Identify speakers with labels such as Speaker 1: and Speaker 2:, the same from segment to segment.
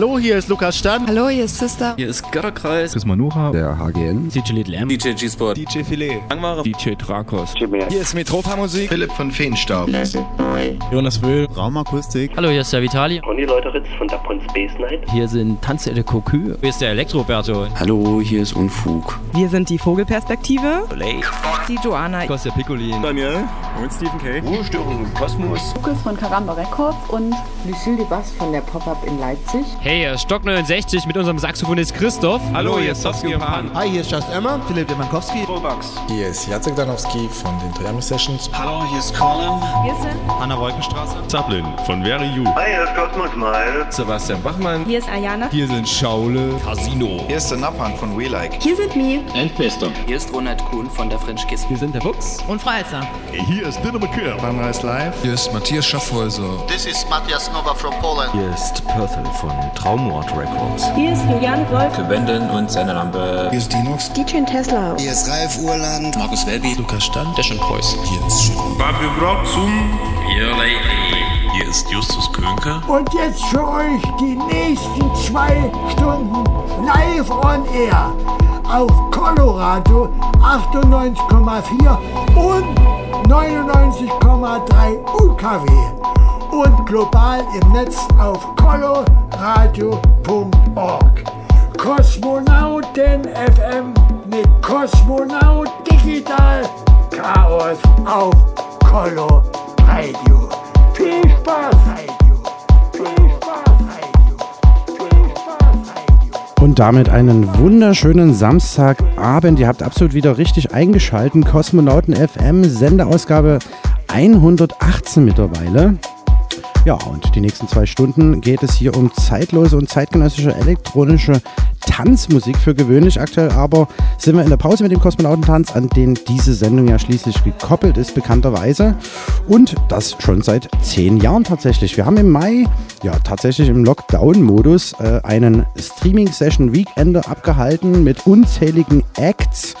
Speaker 1: Hallo, hier ist Lukas Stan.
Speaker 2: Hallo, hier ist Sister.
Speaker 3: Hier ist Götterkreis.
Speaker 4: Chris Manuha.
Speaker 5: Der HGN.
Speaker 6: DJ Little M.
Speaker 3: DJ G-Sport.
Speaker 7: DJ Filet.
Speaker 3: Angmare.
Speaker 6: DJ Trakos.
Speaker 7: Hier ist Metropa Musik.
Speaker 5: Philipp von Feenstaub.
Speaker 6: Jonas Wöhl.
Speaker 4: Raumakustik.
Speaker 8: Hallo, hier ist der Vitali.
Speaker 9: Conny Leuteritz von Dapon Space Night.
Speaker 8: Hier sind Tanze de Cocu.
Speaker 6: Hier ist der Elektroberto.
Speaker 10: Hallo, hier ist Unfug.
Speaker 2: Wir sind die Vogelperspektive.
Speaker 3: Blake.
Speaker 2: Die Joanna.
Speaker 8: Kostja Piccolin.
Speaker 7: Daniel. Und Stephen K.
Speaker 5: Ruhestörung im Kosmos.
Speaker 11: Lukas von Karamba Records und
Speaker 12: Lucille de Bass von der Pop-Up in Leipzig.
Speaker 6: Hey, hier ist Stock 69 mit unserem Saxophonist Christoph.
Speaker 7: Hallo, hier ist Sofsky und Pan.
Speaker 1: Hi, hier ist Just Emma. Philipp Demankowski.
Speaker 7: Robax.
Speaker 13: Hier ist Jacek Danowski von den Triami Sessions.
Speaker 14: Hallo, hier ist Colin.
Speaker 2: Wir sind
Speaker 6: Anna Wolkenstraße.
Speaker 15: Zaplin von Very You.
Speaker 9: Hi, hier ist Cosmos Mile.
Speaker 3: Sebastian Bachmann.
Speaker 2: Hier ist Ayana.
Speaker 6: Hier sind Schaule.
Speaker 15: Casino.
Speaker 5: Hier ist der Nappan von We Like.
Speaker 2: Hier sind Mi.
Speaker 14: Endbester.
Speaker 8: Hier ist Ronald Kuhn von der French Kiss. Wir sind der Fuchs.
Speaker 2: Und Freizer.
Speaker 15: Hier ist Dinner McKeer.
Speaker 1: Sunrise Live.
Speaker 4: Hier ist Matthias Schaffhäuser.
Speaker 1: This is Matthias Nova from Poland.
Speaker 10: Hier ist Perthel von Traumort Records.
Speaker 11: hier ist Juliane Wolf.
Speaker 14: Für Wenden und seine Lampe.
Speaker 13: Hier ist Dinox.
Speaker 12: DJ Tesla.
Speaker 13: Hier ist Ralf Urland.
Speaker 14: Markus Welby.
Speaker 13: Lukas Stand.
Speaker 14: Deschon Preuß.
Speaker 13: Hier ist Schiller.
Speaker 15: Fabio Grotzum. Hier Hier ist Justus Könke.
Speaker 16: Und jetzt für euch die nächsten zwei Stunden live on air auf Colorado 98,4 und 99,3 UKW und global im Netz auf coloradio.org. Kosmonauten FM mit Kosmonaut Digital Chaos auf Color Radio. Viel Spaß, Radio. Viel Spaß, Radio. Viel Spaß, Radio.
Speaker 17: Und damit einen wunderschönen Samstagabend. Ihr habt absolut wieder richtig eingeschalten. Kosmonauten FM, Sendeausgabe 118 mittlerweile. Ja, und die nächsten zwei Stunden geht es hier um zeitlose und zeitgenössische elektronische Tanzmusik für gewöhnlich. Aktuell aber sind wir in der Pause mit dem Kosmonautentanz, an den diese Sendung ja schließlich gekoppelt ist, bekannterweise. Und das schon seit zehn Jahren tatsächlich. Wir haben im Mai, ja, tatsächlich im Lockdown-Modus äh, einen Streaming-Session-Weekender abgehalten mit unzähligen Acts.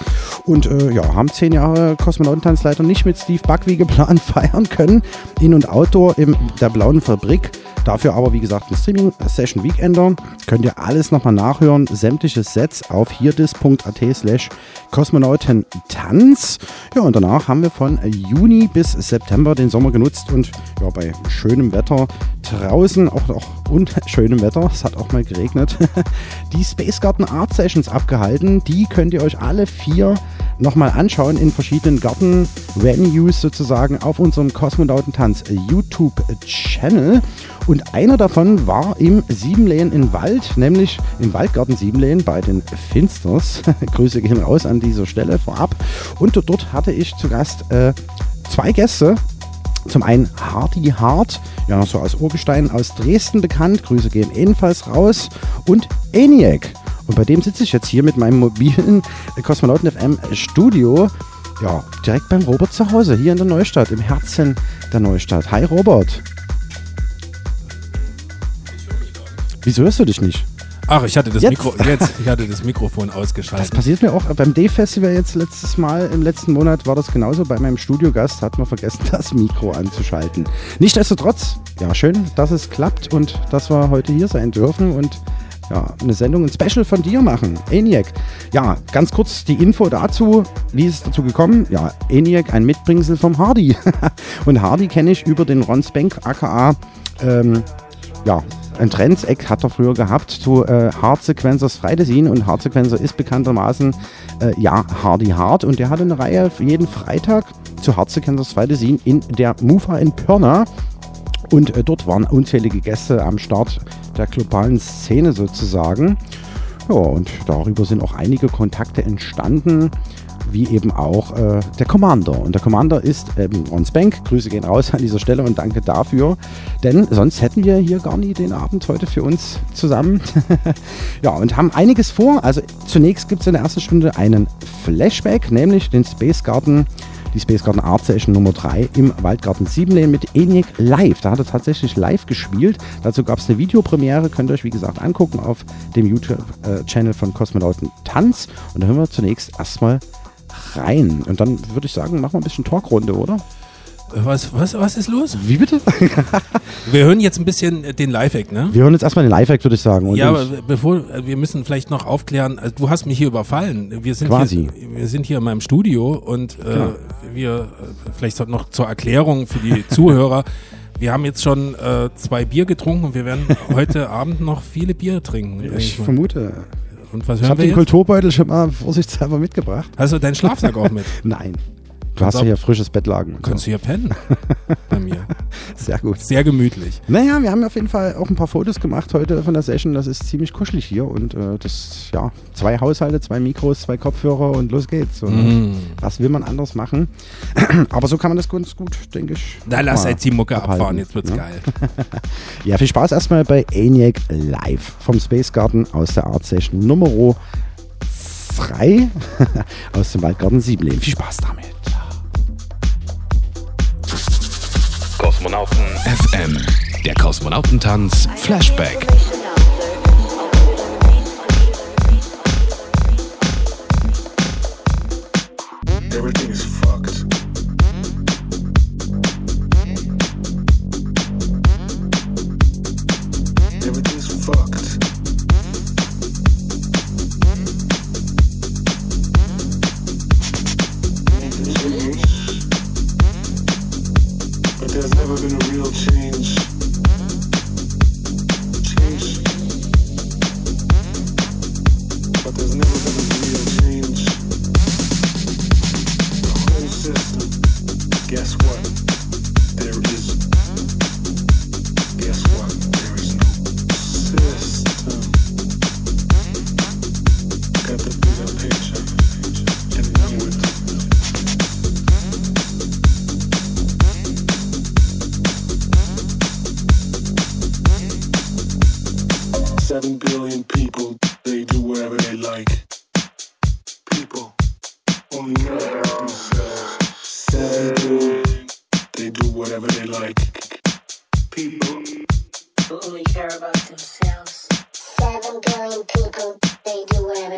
Speaker 17: Und äh, ja, haben zehn Jahre Kosmonautentanz leider nicht mit Steve Buck wie geplant feiern können. In- und Outdoor in der blauen Fabrik. Dafür aber, wie gesagt, ein Streaming-Session Weekender. Könnt ihr alles nochmal nachhören. Sämtliche Sets auf hierdis.at slash Kosmonautentanz. Ja, und danach haben wir von Juni bis September den Sommer genutzt und ja, bei schönem Wetter draußen, auch, auch und schönem Wetter, es hat auch mal geregnet, die Space Garden Art Sessions abgehalten. Die könnt ihr euch alle vier nochmal anschauen in verschiedenen Garten-Venues sozusagen auf unserem Kosmonautentanz YouTube-Channel. Und einer davon war im Siebenlehen in Wald, nämlich im Waldgarten Siebenlehen bei den Finsters. Grüße gehen raus an dieser Stelle vorab. Und dort hatte ich zu Gast äh, zwei Gäste. Zum einen Hardy Hart, ja so aus Urgestein aus Dresden bekannt. Grüße gehen ebenfalls raus. Und ENIAC. Und bei dem sitze ich jetzt hier mit meinem mobilen Kosmonauten FM Studio. Ja, direkt beim Robert zu Hause, hier in der Neustadt, im Herzen der Neustadt. Hi Robert. Wieso hörst du dich nicht?
Speaker 18: Ach, ich hatte das
Speaker 17: Jetzt?
Speaker 18: Mikro jetzt, ich hatte das Mikrofon
Speaker 17: Das
Speaker 18: ausgeschaltet.
Speaker 17: passiert mir auch beim Day-Festival jetzt letztes Mal, im letzten Monat war das genauso. Bei meinem Studiogast hat man vergessen, das Mikro anzuschalten. Nichtsdestotrotz, ja, schön, dass es klappt und dass wir heute hier sein dürfen und ja, eine Sendung, ein Special von dir machen. ENIAC. Ja, ganz kurz die Info dazu. Wie ist es dazu gekommen? Ja, ENIAC, ein Mitbringsel vom Hardy. und Hardy kenne ich über den Ron Spank, aka, ähm, ja, ein Trendseck hat er früher gehabt zu äh, Hard Sequencers Freitesin und Hard Sequencer ist bekanntermaßen äh, ja Hardy Hard und der hatte eine Reihe jeden Freitag zu Hard Sequencers Freitesin in der Mufa in Pirna und äh, dort waren unzählige Gäste am Start der globalen Szene sozusagen. Ja, und darüber sind auch einige Kontakte entstanden wie eben auch äh, der Commander. Und der Commander ist ähm, Ron Spank. Grüße gehen raus an dieser Stelle und danke dafür. Denn sonst hätten wir hier gar nie den Abend heute für uns zusammen. ja, und haben einiges vor. Also zunächst gibt es in der ersten Stunde einen Flashback, nämlich den Space Garden die Space Garden Art Session Nummer 3 im Waldgarten Siebenlehn mit ENIAC live. Da hat er tatsächlich live gespielt. Dazu gab es eine Videopremiere, könnt ihr euch wie gesagt angucken auf dem YouTube-Channel von Kosmonauten Tanz. Und da hören wir zunächst erstmal rein. Und dann würde ich sagen, machen wir ein bisschen Talkrunde, oder?
Speaker 18: Was, was, was ist los?
Speaker 17: Wie bitte?
Speaker 18: Wir hören jetzt ein bisschen äh, den Live-Act, ne?
Speaker 17: Wir hören jetzt erstmal den Live-Act, würde ich sagen.
Speaker 18: Ja,
Speaker 17: ich-
Speaker 18: aber bevor, äh, wir müssen vielleicht noch aufklären, also du hast mich hier überfallen. Wir sind,
Speaker 17: Quasi.
Speaker 18: Hier, wir sind hier in meinem Studio und äh,
Speaker 17: Genau.
Speaker 18: wir, äh, vielleicht noch zur Erklärung für die Zuhörer, wir haben jetzt schon äh, zwei Bier getrunken und wir werden heute Abend noch viele Bier trinken. denke
Speaker 17: ich vermute.
Speaker 18: Und was
Speaker 17: Ich
Speaker 18: hören
Speaker 17: habe
Speaker 18: wir
Speaker 17: den
Speaker 18: jetzt?
Speaker 17: Kulturbeutel schon mal vorsichtshalber mitgebracht.
Speaker 18: Hast du deinen Schlafsack auch mit?
Speaker 17: Nein. Du hast ja hier frisches Bettlaken. und
Speaker 18: Kannst
Speaker 17: so.
Speaker 18: du hier pennen? Bei mir.
Speaker 17: Sehr gut.
Speaker 18: Sehr gemütlich.
Speaker 17: Naja, wir haben auf jeden Fall auch ein paar Fotos gemacht heute von der Session. Das ist ziemlich kuschelig hier und äh, das, ja, zwei Haushalte, zwei Mikros, zwei Kopfhörer und los geht's. Und
Speaker 18: Mm.
Speaker 17: Was will man anders machen? Aber so kann man das ganz gut, denke ich.
Speaker 18: Na, lass jetzt die Mucke
Speaker 17: abhalten,
Speaker 18: abfahren, jetzt wird's
Speaker 17: ne?
Speaker 18: geil.
Speaker 17: Ja, viel Spaß erstmal bei ENIAC Live vom Space Garden aus der Art Session Nummer 3 aus dem Waldgarten 7 Leben. Viel Spaß damit.
Speaker 15: Kosmonauten FM. Der Kosmonautentanz Flashback.
Speaker 19: Everything is fucked. People only
Speaker 20: care about themselves. Seven billion people, they do whatever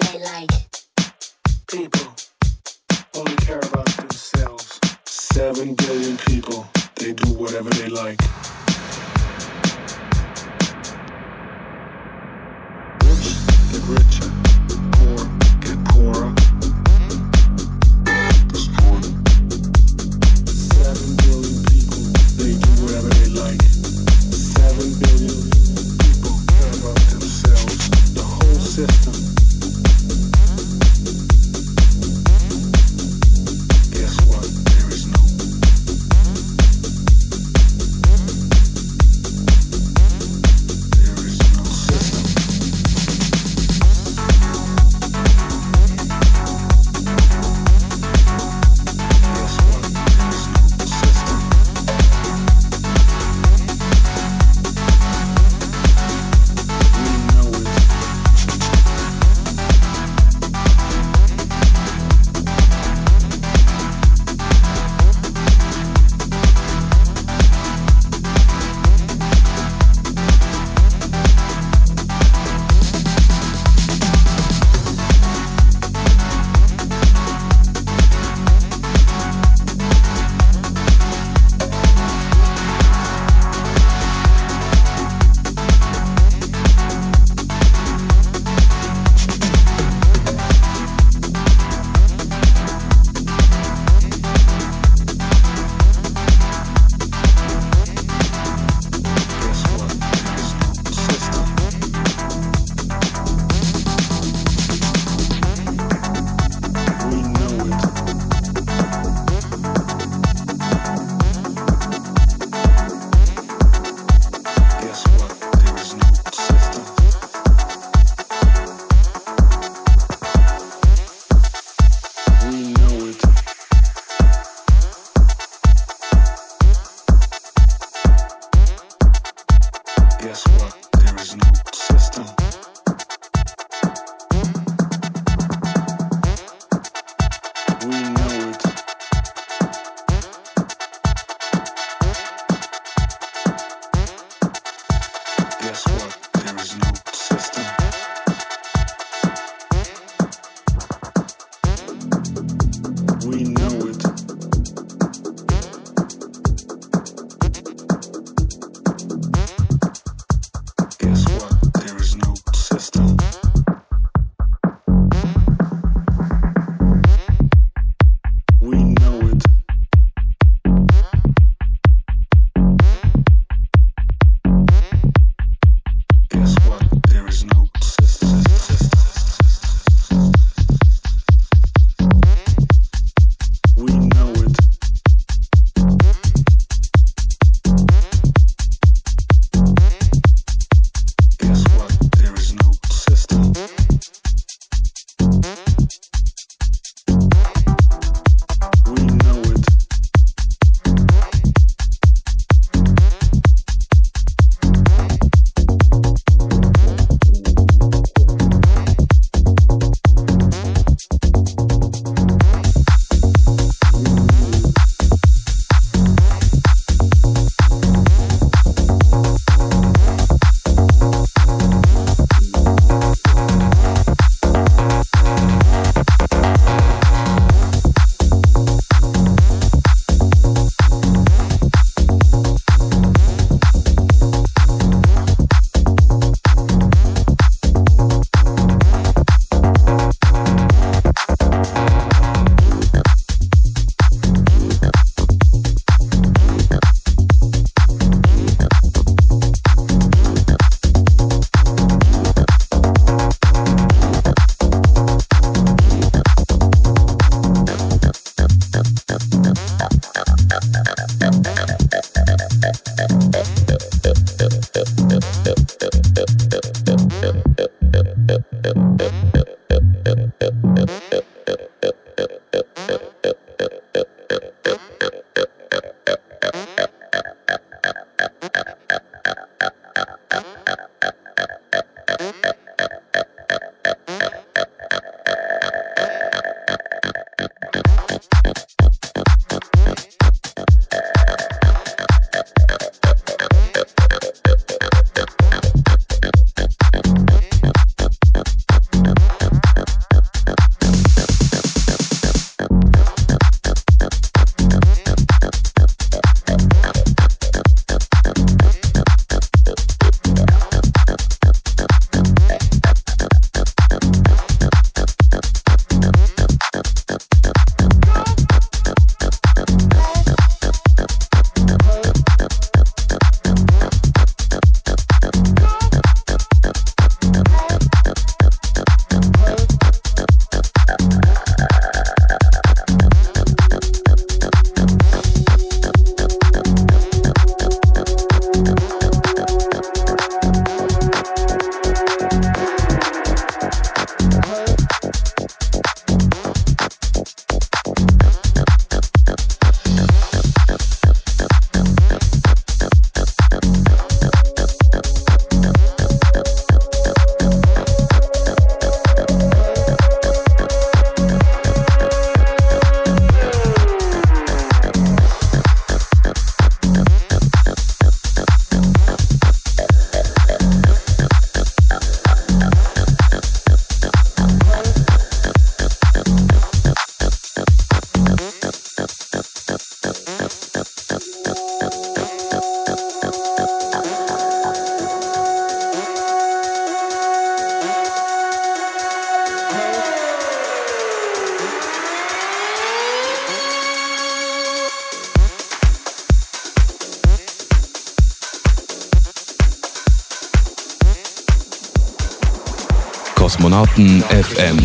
Speaker 10: FM.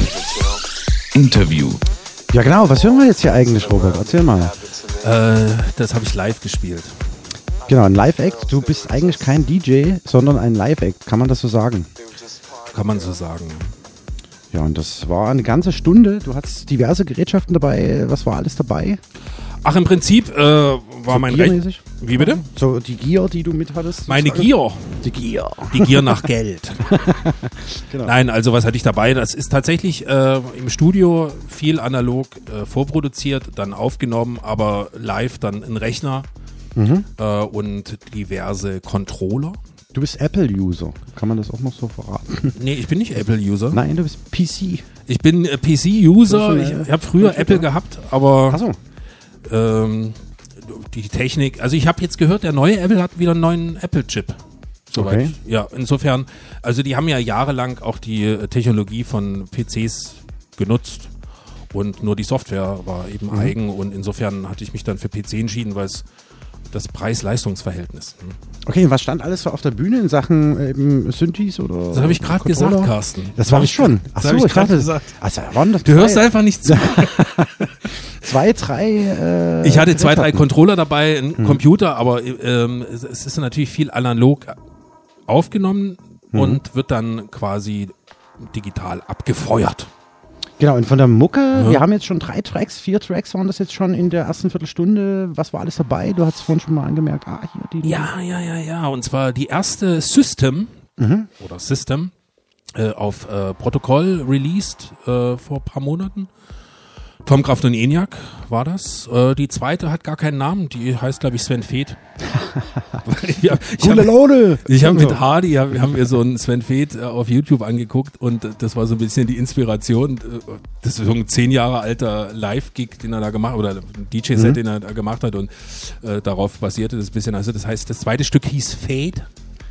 Speaker 10: Interview.
Speaker 17: Ja genau, was hören wir jetzt hier eigentlich, Robert? Erzähl mal.
Speaker 18: Äh, das habe ich live gespielt.
Speaker 17: Genau, ein Live-Act. Du bist eigentlich kein DJ, sondern ein Live-Act. Kann man das so sagen?
Speaker 18: Kann man so sagen.
Speaker 17: Ja, und das war eine ganze Stunde. Du hattest diverse Gerätschaften dabei. Was war alles dabei?
Speaker 18: Ach, im Prinzip äh, war
Speaker 17: So
Speaker 18: mein? Recht. Wie bitte?
Speaker 17: So die Gier, die du mit hattest?
Speaker 18: Meine? Gier.
Speaker 17: Die Gier.
Speaker 18: Die Gier nach Geld.
Speaker 17: Genau.
Speaker 18: Nein, also was hatte ich dabei? Das ist tatsächlich äh, im Studio viel analog äh, vorproduziert, dann aufgenommen, aber live dann in Rechner
Speaker 17: Mhm.
Speaker 18: äh, und diverse Controller.
Speaker 17: Du bist Apple-User. Kann man das auch noch so verraten?
Speaker 18: Nee, ich bin nicht Apple-User.
Speaker 17: Nein, du bist PC.
Speaker 18: Ich bin äh, PC-User. Ich, ich habe früher
Speaker 17: Computer.
Speaker 18: Apple gehabt, aber
Speaker 17: Achso.
Speaker 18: ähm, die Technik. Also ich habe jetzt gehört, der neue Apple hat wieder einen neuen Apple-Chip. Soweit.
Speaker 17: Okay.
Speaker 18: Ja, insofern, also die haben ja jahrelang auch die äh, Technologie von PCs genutzt und nur die Software war eben
Speaker 17: Mhm.
Speaker 18: eigen und insofern hatte ich mich dann für PC entschieden, weil es das Preis-Leistungs-Verhältnis. hm.
Speaker 17: Okay, was stand alles so auf der Bühne in Sachen eben Synthes oder?
Speaker 18: Das habe ich gerade gesagt, Carsten.
Speaker 17: Das war ich schon. Achso,
Speaker 18: hab
Speaker 17: ich, dachte,
Speaker 18: gesagt.
Speaker 17: also waren das
Speaker 18: Du hörst
Speaker 17: zwei-
Speaker 18: einfach nicht zu.
Speaker 17: zwei, drei. Äh,
Speaker 18: Ich hatte zwei, drei. Controller dabei, einen
Speaker 17: Mhm.
Speaker 18: Computer, aber ähm, es ist natürlich viel analog aufgenommen
Speaker 17: Mhm.
Speaker 18: und wird dann quasi digital abgefeuert.
Speaker 17: Genau, und von der Mucke,
Speaker 18: Ja.
Speaker 17: wir haben jetzt schon drei Tracks, vier Tracks waren das jetzt schon in der ersten Viertelstunde. Was war alles dabei? Du hast vorhin schon mal angemerkt, ah, hier die.
Speaker 18: Ja, ja, ja, ja. Und zwar die erste System
Speaker 17: Mhm.
Speaker 18: oder System äh, auf äh, Protokoll released äh, vor ein paar Monaten. Tom Kraft und ENIAC war das. Äh, die zweite hat gar keinen Namen, die heißt, glaube ich, Sven Feth. ich hab, ich
Speaker 17: Coole
Speaker 18: hab-
Speaker 17: Laune!
Speaker 18: Ich habe mit Hardy, hab, haben wir so einen Sven Feth äh, auf YouTube angeguckt und äh, das war so ein bisschen die Inspiration. Äh, Das ist so ein zehn Jahre alter Live-Gig, den er da gemacht oder ein DJ-Set,
Speaker 17: Mhm.
Speaker 18: den er da gemacht hat und äh, darauf basierte das ein bisschen. Also das heißt, das zweite Stück hieß Fade.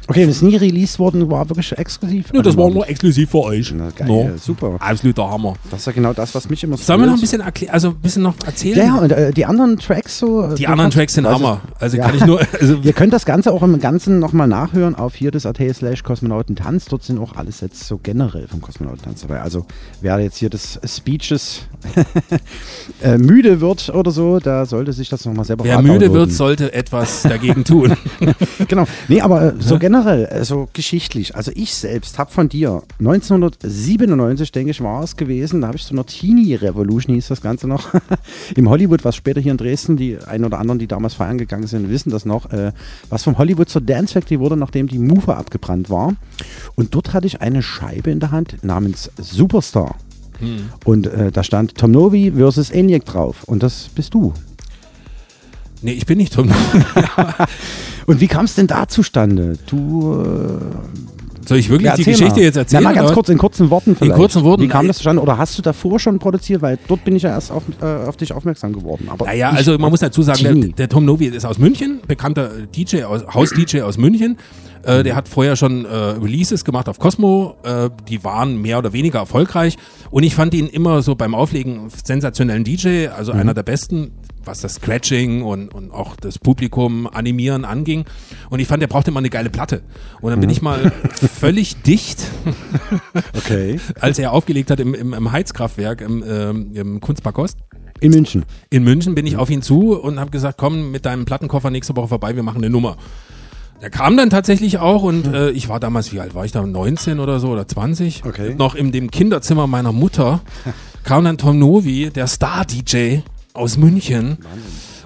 Speaker 17: Okay, das ist nie released worden, war wirklich exklusiv.
Speaker 18: Ja, das war nur exklusiv für euch.
Speaker 17: Na, geil,
Speaker 18: No.
Speaker 17: super.
Speaker 18: Absoluter Hammer.
Speaker 17: Das ist ja genau das, was mich immer so
Speaker 18: Sollen wir noch ein bisschen erklären, also ein bisschen noch erzählen?
Speaker 17: Ja, ja, und äh, die anderen Tracks so.
Speaker 18: Die
Speaker 17: du
Speaker 18: anderen Tracks sind
Speaker 17: also-
Speaker 18: Hammer. Also kann ich nur- also-
Speaker 17: Ihr könnt das Ganze auch im Ganzen nochmal nachhören auf hier das AT slash Kosmonautentanz. Dort sind auch alles jetzt so generell vom Kosmonautentanz dabei. Also wer jetzt hier des Speeches äh, müde wird oder so, da sollte sich das nochmal selber
Speaker 18: Wer müde wird, sollte etwas dagegen tun.
Speaker 17: genau. Nee, aber äh, so generell, äh, so geschichtlich. Also ich selbst habe von dir 1997, denke ich, war es gewesen, da habe ich so eine Teenie Revolution, hieß das Ganze noch, im Hollywood, was später hier in Dresden, die ein oder anderen, die damals feiern gegangen sind, wissen das noch, äh, was vom Hollywood zur Dance Factory wurde, nachdem die Mover abgebrannt war. Und dort hatte ich eine Scheibe in der Hand namens Superstar.
Speaker 18: Hm.
Speaker 17: Und äh, da stand Tom Novi versus ENIAC drauf. Und das bist du.
Speaker 18: Nee, ich bin nicht Tom.
Speaker 17: Und wie kam es denn da zustande? Du. Äh,
Speaker 18: Soll ich wirklich die
Speaker 17: erzähl
Speaker 18: Geschichte
Speaker 17: mal.
Speaker 18: jetzt erzählen,
Speaker 17: Na, mal ganz kurz, in kurzen Worten vielleicht.
Speaker 18: kurzen Worten?
Speaker 17: Wie kam das zustande? Oder hast du davor schon produziert? Weil dort bin ich ja erst auf, äh, auf dich aufmerksam geworden. Aber
Speaker 18: Naja, also man muss dazu sagen, der, der Tom Novi ist aus München, bekannter DJ, aus, Haus-DJ aus München. Äh, der hat vorher schon äh, Releases gemacht auf Cosmo, äh, die waren mehr oder weniger erfolgreich und ich fand ihn immer so beim Auflegen sensationellen DJ, also
Speaker 17: Mhm.
Speaker 18: einer der besten, was das Scratching und, und auch das Publikum animieren anging und ich fand, der brauchte immer eine geile Platte und dann bin
Speaker 17: Mhm.
Speaker 18: ich mal völlig dicht,
Speaker 17: Okay.
Speaker 18: als er aufgelegt hat im, im, im Heizkraftwerk im, ähm, im Kunstpark Ost.
Speaker 17: In München.
Speaker 18: In München bin ich auf ihn zu und habe gesagt, komm mit deinem Plattenkoffer nächste Woche vorbei, wir machen eine Nummer. Der kam dann tatsächlich auch und äh, ich war damals, wie alt war ich da? 19 oder so oder 20.
Speaker 17: Okay.
Speaker 18: Noch in dem Kinderzimmer meiner Mutter kam dann Tom Novi, der Star-DJ aus München.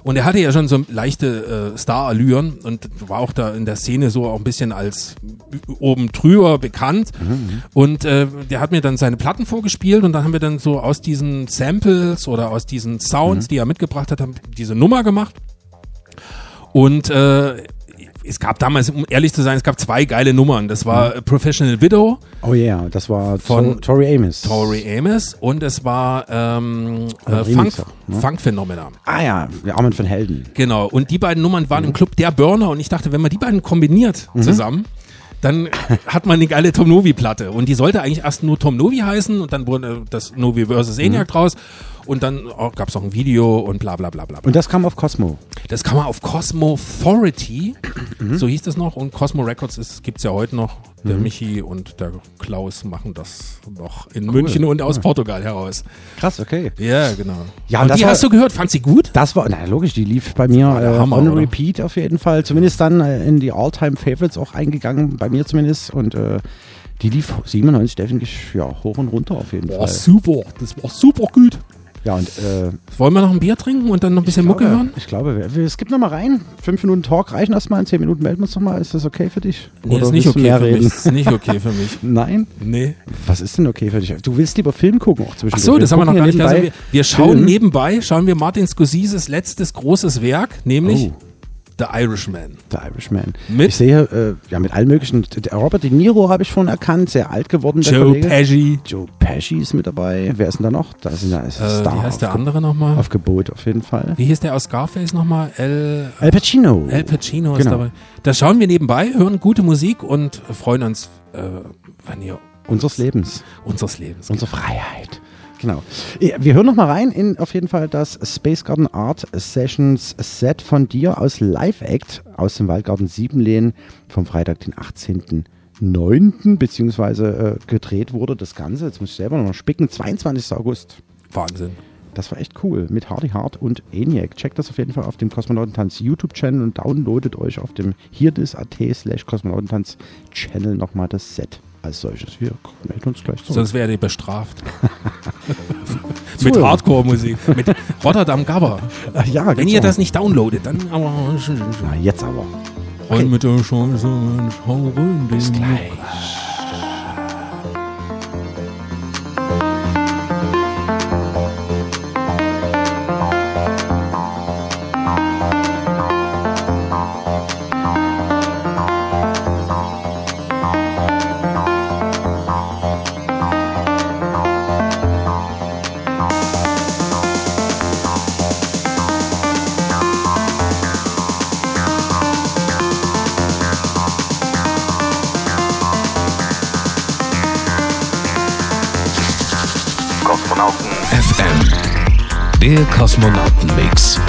Speaker 18: Und er hatte ja schon so leichte äh, Star-Allüren und war auch da in der Szene so auch ein bisschen als oben drüber bekannt. Und äh, der hat mir dann seine Platten vorgespielt und dann haben wir dann so aus diesen Samples oder aus diesen Sounds, die er mitgebracht hat, haben diese Nummer gemacht. Und äh, es gab damals, um ehrlich zu sein, es gab zwei geile Nummern. Das war äh, Professional Widow
Speaker 17: Oh ja, das war
Speaker 18: Von
Speaker 17: Tori Amos.
Speaker 18: Tori Amos und es war ähm, äh, Funk,
Speaker 17: ne?
Speaker 18: Funkphänomenon.
Speaker 17: Ah ja, wir Armen von Helden.
Speaker 18: Genau. Und die beiden Nummern waren
Speaker 17: Mhm.
Speaker 18: im Club der Burner und ich dachte, wenn man die beiden kombiniert zusammen, dann hat man eine geile Tom Novi Platte. Und die sollte eigentlich erst nur Tom Novi heißen und dann wurde das Novi versus ENIAC draus. Und dann oh, gab es auch ein Video und bla bla bla bla.
Speaker 17: Und das kam auf Cosmo.
Speaker 18: Das man auf Cosmo Authority, so hieß das noch, und Cosmo Records gibt es ja heute noch. Der
Speaker 17: Mhm.
Speaker 18: Michi und der Klaus machen das noch in München und aus
Speaker 17: Ja.
Speaker 18: Portugal heraus.
Speaker 17: Krass, okay.
Speaker 18: Ja, genau.
Speaker 17: Ja,
Speaker 18: und die
Speaker 17: war-
Speaker 18: hast du gehört? Fand sie gut?
Speaker 17: Das war, na logisch, die lief bei mir äh,
Speaker 18: Hammer,
Speaker 17: on
Speaker 18: oder?
Speaker 17: repeat auf jeden Fall. Zumindest dann äh, in die All-Time-Favorites auch eingegangen, bei mir zumindest. Und äh, die lief 97 definitiv ja, hoch und runter auf jeden
Speaker 18: Boah,
Speaker 17: Fall.
Speaker 18: super. Das war super gut.
Speaker 17: Ja, und äh,
Speaker 18: Wollen wir noch ein Bier trinken und dann noch ein bisschen Mucke
Speaker 17: glaube,
Speaker 18: hören?
Speaker 17: Ich glaube, wir, wir skippen noch mal rein. Fünf Minuten Talk reichen erstmal. In zehn Minuten melden wir uns noch mal. Ist das okay für dich?
Speaker 18: Nee,
Speaker 17: Oder
Speaker 18: ist nicht okay für mich.
Speaker 17: reden?
Speaker 18: Ist nicht okay für mich.
Speaker 17: Nein?
Speaker 18: Nee.
Speaker 17: Was ist denn okay für dich? Du willst lieber Film gucken auch
Speaker 18: Ach
Speaker 17: zwischendurch.
Speaker 18: so, das haben wir noch gar nicht. Also wir, wir schauen
Speaker 17: Film.
Speaker 18: nebenbei, schauen wir Martin Scorseses letztes großes Werk, nämlich
Speaker 17: Oh.
Speaker 18: The Irishman.
Speaker 17: The Irishman.
Speaker 18: Mit?
Speaker 17: Ich sehe, äh, ja, mit allen möglichen. Der Robert De Niro habe ich schon erkannt, sehr alt geworden.
Speaker 18: Joe. Pesci.
Speaker 17: Joe Pesci ist mit dabei. Wer ist denn da noch? Da sind ja
Speaker 18: Äh,
Speaker 17: Star
Speaker 18: wie heißt der andere nochmal?
Speaker 17: Auf Gebot auf jeden Fall.
Speaker 18: Wie hieß der aus Scarface nochmal? El,
Speaker 17: Al Pacino.
Speaker 18: El Pacino ist
Speaker 17: Genau.
Speaker 18: dabei. Da schauen wir nebenbei, hören gute Musik und freuen uns, äh, wenn ihr
Speaker 17: Unseres Lebens.
Speaker 18: unseres Lebens.
Speaker 17: Unsere Freiheit. Genau. Wir hören noch mal rein in auf jeden Fall das Space Garden Art Sessions Set von dir aus Live Act aus dem Waldgarten Siebenlehn vom Freitag, den 18.09. beziehungsweise äh, gedreht wurde das Ganze. Jetzt muss ich selber noch mal spicken. 22. August.
Speaker 18: Wahnsinn.
Speaker 17: Das war echt cool mit Hardy Hart und ENIAC. Checkt das auf jeden Fall auf dem Kosmonautentanz YouTube-Channel und downloadet euch auf dem hierdis.at slash Kosmonautentanz-Channel nochmal das Set als solches. Wir melden uns gleich zurück.
Speaker 18: Sonst wäre ihr bestraft. mit. Hardcore-Musik. Mit Rotterdam Gabber.
Speaker 17: Ja,
Speaker 18: Wenn
Speaker 17: gibt's
Speaker 18: ihr
Speaker 17: auch.
Speaker 18: das nicht downloadet, dann aber.
Speaker 17: Na, jetzt aber.
Speaker 18: Rein mit der Chance, schau rein. Bis
Speaker 17: gleich.
Speaker 10: Kosmonautenmix.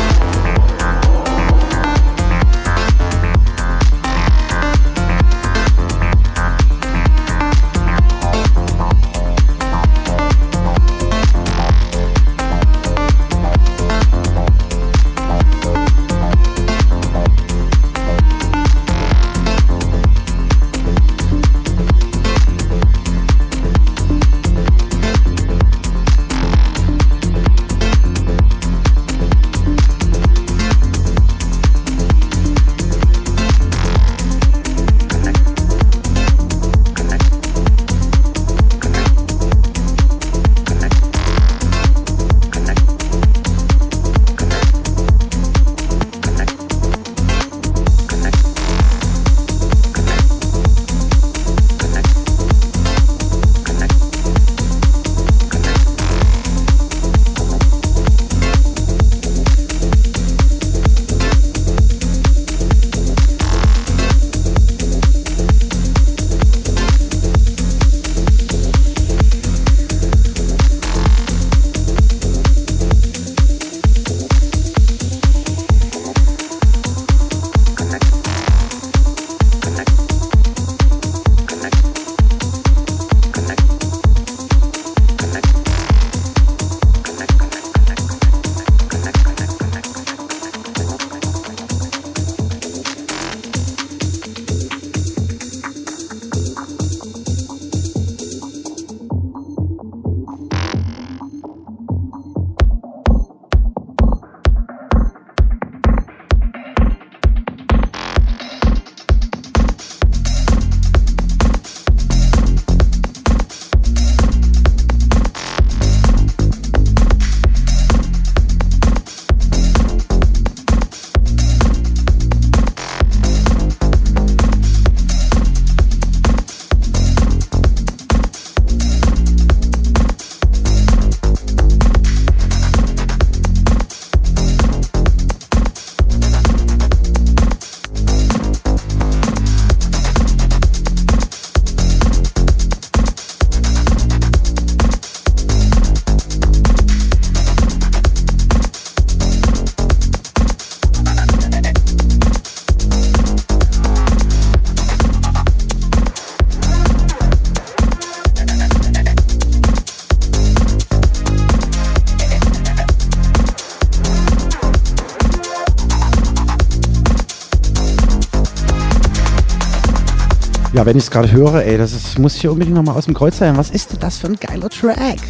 Speaker 17: Wenn ich es gerade höre, ey, das ist, muss ich hier unbedingt nochmal aus dem Kreuz sein. Was ist denn das für ein geiler Track?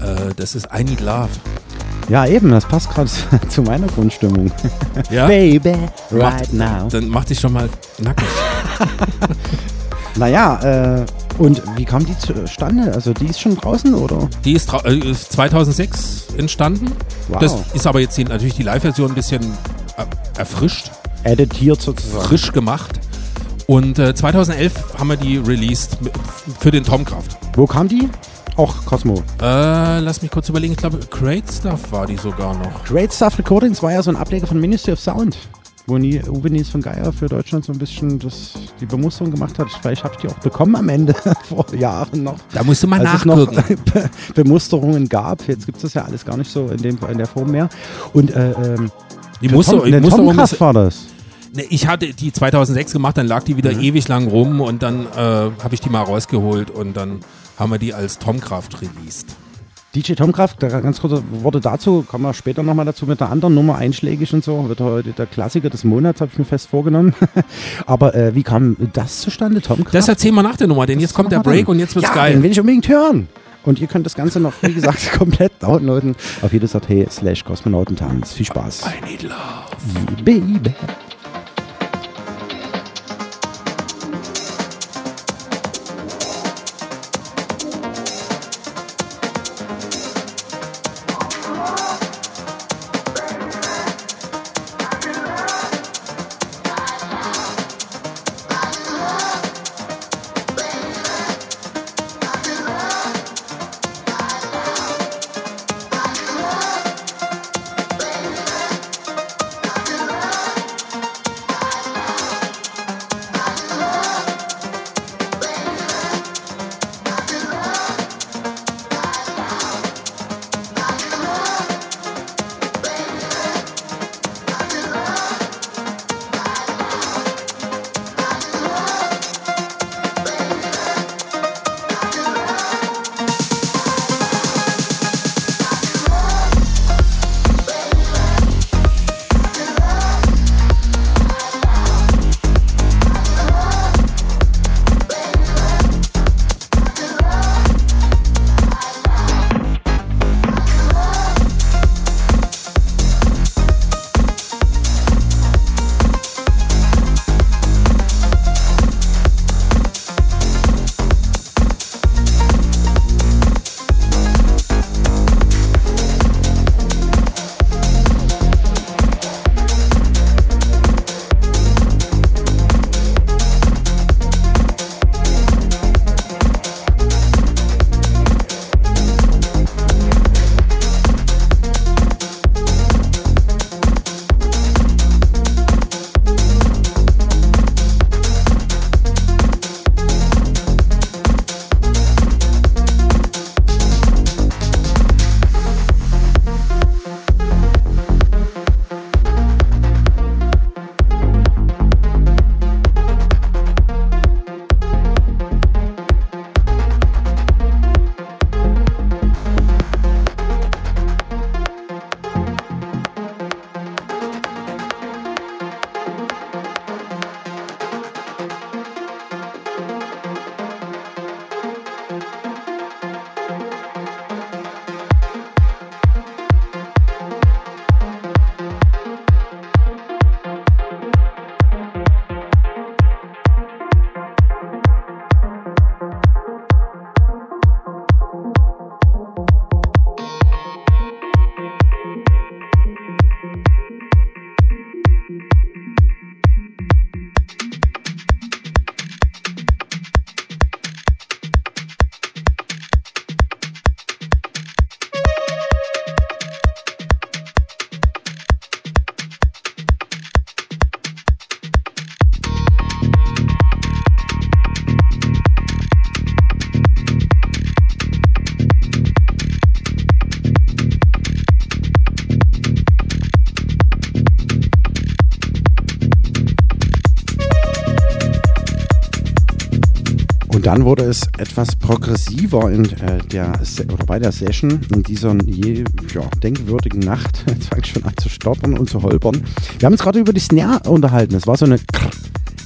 Speaker 18: Äh, das ist I Need Love.
Speaker 17: Ja, eben, das passt gerade zu meiner Grundstimmung.
Speaker 18: Ja?
Speaker 17: Baby,
Speaker 18: Macht-
Speaker 17: right now.
Speaker 18: Dann mach dich schon mal nackig.
Speaker 17: Naja, äh, und wie kam die zustande? Also die ist schon draußen, oder?
Speaker 18: Die ist, äh, ist 2006 entstanden.
Speaker 17: Wow.
Speaker 18: Das ist aber jetzt natürlich die Live-Version ein bisschen äh, erfrischt,
Speaker 17: Editiert sozusagen.
Speaker 18: frisch gemacht. Und äh, 2011 haben wir die released für den Tomcraft.
Speaker 17: Wo kam die? Auch Cosmo.
Speaker 18: Äh, lass mich kurz überlegen. Ich glaube, Great Stuff war die sogar noch.
Speaker 17: Great Stuff Recordings war ja so ein Ableger von Ministry of Sound, wo nie, Uwe Nies von Geier für Deutschland so ein bisschen das, die Bemusterung gemacht hat. Vielleicht habe ich die auch bekommen am Ende, vor Jahren noch.
Speaker 18: Da musst du mal
Speaker 17: als es noch
Speaker 18: nachgucken.
Speaker 17: Be Bemusterungen gab. Jetzt gibt es das ja alles gar nicht so in, dem, in der Form mehr. Und äh, ähm,
Speaker 18: Die Muster-
Speaker 17: Tom,
Speaker 18: Musterung
Speaker 17: Tomcast war das.
Speaker 18: Ne, ich hatte die 2006 gemacht, dann lag die wieder
Speaker 17: Mhm.
Speaker 18: ewig lang rum und dann äh, habe ich die mal rausgeholt und dann haben wir die als Tomcraft released.
Speaker 17: DJ Tomkraft, da ganz kurze Worte dazu, kommen wir später nochmal dazu mit einer anderen Nummer, einschlägig und so. Wird heute der Klassiker des Monats, habe ich mir fest vorgenommen. Aber äh, wie kam das zustande, Tomkraft?
Speaker 18: Das erzählen wir nach der Nummer, denn jetzt kommt der Break
Speaker 17: dann.
Speaker 18: und jetzt wird's
Speaker 17: ja,
Speaker 18: geil.
Speaker 17: Den will ich unbedingt hören. Und ihr könnt das Ganze noch, wie gesagt, komplett downloaden auf jedes.at slash Kosmonautentanz. Viel Spaß.
Speaker 18: I need love.
Speaker 17: Baby. Dann wurde es etwas progressiver in äh, der Se oder bei der Session in dieser je ja, denkwürdigen Nacht. Jetzt fange ich schon an zu stottern und zu holpern. Wir haben uns gerade über die Snare unterhalten. Es war so eine Krr,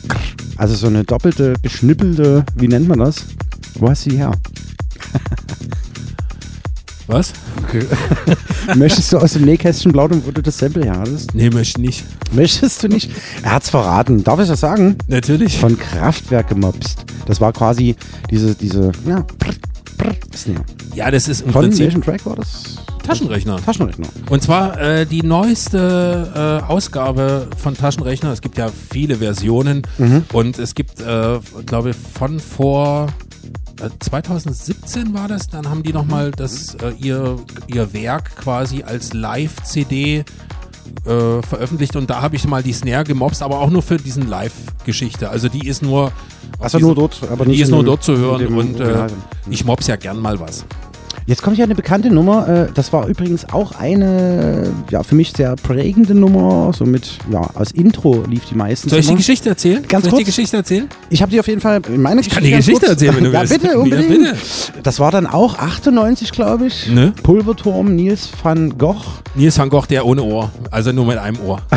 Speaker 17: Krr Also so eine doppelte, beschnippelte, wie nennt man das? Wo hast du die her?
Speaker 18: Was?
Speaker 17: Okay. Möchtest du aus dem Nähkästchen plaudern, wo du das Sample her hattest?
Speaker 18: Nee, möchte nicht.
Speaker 17: Möchtest du nicht? Er hat's verraten. Darf ich das sagen?
Speaker 18: Natürlich.
Speaker 17: Von Kraftwerk gemobst. Das war quasi diese, diese, ja, prr, prr, Snare.
Speaker 18: Ja, das ist im
Speaker 17: Von
Speaker 18: Prinzip
Speaker 17: welchem Track war das?
Speaker 18: Taschenrechner.
Speaker 17: Taschenrechner.
Speaker 18: Und zwar äh, die neueste äh, Ausgabe von Taschenrechner. Es gibt ja viele Versionen
Speaker 17: Mhm.
Speaker 18: und es gibt, äh, glaube ich, von vor äh, 2017 war das. Dann haben die nochmal das äh, ihr ihr Werk quasi als Live-CD äh, veröffentlicht und da habe ich mal die Snare gemobst, aber auch nur für diesen Live-Geschichte. Also die ist nur
Speaker 17: Also nur dort, aber
Speaker 18: die
Speaker 17: nicht
Speaker 18: ist
Speaker 17: in
Speaker 18: nur dort zu hören und äh, ich mobs ja gern mal was.
Speaker 17: Jetzt kommt ja eine bekannte Nummer. Äh, das war übrigens auch eine, ja, für mich sehr prägende Nummer. So mit, ja, als Intro lief die meistens.
Speaker 18: Soll ich die
Speaker 17: immer.
Speaker 18: Geschichte erzählen?
Speaker 17: Ganz
Speaker 18: Soll
Speaker 17: kurz.
Speaker 18: ich die Geschichte erzählen?
Speaker 17: Ich habe die auf jeden Fall in meiner
Speaker 18: Ich kann die Geschichte
Speaker 17: kurz-
Speaker 18: erzählen, wenn du
Speaker 17: ja,
Speaker 18: willst.
Speaker 17: bitte,
Speaker 18: Ja,
Speaker 17: unbedingt.
Speaker 18: bitte.
Speaker 17: Das war dann auch 98, glaube ich.
Speaker 18: Ne?
Speaker 17: Pulverturm Nils van Gogh.
Speaker 18: Nils van Gogh, der ohne Ohr. Also nur mit einem Ohr.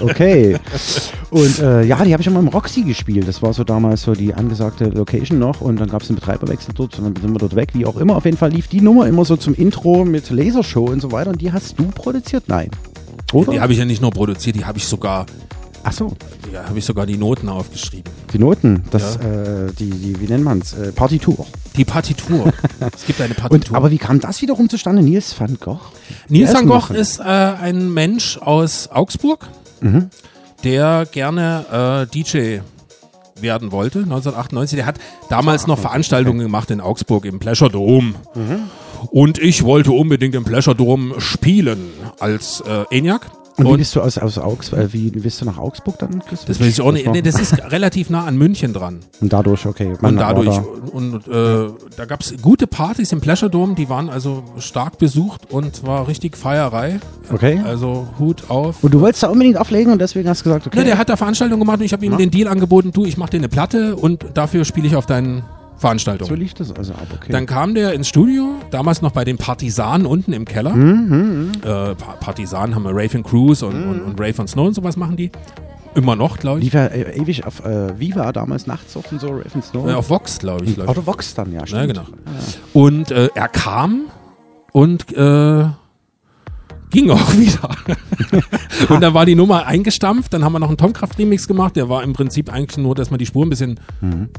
Speaker 17: Okay. Und äh, ja, die habe ich immer im Roxy gespielt. Das war so damals so die angesagte Location noch. Und dann gab es einen Betreiberwechsel dort und dann sind wir dort weg, wie auch immer. Auf jeden Fall lief die Nummer immer so zum Intro mit Lasershow und so weiter. Und die hast du produziert? Nein. Oder?
Speaker 18: Die habe ich ja nicht nur produziert, die habe ich sogar,
Speaker 17: Ach so,
Speaker 18: ja, habe ich sogar die Noten aufgeschrieben.
Speaker 17: die Noten. Das,
Speaker 18: Ja.
Speaker 17: äh, die, die, wie nennt man es? Äh, Partitur.
Speaker 18: Die Partitur. es gibt eine Partitur.
Speaker 17: Und, aber wie kam das wiederum zustande? Nils van Gogh?
Speaker 18: Nils van Gogh ist äh, ein Mensch aus Augsburg,
Speaker 17: Mhm.
Speaker 18: der gerne äh, DJ werden wollte, 1998. Der hat damals noch Veranstaltungen gemacht in Augsburg im Pleasure Dome.
Speaker 17: Mhm.
Speaker 18: Und ich wollte unbedingt im Pleasure Dome spielen als äh, ENIAC.
Speaker 17: Und, wie
Speaker 18: Und
Speaker 17: bist du aus, aus Augsburg, äh, wie bist du nach Augsburg dann geswitcht?
Speaker 18: das weiß ich auch nicht. Nee, das ist relativ nah an München dran.
Speaker 17: Und dadurch, okay.
Speaker 18: Und dadurch,
Speaker 17: da-
Speaker 18: und äh, da gab es gute Partys im Pleasure Dome, die waren also stark besucht und war richtig Feierei.
Speaker 17: Okay.
Speaker 18: Also Hut auf.
Speaker 17: Und du wolltest da unbedingt auflegen und deswegen hast du gesagt, okay.
Speaker 18: Ja, der hat da Veranstaltungen gemacht und ich habe ihm
Speaker 17: Ja.
Speaker 18: den Deal angeboten, du, ich mache dir eine Platte und dafür spiele ich auf deinen Veranstaltungen.
Speaker 17: so lief das also ab, okay.
Speaker 18: Dann kam der ins Studio, damals noch bei den Partisanen unten im Keller.
Speaker 17: Mhm,
Speaker 18: Äh, Pa- Partisanen haben wir Raven Cruise und, und, und Ray von Snow und sowas machen die. Immer noch, glaube ich.
Speaker 17: Lief ja äh, ewig auf äh, Viva damals nachts auch und so, Raven Snow.
Speaker 18: Äh, auf Vox, glaube ich. glaub ich.
Speaker 17: Oder Vox dann, ja,
Speaker 18: Ja,
Speaker 17: stimmt.
Speaker 18: genau. Und äh, er kam und äh, ging auch wieder. und dann war die Nummer eingestampft. Dann haben wir noch einen Tomkraft-Remix gemacht. Der war im Prinzip eigentlich nur, dass man die Spur ein bisschen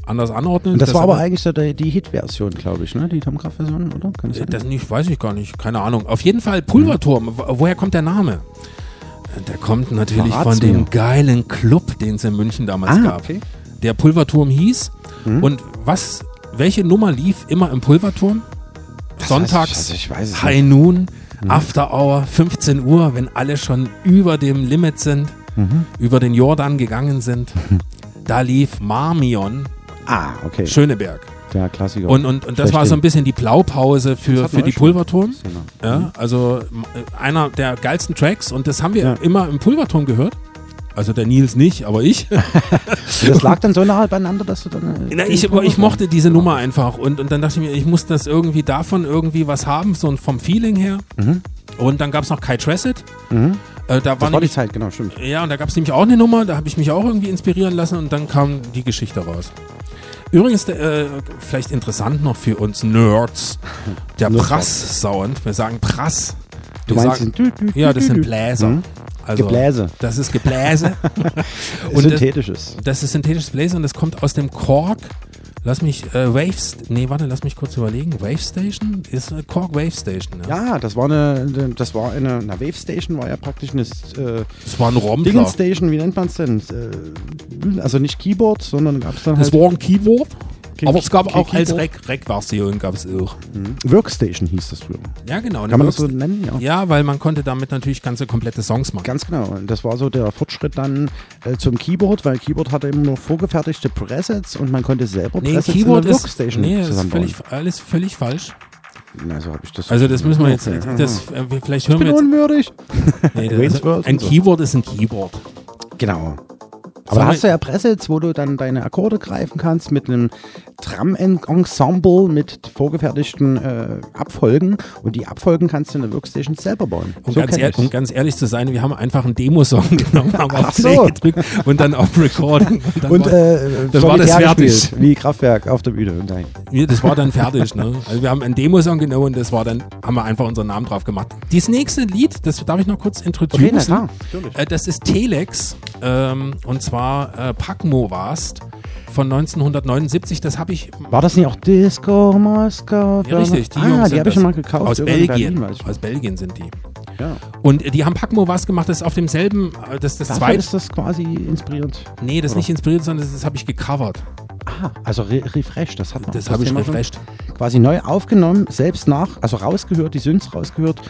Speaker 18: anders anordnet.
Speaker 17: Mhm. Und das, war aber eigentlich so die, die Hit-Version, glaube ich, ne? Die Tom Kraft-Version, oder? Kann das?
Speaker 18: Das nicht, weiß ich gar nicht. Keine Ahnung. Auf jeden Fall Pulverturm. Wo- Woher kommt der Name? Der kommt natürlich
Speaker 17: Verrat's
Speaker 18: von dem
Speaker 17: mir.
Speaker 18: geilen Club, den es in München damals
Speaker 17: Ah,
Speaker 18: gab.
Speaker 17: okay.
Speaker 18: Der Pulverturm hieß.
Speaker 17: Mhm.
Speaker 18: Und was, welche Nummer lief immer im Pulverturm? Sonntags,
Speaker 17: weiß ich- also
Speaker 18: High Noon, After Hour, 15 Uhr, wenn alle schon über dem Limit sind,
Speaker 17: Mhm.
Speaker 18: über den Jordan gegangen sind. Da lief Marmion,
Speaker 17: Ah, okay.
Speaker 18: Schöneberg.
Speaker 17: Der Klassiker.
Speaker 18: Und, und, und das war so ein bisschen die Blaupause für, für die. Pulverturm. Ja, also m- äh, einer der geilsten Tracks und das haben wir
Speaker 17: Ja.
Speaker 18: immer im Pulverturm gehört. Also der Nils nicht, aber ich.
Speaker 17: Das lag dann so nahe beieinander, dass du dann. Äh,
Speaker 18: Na, ich, ich mochte diese Nummer einfach und, und dann dachte ich mir, ich muss das irgendwie davon irgendwie was haben, so vom Feeling her.
Speaker 17: Mhm.
Speaker 18: Und dann gab es noch Kai Tressett.
Speaker 17: Mhm.
Speaker 18: Äh, da
Speaker 17: Das war die
Speaker 18: nämlich-
Speaker 17: Zeit, genau, stimmt.
Speaker 18: Ja, und da gab es nämlich auch eine Nummer, da habe ich mich auch irgendwie inspirieren lassen und dann kam die Geschichte raus. Übrigens, äh, vielleicht interessant noch für uns Nerds, der. Prass-Sound. Wir sagen Prass.
Speaker 17: Du
Speaker 18: Wir
Speaker 17: meinst
Speaker 18: sagen, Ja, das sind. Bläser.
Speaker 17: Mhm.
Speaker 18: Also,
Speaker 17: Gebläse.
Speaker 18: Das ist Gebläse. Und das-
Speaker 17: Synthetisches.
Speaker 18: Das ist synthetisches Bläser und das kommt aus dem Korg. Lass mich, äh, Waves, nee, warte, lass mich kurz überlegen. Wave Station? Ist äh, Korg Wave Station, ja.
Speaker 17: Ja, das war eine, das war eine, na, Wave Station war ja praktisch eine, äh,
Speaker 18: Das war ein.
Speaker 17: Dingen Station, wie nennt man es denn? Äh, also nicht Keyboard, sondern gab es dann
Speaker 18: Das
Speaker 17: halt.
Speaker 18: war ein Keyboard. Aber es gab auch als Rec-Version gab es auch.
Speaker 17: Mhm. Workstation hieß das früher.
Speaker 18: Ja, genau.
Speaker 17: Kann man das so nennen? Ja.
Speaker 18: Ja, weil man konnte damit natürlich ganze komplette Songs machen.
Speaker 17: Ganz genau. Und das war so der Fortschritt dann äh, zum Keyboard, weil Keyboard hatte immer nur vorgefertigte Presets und man konnte selber
Speaker 18: Nee,
Speaker 17: Presets
Speaker 18: Keyboard
Speaker 17: in der
Speaker 18: ist,
Speaker 17: Workstation
Speaker 18: nee, das ist
Speaker 17: zusammenbauen.
Speaker 18: völlig, alles völlig falsch.
Speaker 17: Na, so ich das.
Speaker 18: Also das müssen wir jetzt,
Speaker 17: Okay.
Speaker 18: das, äh, vielleicht
Speaker 17: ich
Speaker 18: hören
Speaker 17: bin
Speaker 18: wir jetzt.
Speaker 17: unwürdig.
Speaker 18: Nee, das, also, ein
Speaker 17: so.
Speaker 18: Keyboard ist ein Keyboard.
Speaker 17: Genau. Aber da hast du ja Presets, wo du dann deine Akkorde greifen kannst mit einem Drum-Ensemble mit vorgefertigten äh, Abfolgen und die Abfolgen kannst du in der Workstation selber bauen.
Speaker 18: Um,
Speaker 17: So
Speaker 18: ganz ehr, um ganz ehrlich zu sein, wir haben einfach einen Demosong genommen, haben
Speaker 17: Ach
Speaker 18: auf Play
Speaker 17: so.
Speaker 18: gedrückt und dann auf Recording. Und, dann
Speaker 17: Und
Speaker 18: war,
Speaker 17: äh,
Speaker 18: das war das fertig.
Speaker 17: Wie Kraftwerk auf der Bühne. Nein.
Speaker 18: Ja, das war dann fertig. Ne? Also wir haben einen Demosong genommen und das war dann, haben wir einfach unseren Namen drauf gemacht. Dieses nächste Lied, das darf ich noch kurz introducen.
Speaker 17: Okay, na klar, natürlich.
Speaker 18: äh, das ist Telex ähm, und zwar äh, Packmo warst von 1979. Das habe ich
Speaker 17: War das nicht auch Disco Moskau?
Speaker 18: Ja, richtig, die
Speaker 17: ah,
Speaker 18: Jungs
Speaker 17: die habe ich
Speaker 18: das.
Speaker 17: schon mal gekauft.
Speaker 18: Aus Belgien.
Speaker 17: Berlin.
Speaker 18: Aus Belgien sind die.
Speaker 17: Ja.
Speaker 18: Und die haben Packmo was gemacht, das ist auf demselben, äh, das das zweite.
Speaker 17: ist das quasi inspiriert.
Speaker 18: Nee, das ist nicht inspiriert, sondern das, das habe ich gecovert.
Speaker 17: Ah, also re refreshed, das hat man.
Speaker 18: Das habe ich refreshed.
Speaker 17: Quasi neu aufgenommen, selbst nach, also rausgehört, die Synths rausgehört,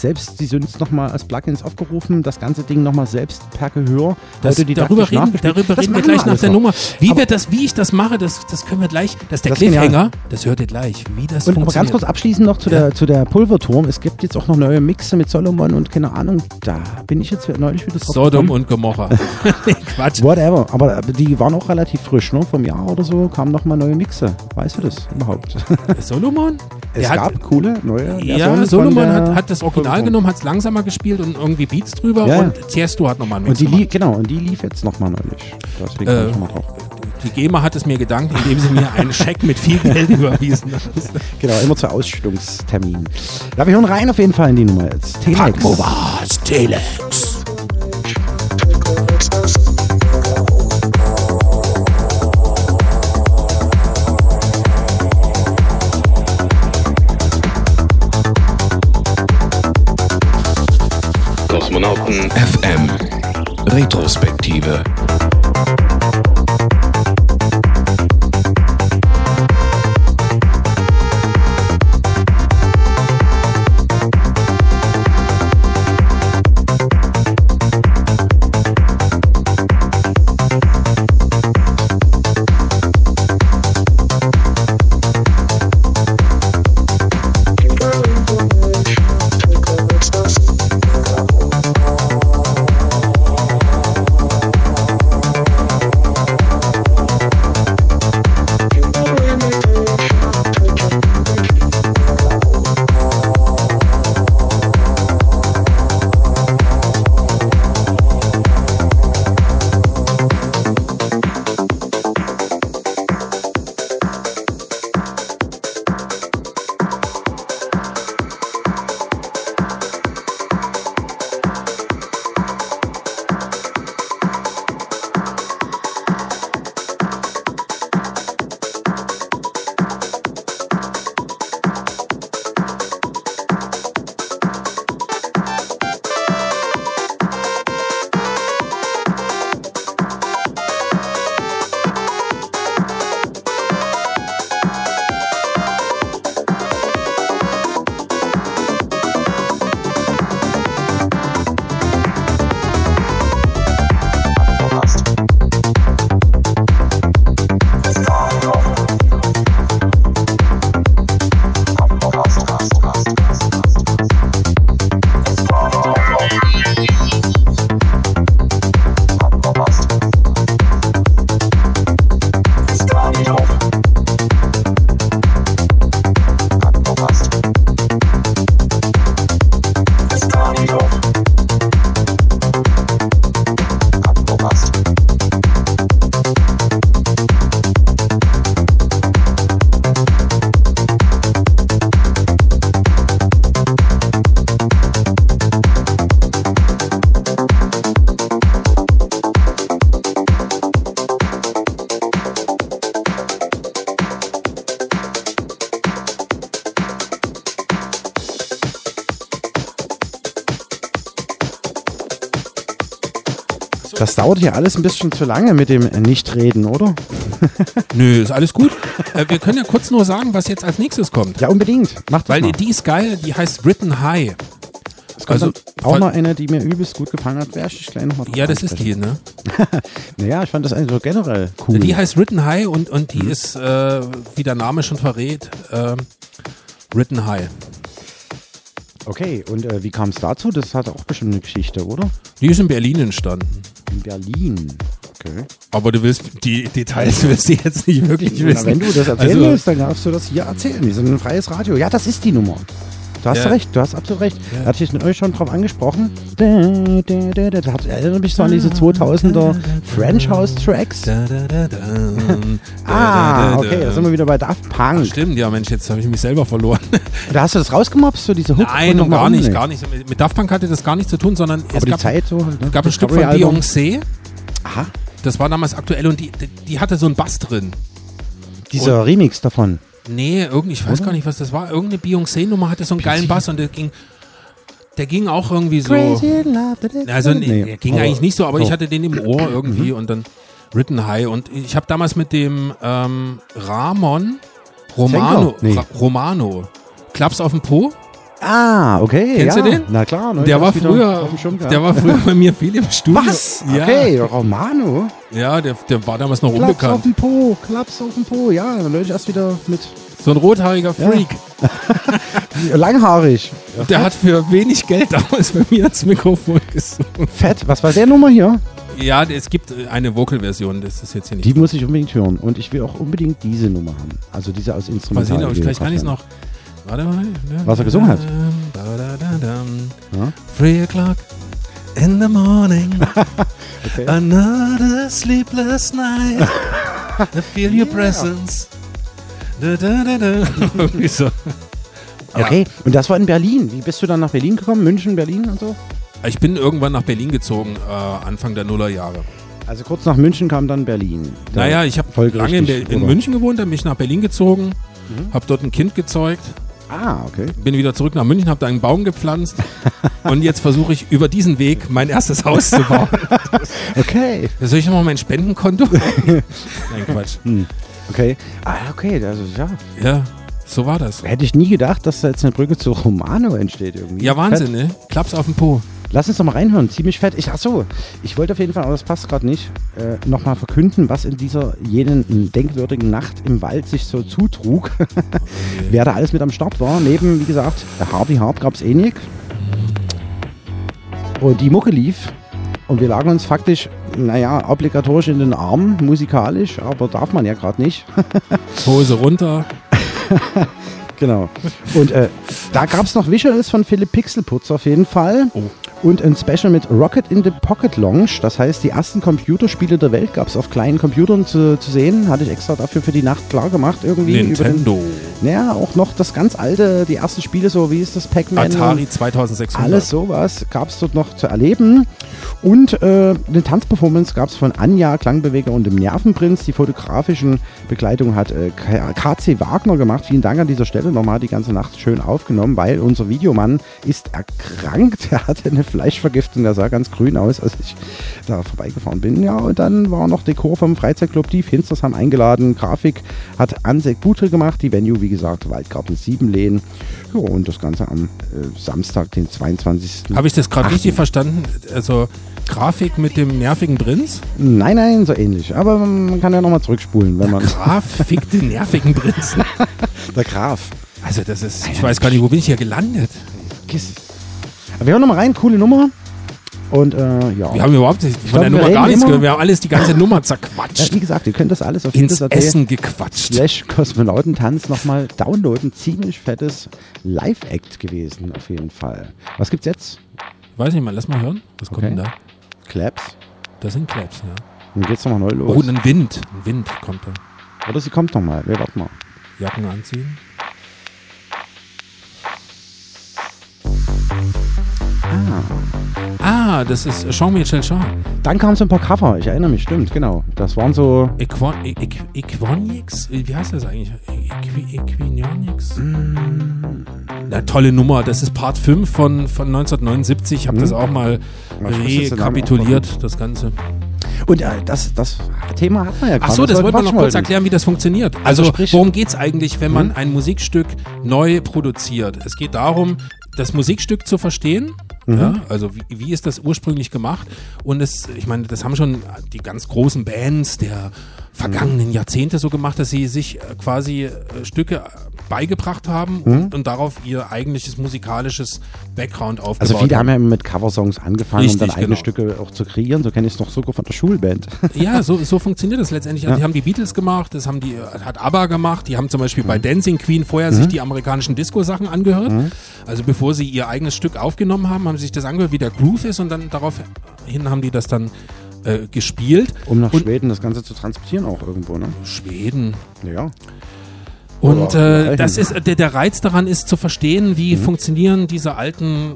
Speaker 17: selbst die Synths nochmal als Plugins aufgerufen, das ganze Ding nochmal selbst per Gehör.
Speaker 18: Das, darüber reden, darüber reden wir gleich nach
Speaker 17: alles
Speaker 18: der
Speaker 17: noch.
Speaker 18: Nummer. Wie,
Speaker 17: Aber-
Speaker 18: wir das, wie ich das mache, das, das können wir gleich. Das ist der
Speaker 17: Das.
Speaker 18: Cliffhanger. Das hört ihr gleich, wie das
Speaker 17: Und aber
Speaker 18: funktioniert.
Speaker 17: ganz kurz abschließend noch zu, der, zu der Pulverturm. Es gibt jetzt auch noch neue Mixe mit Solomon und keine Ahnung. Da bin ich jetzt neulich wieder drauf
Speaker 18: Sodom und Gomorra. Quatsch.
Speaker 17: Whatever. Aber die waren auch relativ frisch, ne? Vom Jahr oder so kamen noch mal neue Mixe. Weißt du das überhaupt?
Speaker 18: Solomon?
Speaker 17: Es
Speaker 18: Der hat-
Speaker 17: gab coole neue
Speaker 18: Ja, Solomon hat, hat das Original
Speaker 17: Pulverturm.
Speaker 18: genommen, hat es langsamer gespielt und irgendwie Beats drüber
Speaker 17: Ja, ja.
Speaker 18: und Tiesto hat nochmal einen
Speaker 17: Und
Speaker 18: Mix
Speaker 17: die
Speaker 18: gemacht.
Speaker 17: lief, genau, und die lief jetzt nochmal neulich. Deswegen
Speaker 18: Äh,
Speaker 17: ich mal drauf.
Speaker 18: Die GEMA hat es mir gedankt, indem sie mir einen Scheck mit viel Geld überwiesen hat.
Speaker 17: Genau, immer zu Ausstellungsterminen. Ja, wir hören rein auf jeden Fall in die Nummer jetzt. Telex.
Speaker 18: Telex.
Speaker 10: Kosmonauten FM Retrospektive.
Speaker 17: Dauert hier alles ein bisschen zu lange mit dem Nichtreden, oder?
Speaker 18: Nö, ist alles gut. Äh, wir können ja kurz nur sagen, was jetzt als nächstes kommt.
Speaker 17: Ja, unbedingt. Macht
Speaker 18: Weil
Speaker 17: mal.
Speaker 18: die, ist geil, die heißt Written High.
Speaker 17: Das kommt dann auch noch eine, die mir übelst gut gefallen hat. Werde ich gleich nochmal
Speaker 18: Ja, das ist die, ne?
Speaker 17: naja, ich fand das eigentlich so generell cool.
Speaker 18: Die heißt Written High und, und die ist, äh, wie der Name schon verrät, ähm, Written High.
Speaker 17: Okay, und äh, wie kam es dazu? Das hat auch bestimmt eine Geschichte, oder?
Speaker 18: Die ist in Berlin entstanden.
Speaker 17: In Berlin. Okay.
Speaker 18: Aber du willst die Details willst du jetzt nicht wirklich wissen.
Speaker 17: Na, wenn du das erzählen
Speaker 18: Also-
Speaker 17: willst, dann darfst du das hier erzählen. Wir sind ein freies Radio. Ja, das ist die Nummer. Du hast
Speaker 18: Ja.
Speaker 17: recht, du hast absolut recht.
Speaker 18: Ja.
Speaker 17: Da hatte ich euch schon drauf angesprochen. Da, da, da, da. Das hat- erinnert mich so an diese 2000er French House Tracks. Ah, okay, da sind wir wieder bei Daft Punk.
Speaker 18: Stimmt, ja Mensch, jetzt habe ich mich selber verloren.
Speaker 17: Da hast du das rausgemobst, so diese Hook?
Speaker 18: Nein,
Speaker 17: und
Speaker 18: und
Speaker 17: noch
Speaker 18: gar nicht, gar nicht. Mit, Daft Punk hatte das gar nichts zu tun, sondern es
Speaker 17: Aber die
Speaker 18: gab,
Speaker 17: Zeit so. Ne?
Speaker 18: es gab ein Stück von. Beyoncé.
Speaker 17: Aha.
Speaker 18: Das war damals aktuell und die, die, die hatte so einen Bass drin.
Speaker 17: Dieser Remix davon.
Speaker 18: Nee, irgendwie, ich weiß
Speaker 17: Oder?
Speaker 18: gar nicht, was das war. Irgendeine Beyoncé-Nummer hatte so einen geilen Bass und der ging, der ging auch irgendwie so. Also, nee, der ging
Speaker 17: aber-
Speaker 18: eigentlich nicht so, aber ich hatte den im Ohr irgendwie und dann Written High. Und ich habe damals mit dem ähm, Ramon Romano, Romano, Klaps auf dem Po.
Speaker 17: Ah, okay.
Speaker 18: Kennst
Speaker 17: ja.
Speaker 18: du den?
Speaker 17: Na klar. ne,
Speaker 18: Der war, früher,
Speaker 17: auf
Speaker 18: der war früher bei mir viel im Studio.
Speaker 17: Was?
Speaker 18: Ja,
Speaker 17: Okay, Romano.
Speaker 18: ja der, der war damals noch
Speaker 17: Klaps auf
Speaker 18: unbekannt.
Speaker 17: den Po, Klaps auf den Po. Ja, dann löse ich erst wieder mit
Speaker 18: So ein rothaariger
Speaker 17: Ja.
Speaker 18: Freak.
Speaker 17: langhaarig.
Speaker 18: Der hat für wenig Geld damals bei mir ins Mikrofon gesungen.
Speaker 17: Fett. Was war der Nummer hier?
Speaker 18: Ja, es gibt eine Vocal-Version, das ist jetzt hier nicht.
Speaker 17: Die muss ich unbedingt hören. Und ich will auch unbedingt diese Nummer haben. Also diese aus
Speaker 18: Mal
Speaker 17: Instrumental.
Speaker 18: sehen, ob ich vielleicht kann ich es noch. Warte mal.
Speaker 17: Was er gesungen hat. Ja?
Speaker 18: Three o'clock in the morning.
Speaker 17: Okay.
Speaker 18: Another sleepless night. I feel your presence. Da, da, da, da. So. Ja.
Speaker 17: Okay, und das war in Berlin. Wie bist du dann nach Berlin gekommen? München, Berlin und so?
Speaker 18: Ich bin irgendwann nach Berlin gezogen, äh, Anfang der Nullerjahre.
Speaker 17: Also kurz nach München kam dann Berlin. Da
Speaker 18: Naja, ich habe lange in, in? München gewohnt, dann bin ich nach Berlin gezogen,
Speaker 17: Mhm.
Speaker 18: habe dort ein Kind gezeugt,
Speaker 17: Ah, okay.
Speaker 18: bin wieder zurück nach München, habe da einen Baum gepflanzt und jetzt versuche ich über diesen Weg mein erstes Haus zu bauen.
Speaker 17: Okay.
Speaker 18: Soll ich nochmal mein Spendenkonto? Nein, Quatsch.
Speaker 17: Hm. Okay. Ah, okay, also ja.
Speaker 18: Ja, so war das.
Speaker 17: Hätte ich nie gedacht, dass da jetzt eine Brücke zu Romano entsteht irgendwie.
Speaker 18: Ja, Wahnsinn, ne? Klaps auf den Po.
Speaker 17: Lass uns doch mal reinhören. Ziemlich fett. Ich, ach so, ich wollte auf jeden Fall, aber das passt gerade nicht, äh, nochmal verkünden, was in dieser jenen denkwürdigen Nacht im Wald sich so zutrug. Wer da alles mit am Start war. Neben, wie gesagt, der Hardy Harp gab es eh nicht. Und die Mucke lief. Und wir lagen uns faktisch, naja, obligatorisch in den Armen, musikalisch, aber darf man ja gerade nicht.
Speaker 18: Hose runter.
Speaker 17: Genau. Und äh, da gab es noch Visuals von Philipp Pixelputz auf jeden Fall.
Speaker 18: Oh.
Speaker 17: Und ein Special mit Rocket in the Pocket Launch. Das heißt, die ersten Computerspiele der Welt gab es auf kleinen Computern zu, zu sehen. Hatte ich extra dafür für die Nacht klar gemacht irgendwie.
Speaker 18: Nintendo.
Speaker 17: Über den, naja, auch noch das ganz alte, die ersten Spiele, so wie ist das, Pac-Man.
Speaker 18: Atari 2600.
Speaker 17: Alles sowas gab es dort noch zu erleben. Und äh, eine Tanzperformance gab es von Anja Klangbeweger und dem Nervenprinz. Die fotografischen Begleitung hat äh, KC Wagner gemacht. Vielen Dank an dieser Stelle nochmal die ganze Nacht schön aufgenommen, weil unser Videomann ist erkrankt. Er hatte eine Fleischvergiftung, der sah ganz grün aus, als ich da vorbeigefahren bin. Ja, und dann war noch Dekor vom Freizeitclub Die Finsters haben eingeladen. Grafik hat Ansek Butre gemacht. Die Venue, wie gesagt, Waldgarten Siebenlehn. Ja, und das Ganze am äh, Samstag, den 22.
Speaker 18: Habe ich das gerade richtig verstanden? Also Grafik mit dem nervigen Prinz?
Speaker 17: Nein, nein, so ähnlich. Aber man kann ja nochmal zurückspulen, wenn man.
Speaker 18: Grafik den nervigen Prinzen.
Speaker 17: Der Graf.
Speaker 18: Also das ist, ich weiß gar nicht, wo bin ich hier gelandet?
Speaker 17: Kiss. Aber wir hören nochmal rein, coole Nummer. Und äh, ja.
Speaker 18: Wir haben überhaupt nicht,
Speaker 17: Ich
Speaker 18: von der
Speaker 17: glaub, wir
Speaker 18: Nummer gar nichts gehört. Wir haben alles, die ganze Nummer
Speaker 17: Ja,
Speaker 18: zerquatscht.
Speaker 17: wie gesagt, ihr könnt das alles auf
Speaker 18: Ins Essen gequatscht.
Speaker 17: slash Kosmonautentanz nochmal downloaden. Ziemlich fettes Live-Act gewesen, auf jeden Fall. Was gibt's jetzt?
Speaker 18: Weiß nicht mal, lass mal hören. Was kommt
Speaker 17: Okay.
Speaker 18: denn da?
Speaker 17: Claps.
Speaker 18: Das sind Claps, ja.
Speaker 17: Dann geht's nochmal neu los.
Speaker 18: Oh, ein Wind. Ein Wind kommt da.
Speaker 17: Oder sie kommt nochmal. Wir warten mal.
Speaker 18: Jacken anziehen. Ah, das ist Jean-Michel Jean.
Speaker 17: Dann kamen so ein paar Cover. Ich erinnere mich, stimmt, genau. Das waren so.
Speaker 18: Equon, E- Equonix? Wie heißt das eigentlich? Equi, Equinionix? Na, tolle Nummer. Das ist Part 5 von, von 1979. Ich habe
Speaker 17: Mhm.
Speaker 18: das auch mal rekapituliert, das Ganze.
Speaker 17: Und äh, das, das Thema hat man ja gerade.
Speaker 18: Ach so, das
Speaker 17: was
Speaker 18: wollten wir noch kurz
Speaker 17: wollten.
Speaker 18: erklären, wie das funktioniert.
Speaker 17: Also
Speaker 18: Also,
Speaker 17: sprich-
Speaker 18: worum geht es eigentlich, wenn man
Speaker 17: Mhm.
Speaker 18: ein Musikstück neu produziert? Es geht darum, das Musikstück zu verstehen.
Speaker 17: Mhm.
Speaker 18: Ja, also wie, wie ist das ursprünglich gemacht? Und es, ich meine, das haben schon die ganz großen Bands der vergangenen Jahrzehnte so gemacht, dass sie sich äh, quasi äh, Stücke beigebracht haben
Speaker 17: Mhm.
Speaker 18: und, und darauf ihr eigentliches musikalisches Background aufgebaut
Speaker 17: Also viele haben
Speaker 18: haben.
Speaker 17: ja mit Coversongs angefangen, um
Speaker 18: Richtig,
Speaker 17: dann eigene
Speaker 18: genau.
Speaker 17: Stücke auch zu kreieren. So kenne ich es noch sogar von der Schulband.
Speaker 18: Ja, so, so funktioniert das letztendlich. Also
Speaker 17: Ja.
Speaker 18: Die haben die Beatles gemacht, das haben die, äh, hat ABBA gemacht, die haben zum Beispiel bei Dancing Queen vorher
Speaker 17: Mhm.
Speaker 18: sich die amerikanischen Disco-Sachen angehört.
Speaker 17: Mhm.
Speaker 18: Also bevor sie ihr eigenes Stück aufgenommen haben, haben sie sich das angehört, wie der Groove ist und dann daraufhin haben die das dann äh, gespielt.
Speaker 17: Um nach
Speaker 18: und
Speaker 17: Schweden das Ganze zu transportieren auch irgendwo, ne?
Speaker 18: Schweden.
Speaker 17: Ja.
Speaker 18: Und äh, das ist, der, der Reiz daran ist zu verstehen, wie
Speaker 17: Mhm.
Speaker 18: funktionieren diese alten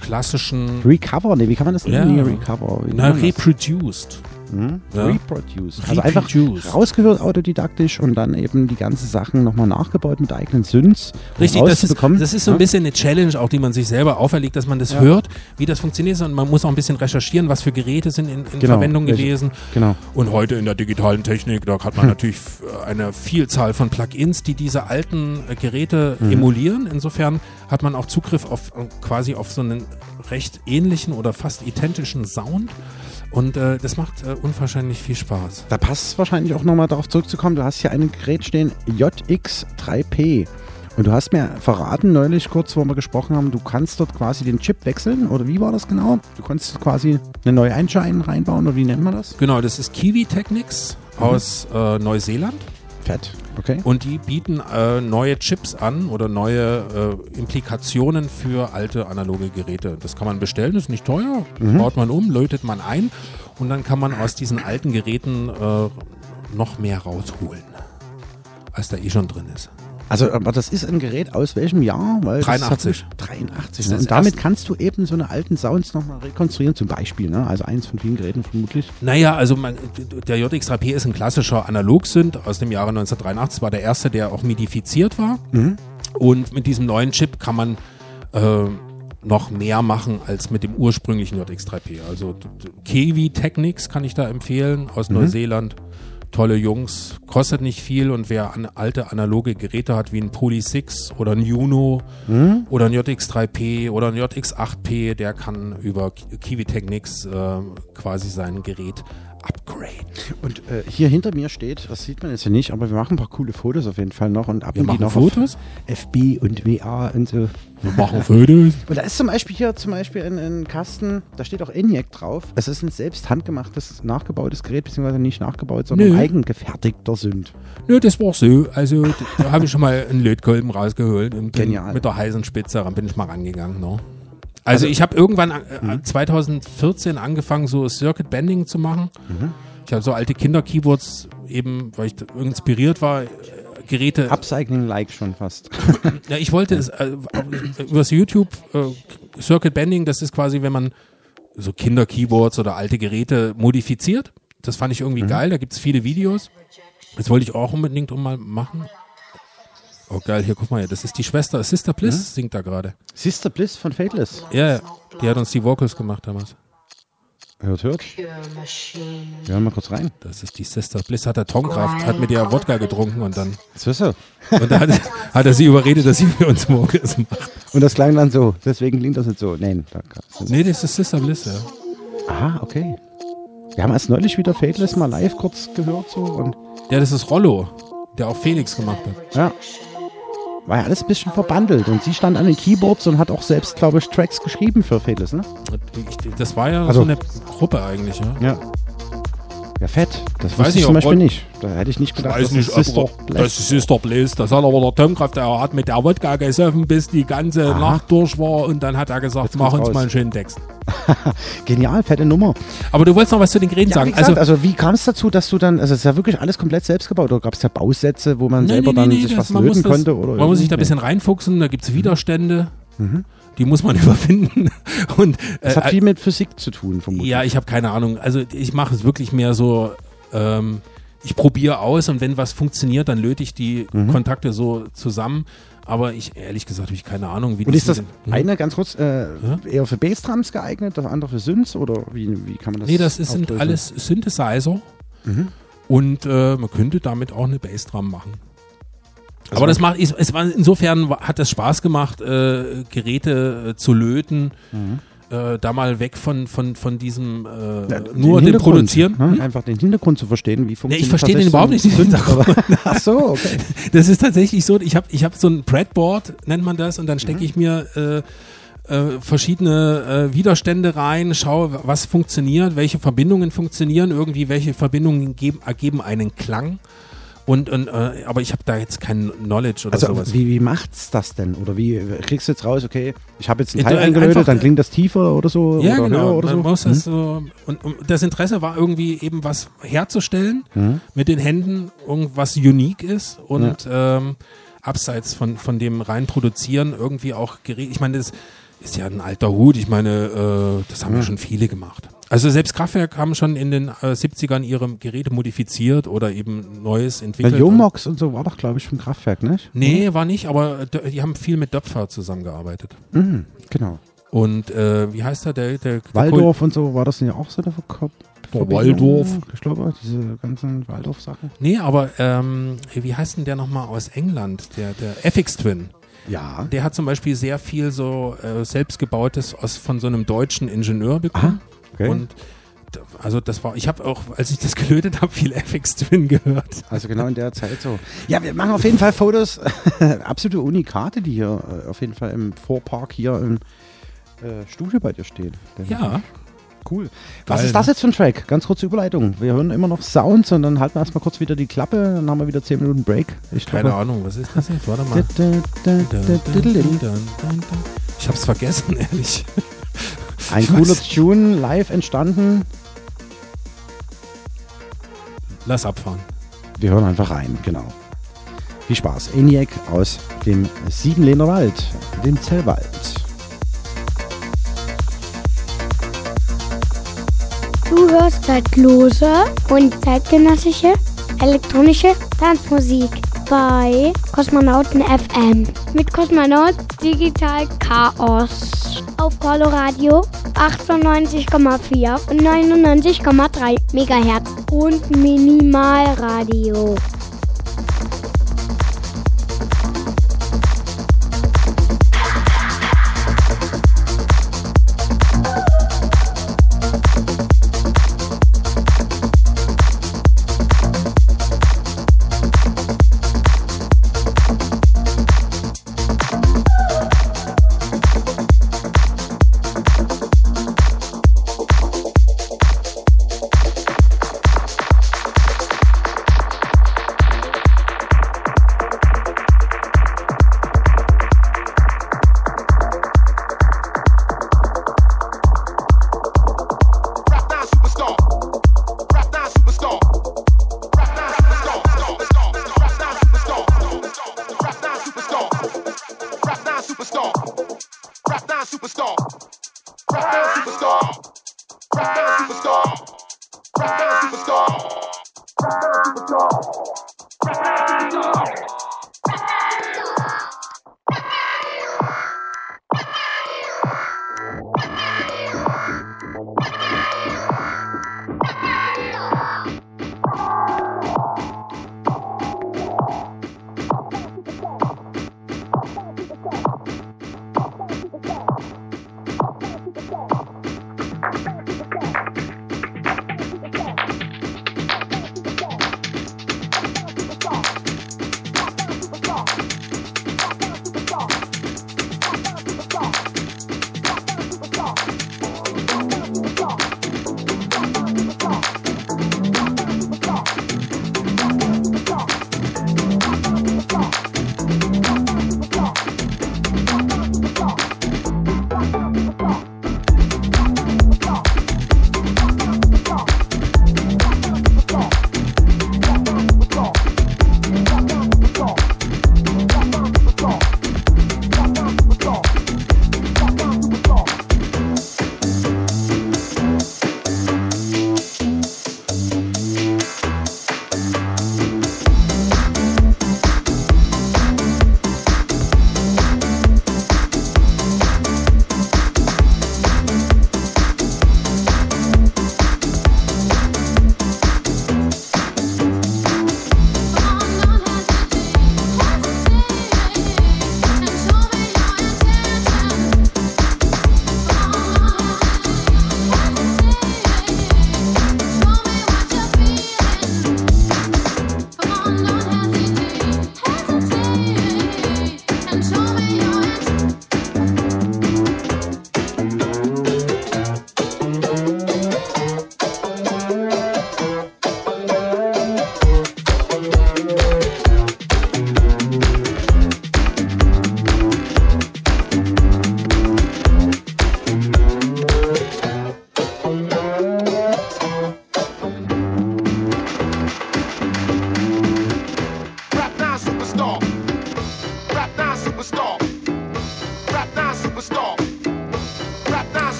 Speaker 18: klassischen
Speaker 17: Recover, ne, wie kann man das
Speaker 18: Ja.
Speaker 17: nennen? Recover. Wie
Speaker 18: Na, reproduced.
Speaker 17: Mhm.
Speaker 18: Ja.
Speaker 17: Reproduced. Also einfach rausgehört autodidaktisch und dann eben die ganzen Sachen nochmal nachgebaut mit eigenen Synths.
Speaker 18: Richtig, das ist, das ist so ein
Speaker 17: Ja.
Speaker 18: bisschen eine Challenge, auch die man sich selber auferlegt, dass man das
Speaker 17: Ja.
Speaker 18: hört, wie das funktioniert. Und man muss auch ein bisschen recherchieren, was für Geräte sind in, in
Speaker 17: Genau,
Speaker 18: Verwendung gewesen.
Speaker 17: genau.
Speaker 18: Und heute in der digitalen Technik, da hat man natürlich f- eine Vielzahl von Plugins, die diese alten äh, Geräte
Speaker 17: Mhm.
Speaker 18: emulieren. Insofern hat man auch Zugriff auf äh, quasi auf so einen recht ähnlichen oder fast identischen Sound. Und äh, das macht äh, unwahrscheinlich viel Spaß.
Speaker 17: Da passt es wahrscheinlich auch nochmal darauf zurückzukommen. Du hast hier ein Gerät stehen, JX3P. Und du hast mir verraten neulich kurz, wo wir gesprochen haben, du kannst dort quasi den Chip wechseln. Oder wie war das genau? Du konntest quasi eine neue Einschein reinbauen oder wie nennt man das?
Speaker 18: Genau, das ist Kiwi Technics
Speaker 17: Mhm.
Speaker 18: aus äh, Neuseeland.
Speaker 17: Fett, okay.
Speaker 18: Und die bieten äh, neue Chips an oder neue äh, Implikationen für alte analoge Geräte. Das kann man bestellen, ist nicht teuer,
Speaker 17: Mhm.
Speaker 18: baut man um, lötet man ein und dann kann man aus diesen alten Geräten äh, noch mehr rausholen, als da eh schon drin ist.
Speaker 17: Also, aber das ist ein Gerät aus welchem Jahr? Weil das
Speaker 18: 83.
Speaker 17: hat- 83.
Speaker 18: Das
Speaker 17: Ne? Und damit kannst du eben so eine alten Sounds nochmal rekonstruieren, zum Beispiel. Ne? Also eins von vielen Geräten vermutlich.
Speaker 18: Naja, also man, der JX3P ist ein klassischer Analog-Synth aus dem Jahre 1983. war der erste, der auch midifiziert war.
Speaker 17: Mhm.
Speaker 18: Und mit diesem neuen Chip kann man äh, noch mehr machen als mit dem ursprünglichen JX3P. Also Kiwi Technics kann ich da empfehlen aus
Speaker 17: Mhm.
Speaker 18: Neuseeland. Tolle Jungs, kostet nicht viel und wer an, alte analoge Geräte hat wie ein Poly 6 oder ein Juno
Speaker 17: Mhm.
Speaker 18: oder ein JX3P oder ein JX8P, der kann über Ki- Kiwi Technics äh, quasi sein Gerät upgraden.
Speaker 17: Und äh, hier hinter mir steht, das sieht man jetzt ja nicht, aber wir machen ein paar coole Fotos auf jeden Fall noch und ab
Speaker 18: Wir
Speaker 17: und
Speaker 18: machen
Speaker 17: noch
Speaker 18: Fotos?
Speaker 17: FB und WA und so.
Speaker 18: Wir machen Fotos.
Speaker 17: Und da ist zum Beispiel hier zum Beispiel ein, ein Kasten, da steht auch ENIAC drauf. Es ist ein selbst handgemachtes, nachgebautes Gerät, beziehungsweise nicht nachgebaut, sondern
Speaker 18: Nö.
Speaker 17: eigengefertigter Sünd.
Speaker 18: Nö, das war so. Also da habe ich schon mal einen Lötkolben rausgeholt und
Speaker 17: Genial.
Speaker 18: mit der heißen Spitze bin ich mal rangegangen. Ne? Also,
Speaker 17: Also-
Speaker 18: ich habe irgendwann äh, 2014 angefangen, so Circuit Bending zu machen.
Speaker 17: Mhm.
Speaker 18: Ich habe so alte Kinder-Keyboards eben, weil ich inspiriert war, äh, Geräte.
Speaker 17: Upcycling-like schon fast.
Speaker 18: Ja, ich wollte es äh, übers YouTube äh, Circuit Bending, das ist quasi, wenn man so Kinder-Keyboards oder alte Geräte modifiziert. Das fand ich irgendwie
Speaker 17: Mhm.
Speaker 18: geil, da gibt es viele Videos. Das wollte ich auch unbedingt mal machen. Oh geil, hier guck mal, hier, das ist die Schwester, Sister Bliss
Speaker 17: Mhm.
Speaker 18: singt da gerade.
Speaker 17: Sister Bliss von Fateless.
Speaker 18: Ja, die hat uns die Vocals gemacht damals.
Speaker 17: Hört, hört. Wir hören mal kurz rein.
Speaker 18: Das ist die Sister Bliss, hat der Tomkraft, hat mit ihr Wodka getrunken und dann,
Speaker 17: So, so.
Speaker 18: und dann hat, hat er sie überredet, dass sie für uns Vocals macht.
Speaker 17: Und das klang dann so. Deswegen klingt das jetzt so. Nein, da
Speaker 18: Nee, das ist Sister Bliss, ja.
Speaker 17: Aha, okay. Wir haben erst neulich wieder Fateless mal live kurz gehört so und
Speaker 18: Ja, das ist Rollo, der auch Felix gemacht hat.
Speaker 17: ja. War ja alles ein bisschen verbandelt und sie stand an den Keyboards und hat auch selbst, glaube ich, Tracks geschrieben für Fateless, ne?
Speaker 18: Das war ja
Speaker 17: Also-
Speaker 18: so eine Gruppe eigentlich, ja.
Speaker 17: Ja. Ja, fett. Das
Speaker 18: weiß
Speaker 17: ich zum Beispiel nicht. Da hätte ich nicht gedacht,
Speaker 18: weiß
Speaker 17: dass
Speaker 18: nicht,
Speaker 17: das Sister Bliss-
Speaker 18: das ist Sister Bliss. Das hat aber der Tomkraft, der hat mit der Wodka gesoffen, bis die ganze
Speaker 17: Aha.
Speaker 18: Nacht durch war und dann hat er gesagt, mach uns
Speaker 17: raus.
Speaker 18: mal einen schönen Text.
Speaker 17: Genial, fette Nummer.
Speaker 18: Aber du wolltest noch was zu den Geräten
Speaker 17: Ja,
Speaker 18: sagen.
Speaker 17: wie gesagt,
Speaker 18: also,
Speaker 17: also, wie kam es dazu, dass du dann, also es ist ja wirklich alles komplett selbst gebaut oder gab es ja Bausätze, wo man
Speaker 18: Nee,
Speaker 17: selber
Speaker 18: nee,
Speaker 17: dann
Speaker 18: nee,
Speaker 17: sich
Speaker 18: das-
Speaker 17: was löten
Speaker 18: das-
Speaker 17: konnte? Oder
Speaker 18: Man muss sich da ein
Speaker 17: irgendwie?
Speaker 18: bisschen reinfuchsen, da gibt es Widerstände,
Speaker 17: Mhm.
Speaker 18: Die muss man überwinden. Und,
Speaker 17: Das
Speaker 18: äh,
Speaker 17: hat viel mit Physik zu tun, vermutlich.
Speaker 18: Ja, ich habe keine Ahnung. Also ich mache es wirklich mehr so, ähm, ich probiere aus und wenn was funktioniert, dann löte ich die
Speaker 17: Mhm.
Speaker 18: Kontakte so zusammen. Aber ich, ehrlich gesagt, habe ich keine Ahnung, wie
Speaker 17: Und ist das eine ganz kurz äh, eher für Bassdrums geeignet, das andere für Synths oder wie, wie kann man das
Speaker 18: Nee, das sind alles Synthesizer.
Speaker 17: Mhm.
Speaker 18: Und äh, man könnte damit auch eine Bassdrum machen.
Speaker 17: Also
Speaker 18: Aber das macht, es war insofern hat es Spaß gemacht, äh, Geräte äh, zu löten,
Speaker 17: Mhm.
Speaker 18: äh, da mal weg von, von, von diesem äh,
Speaker 17: Ja,
Speaker 18: nur
Speaker 17: den
Speaker 18: dem Produzieren.
Speaker 17: Ne?
Speaker 18: Hm?
Speaker 17: Einfach den Hintergrund zu verstehen, wie funktioniert
Speaker 18: ich verstehe den überhaupt nicht, den Hintergrund.
Speaker 17: Ach so, okay.
Speaker 18: Das ist tatsächlich so, ich habe ich hab so ein Breadboard, nennt man das, und dann
Speaker 17: Mhm.
Speaker 18: stecke ich mir äh, äh, verschiedene äh, Widerstände rein, schaue, was funktioniert, welche Verbindungen funktionieren, irgendwie welche Verbindungen geben, ergeben einen Klang. Und, und äh, aber ich habe da jetzt kein Knowledge oder
Speaker 17: Also
Speaker 18: sowas.
Speaker 17: wie, wie macht's das denn? Oder wie kriegst du jetzt raus, okay, ich habe jetzt einen
Speaker 18: Ja,
Speaker 17: Teil
Speaker 18: du-
Speaker 17: eingelötet,
Speaker 18: einfach-
Speaker 17: dann klingt das tiefer oder so
Speaker 18: Ja,
Speaker 17: oder
Speaker 18: genau.
Speaker 17: oder so?
Speaker 18: muss das
Speaker 17: Hm?
Speaker 18: so und, und das Interesse war irgendwie eben was herzustellen
Speaker 17: Mhm.
Speaker 18: mit den Händen, irgendwas unique ist und ähm, abseits von, von dem rein produzieren irgendwie auch Gerät. Ich meine, das ist ja ein alter Hut. Ich meine, äh, das haben ja
Speaker 17: Ja.
Speaker 18: schon viele gemacht. Also selbst Kraftwerk haben schon in den äh, 70ern ihre Geräte modifiziert oder eben Neues
Speaker 17: Ja,
Speaker 18: entwickelt.
Speaker 17: Jomox und so war doch, glaube ich, vom Kraftwerk, nicht?
Speaker 18: Nee, war nicht, aber d- die haben viel mit Döpfer zusammengearbeitet.
Speaker 17: Mhm, genau.
Speaker 18: Und äh, wie heißt er, der, der, der
Speaker 17: Waldorf und so, war das nicht auch so der Verkauf?
Speaker 18: Der Waldorf.
Speaker 17: Ich glaube, diese ganzen Waldorf-Sachen.
Speaker 18: Nee, aber ähm, wie heißt denn der nochmal aus England? Der, der FX Twin.
Speaker 17: Ja.
Speaker 18: Der hat zum Beispiel sehr viel so äh, selbstgebautes aus von so einem deutschen Ingenieur bekommen.
Speaker 17: Ah, okay.
Speaker 18: Und also das war, ich habe auch, als ich das gelötet habe, viel FX Twin gehört.
Speaker 17: Also genau in der Zeit so. Ja, wir machen auf jeden Fall Fotos. Absolute Unikate, die hier äh, auf jeden Fall im Vorpark hier im äh, Studio bei dir stehen.
Speaker 18: Ja.
Speaker 17: Cool. Was
Speaker 18: Geil,
Speaker 17: ist das
Speaker 18: ne?
Speaker 17: jetzt für ein Track? Ganz kurze Überleitung. Wir hören immer noch Sounds und dann halten wir erstmal kurz wieder die Klappe, dann haben wir wieder 10 Minuten Break. Ich
Speaker 18: Keine
Speaker 17: glaube-
Speaker 18: Ahnung, was ist das jetzt? Warte mal. Ich hab's vergessen, ehrlich.
Speaker 17: Ein cooler Tune, live entstanden.
Speaker 18: Lass abfahren.
Speaker 17: Wir hören einfach rein, genau. Viel Spaß. ENIAC aus dem Siebenlehner Wald, dem Zellwald.
Speaker 21: Du hörst zeitlose und zeitgenössische elektronische Tanzmusik bei Kosmonauten FM mit Kosmonaut Digital Chaos. Auf Coloradio 98,4 und 99,3 Megahertz. Und Minimalradio.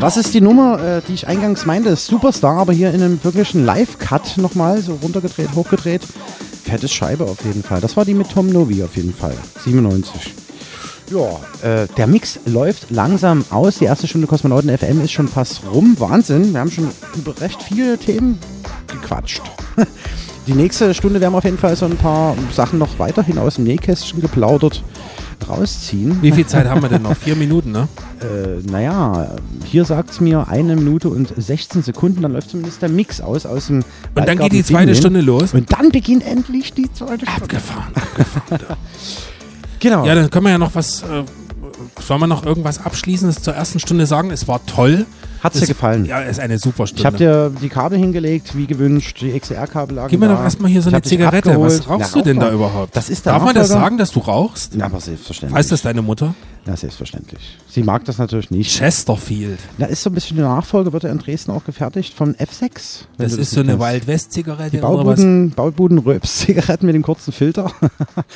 Speaker 17: Ja, das ist die Nummer, äh, die ich eingangs meinte. Superstar, aber hier in einem wirklichen Live-Cut nochmal, so runtergedreht, hochgedreht. Fettes Scheibe auf jeden Fall. Das war die mit Tom Novi auf jeden Fall. 97. Ja, äh, der Mix läuft langsam aus. Die erste Stunde Kosmonauten FM ist schon fast rum. Wahnsinn. Wir haben schon über recht viele Themen gequatscht. Die nächste Stunde werden wir auf jeden Fall so ein paar Sachen noch weiterhin aus dem Nähkästchen geplaudert rausziehen.
Speaker 18: Wie viel Zeit haben wir denn noch? Vier Minuten, ne?
Speaker 17: Äh, naja, hier sagt es mir eine Minute und 16 Sekunden, dann läuft zumindest der Mix aus aus dem
Speaker 18: Und dann geht die zweite Stunde los.
Speaker 17: Und dann beginnt endlich die zweite Stunde.
Speaker 18: Abgefahren, abgefahren.
Speaker 17: genau.
Speaker 18: Ja, dann können wir ja noch was. Äh, sollen wir noch irgendwas Abschließendes zur ersten Stunde sagen? Es war toll.
Speaker 17: Hat es dir gefallen?
Speaker 18: Ja, ist eine super Stunde.
Speaker 17: Ich habe dir die Kabel hingelegt, wie gewünscht, die XLR-Kabel lagen
Speaker 18: Gib mir
Speaker 17: da.
Speaker 18: doch erstmal hier so eine Zigarette. Was rauchst
Speaker 17: Na,
Speaker 18: du denn da überhaupt?
Speaker 17: Das ist der
Speaker 18: Darf man das sagen, dass du rauchst?
Speaker 17: Ja, aber selbstverständlich.
Speaker 18: Weiß das deine Mutter?
Speaker 17: Ja, selbstverständlich. Sie mag das natürlich nicht.
Speaker 18: Chesterfield.
Speaker 17: Da ist so ein bisschen die Nachfolge, wird ja in Dresden auch gefertigt von F6. wenn
Speaker 18: Das ist so eine. Wild West-Zigarette
Speaker 17: Die
Speaker 18: oder was?
Speaker 17: Baubuden, Baubuden Röps-Zigaretten mit dem kurzen Filter.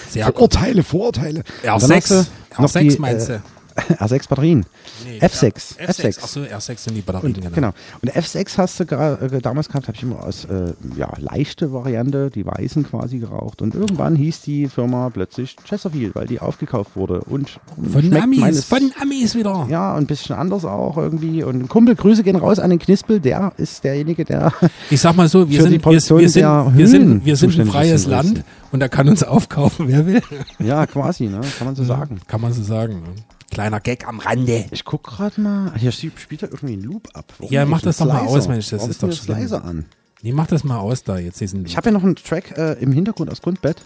Speaker 18: Sehr.
Speaker 17: Vorurteile, Vorurteile.
Speaker 18: R6.
Speaker 17: Und dann hast du noch
Speaker 18: R6
Speaker 17: die,
Speaker 18: meinst
Speaker 17: äh,
Speaker 18: du?
Speaker 17: R6 Batterien.
Speaker 18: Nee,
Speaker 17: F6.
Speaker 18: ja,
Speaker 17: F6.
Speaker 18: Achso, R6 sind die Batterien,
Speaker 17: Und,
Speaker 18: genau.
Speaker 17: genau. Und F6 hast du äh, damals gehabt, habe ich immer aus äh, ja, leichte Variante, die weißen quasi geraucht. Und irgendwann hieß die Firma plötzlich Chesterfield, weil die aufgekauft wurde. Und
Speaker 18: Von Amis,
Speaker 17: meines-
Speaker 18: von Amis wieder.
Speaker 17: Ja, ein bisschen anders auch irgendwie. Und Kumpel, Grüße gehen raus an den Knispel, der ist derjenige, der.
Speaker 18: Ich sag mal so, wir sind, wir, wir, sind,
Speaker 17: der
Speaker 18: wir, sind, wir sind ein freies. Land und da kann uns aufkaufen, wer will.
Speaker 17: Ja, quasi, ne? kann man so sagen.
Speaker 18: Kann man so sagen. ne? Kleiner Gag am Rande.
Speaker 17: Ich guck gerade mal. Hier spielt spielt er irgendwie einen Loop ab. Warum
Speaker 18: Ja, mach das doch mal aus, Mensch, das
Speaker 17: Warum
Speaker 18: ist doch schlimm.
Speaker 17: leiser an.
Speaker 18: Nee, mach das mal aus da, jetzt diesen.
Speaker 17: Ich habe ja noch einen Track äh, im Hintergrund aus Grundbett.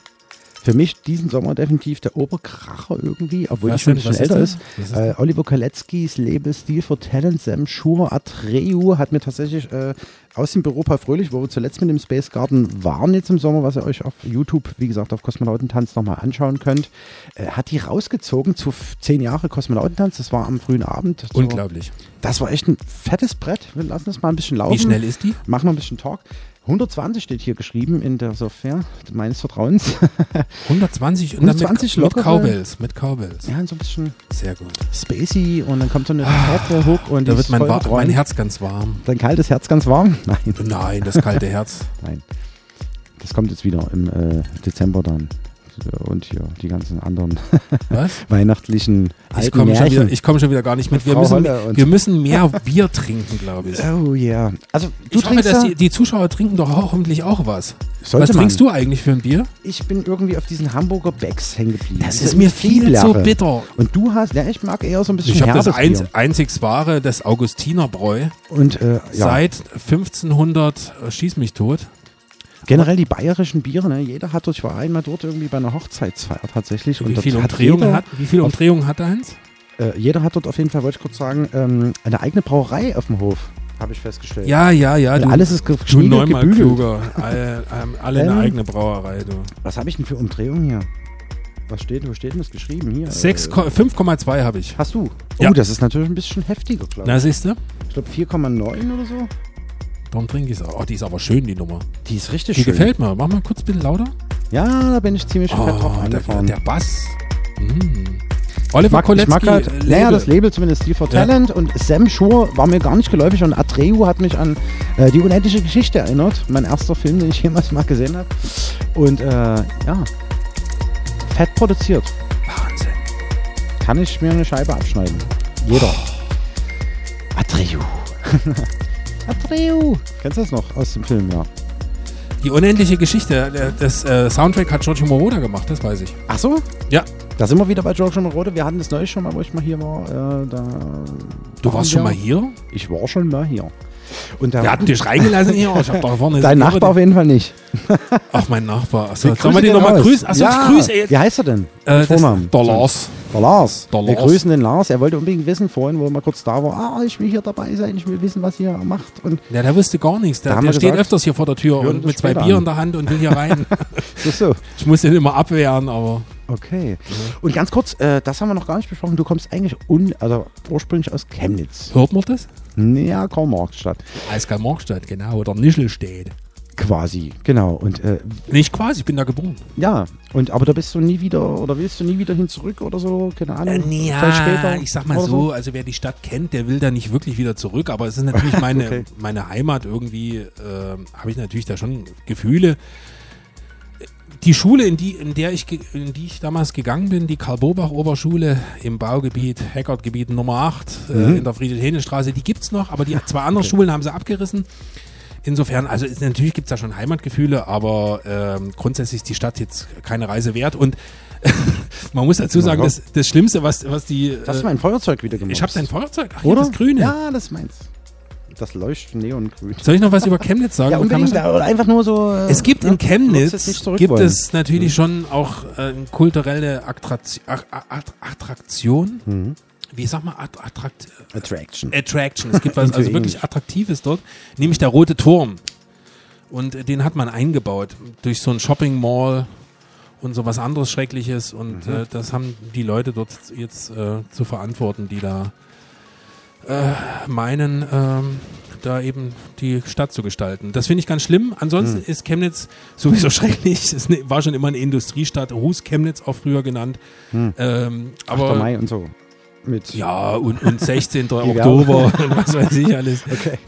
Speaker 17: Für mich diesen Sommer definitiv der Oberkracher irgendwie, obwohl
Speaker 18: Was
Speaker 17: ich schon ein bisschen älter ist.
Speaker 18: Ist
Speaker 17: Äh, Oliver Kaletzkis Label Stil for Talent, Sam Schur, Atreu hat mir tatsächlich äh, aus dem Büro Paul Fröhlich, wo wir zuletzt mit dem Space Garden waren jetzt im Sommer, was ihr euch auf YouTube, wie gesagt, auf Kosmonautentanz nochmal anschauen könnt, äh, hat die rausgezogen zu zehn Jahre Kosmonautentanz. Das war am frühen Abend. So-
Speaker 18: Unglaublich.
Speaker 17: Das war echt ein fettes Brett. Wir lassen es mal ein bisschen laufen.
Speaker 18: Wie schnell ist die?
Speaker 17: Machen wir ein bisschen Talk. 120 steht hier geschrieben in der Software meines Vertrauens.
Speaker 18: 120 und dann
Speaker 17: 120
Speaker 18: mit, mit Cowbells, mit Cowbells.
Speaker 17: Ja, so ein bisschen
Speaker 18: Sehr gut.
Speaker 17: spacey und dann kommt so eine Hardware-Hook und
Speaker 18: Da wird mein, mein Herz ganz warm.
Speaker 17: Dein kaltes Herz ganz warm? Nein.
Speaker 18: Nein, das kalte Herz.
Speaker 17: Nein. Das kommt jetzt wieder im äh, Dezember dann. Und hier die ganzen anderen weihnachtlichen
Speaker 18: Ich komme schon, wieder- ich komm schon wieder gar nicht mit. Wir
Speaker 17: Frau
Speaker 18: müssen, wir müssen mehr Bier trinken, glaube ich.
Speaker 17: Oh yeah. Also du
Speaker 18: Ich hoffe,
Speaker 17: trinkst
Speaker 18: dass
Speaker 17: ja,
Speaker 18: die, die Zuschauer trinken doch auch hoffentlich auch was.
Speaker 17: Sollte
Speaker 18: was
Speaker 17: man.
Speaker 18: trinkst du eigentlich für ein Bier?
Speaker 17: ich bin irgendwie auf diesen Hamburger Becks hängen geblieben.
Speaker 18: Das
Speaker 17: Diese
Speaker 18: ist mir viel zu bitter.
Speaker 17: Und du hast, ja, ich mag eher so ein bisschen
Speaker 18: Ich habe das einz, einzig wahre, das Augustinerbräu.
Speaker 17: Und äh, ja,
Speaker 18: Seit 1500 äh, schieß mich tot.
Speaker 17: Generell die bayerischen Biere, ne? jeder hat dort, ich war einmal dort irgendwie bei einer Hochzeitsfeier tatsächlich.
Speaker 18: Wie viele Umdrehungen hat, wie viele Umdrehungen hat eins?
Speaker 17: Äh, jeder hat dort auf jeden Fall, wollte ich kurz sagen, ähm, eine eigene Brauerei auf dem Hof, habe ich festgestellt.
Speaker 18: Ja, ja, ja.
Speaker 17: Und alles ist
Speaker 18: du
Speaker 17: geschniegelt,
Speaker 18: neunmal
Speaker 17: gebügelt.
Speaker 18: kluger. Alle, ähm, alle eine
Speaker 17: Ähm.
Speaker 18: eigene Brauerei, du.
Speaker 17: Was habe ich denn für Umdrehungen hier? Was steht, wo steht denn das geschrieben hier?
Speaker 18: Sechs
Speaker 17: Äh,
Speaker 18: Ko- 5,2 habe ich.
Speaker 17: hast du?
Speaker 18: Ja.
Speaker 17: Oh, das ist natürlich ein bisschen heftiger, glaube
Speaker 18: Na,
Speaker 17: ich.
Speaker 18: siehst du?
Speaker 17: Ich glaube 4,9 oder so.
Speaker 18: Darum trinke ich es auch. Oh, die ist aber schön, die Nummer.
Speaker 17: Die ist richtig
Speaker 18: Die
Speaker 17: schön.
Speaker 18: gefällt mir. Mach mal kurz ein bisschen lauter.
Speaker 17: Ja, da bin ich ziemlich fett drauf
Speaker 18: Oh, der, der Bass. Mm. Oliver Kolecki,
Speaker 17: halt,
Speaker 18: äh,
Speaker 17: naja, das Label zumindest Steel for
Speaker 18: Ja.
Speaker 17: Talent und Sam Schur war mir gar nicht geläufig und Atreu hat mich an äh, die unendliche Geschichte erinnert. Mein erster Film, den ich jemals mal gesehen habe. Und äh, ja, fett produziert.
Speaker 18: Wahnsinn.
Speaker 17: Kann ich mir eine Scheibe abschneiden. Jeder.
Speaker 18: Oh.
Speaker 17: Atreu. Atreu. Kennst du das noch aus dem Film, ja?
Speaker 18: Die unendliche Geschichte. Das äh, Soundtrack hat Giorgio Moroder gemacht, das weiß ich.
Speaker 17: Ach so?
Speaker 18: Ja.
Speaker 17: Da sind wir wieder bei George Rode. Wir hatten das neulich schon mal, wo ich mal hier war. Äh, da
Speaker 18: Du warst schon mal hier?
Speaker 17: Ich war schon mal hier. Und da
Speaker 18: Wir hatten dich reingelassen hier. Ich hab da vorne
Speaker 17: Dein Nachbar auf jeden Fall nicht.
Speaker 18: Ach, mein Nachbar. Achso,
Speaker 17: Wir
Speaker 18: sollen wir den nochmal grüßen? Achso,
Speaker 17: ja.
Speaker 18: grüße jetzt.
Speaker 17: Wie heißt er denn?
Speaker 18: Äh,
Speaker 17: Vornamen.
Speaker 18: der Lars.
Speaker 17: Der Lars.
Speaker 18: Der
Speaker 17: Wir
Speaker 18: Lars.
Speaker 17: grüßen den Lars. Er wollte unbedingt wissen vorhin, wo er mal kurz da war. Ah, ich will hier dabei sein. Ich will wissen, was ihr macht. Und
Speaker 18: Ja, der wusste gar nichts. Der, der
Speaker 17: wir
Speaker 18: steht
Speaker 17: gesagt,
Speaker 18: öfters hier vor der Tür und mit zwei Bier
Speaker 17: an.
Speaker 18: in der Hand und will hier rein.
Speaker 17: so.
Speaker 18: ich muss den immer abwehren, aber
Speaker 17: Okay. Und ganz kurz, äh, das haben wir noch gar nicht besprochen. Du kommst eigentlich un also ursprünglich aus Chemnitz.
Speaker 18: hört man das?
Speaker 17: Ja, Karl-Marx-Stadt.
Speaker 18: Eiskal Markstadt, genau. Oder Nischelstedt.
Speaker 17: Quasi, genau. Und äh,
Speaker 18: Nicht quasi, ich bin da geboren.
Speaker 17: ja, und aber da bist du nie wieder oder willst du nie wieder hin zurück oder so, keine Ahnung. vielleicht später
Speaker 18: ich sag mal
Speaker 17: oder
Speaker 18: so, also wer die Stadt kennt, der will da nicht wirklich wieder zurück, aber es ist natürlich meine,
Speaker 17: Okay.
Speaker 18: meine Heimat irgendwie, äh, habe ich natürlich da schon Gefühle. Die Schule, in die, in der ich, in die ich damals gegangen bin, die Karl-Bobach-Oberschule im Baugebiet, Heckert-Gebiet Nummer 8 äh,
Speaker 17: Mhm.
Speaker 18: in der Friedrich-Hene-Straße, die gibt's noch, aber die zwei anderen Schulen haben sie abgerissen. Insofern, also ist, natürlich gibt's da schon Heimatgefühle, aber ähm, grundsätzlich ist die Stadt jetzt keine Reise wert und man muss dazu sagen,
Speaker 17: Ja.
Speaker 18: das, das Schlimmste, was, was die.
Speaker 17: Das ist
Speaker 18: äh,
Speaker 17: mein Feuerzeug wieder gemacht.
Speaker 18: ich habe dein Feuerzeug, ach,
Speaker 17: Oder?
Speaker 18: das Grüne.
Speaker 17: Ja, das ist meins. Das leuchtet neongrün.
Speaker 18: Soll ich noch was über Chemnitz sagen?
Speaker 17: Ja, unbedingt. Oder einfach nur so.
Speaker 18: Es gibt in
Speaker 17: wirst
Speaker 18: Chemnitz gibt es natürlich
Speaker 17: Mhm.
Speaker 18: schon auch äh, kulturelle Attraktion, Attraktion.
Speaker 17: Mhm.
Speaker 18: Wie sag mal Att Attrakt
Speaker 17: Attraction.
Speaker 18: Attraction. Es gibt was also wirklich. Attraktives dort, nämlich der Rote Turm. Und äh, den hat man eingebaut durch so ein Shopping Mall und so was anderes Schreckliches. Und
Speaker 17: Mhm.
Speaker 18: äh, das haben die Leute dort jetzt äh, zu verantworten, die da äh, meinen, ähm, da eben die Stadt zu gestalten. Das finde ich ganz schlimm. Ansonsten
Speaker 17: Mhm.
Speaker 18: ist Chemnitz sowieso schrecklich. Es ne- war schon immer eine Industriestadt, Ruß Chemnitz auch früher genannt.
Speaker 17: Hm.
Speaker 18: Ähm,
Speaker 17: 8.
Speaker 18: aber
Speaker 17: Mai und so. Mit
Speaker 18: ja, und, und 16.
Speaker 17: Gewerbe.
Speaker 18: Oktober und was weiß ich alles.
Speaker 17: Okay.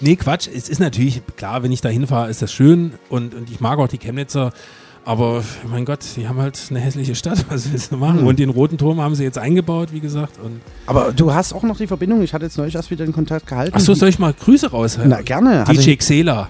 Speaker 18: Nee, Quatsch. Es ist natürlich, klar, wenn ich da hinfahre, ist das schön und, und ich mag auch die Chemnitzer. Aber mein Gott, die haben halt eine hässliche Stadt. Was willst du machen?
Speaker 17: Hm.
Speaker 18: Und den Roten Turm haben sie jetzt eingebaut, wie gesagt.
Speaker 17: Aber du hast auch noch die Verbindung. Ich hatte jetzt neulich erst wieder den Kontakt gehalten.
Speaker 18: Achso, soll ich mal Grüße raus?
Speaker 17: Na, gerne.
Speaker 18: DJ
Speaker 17: Also-
Speaker 18: Xela.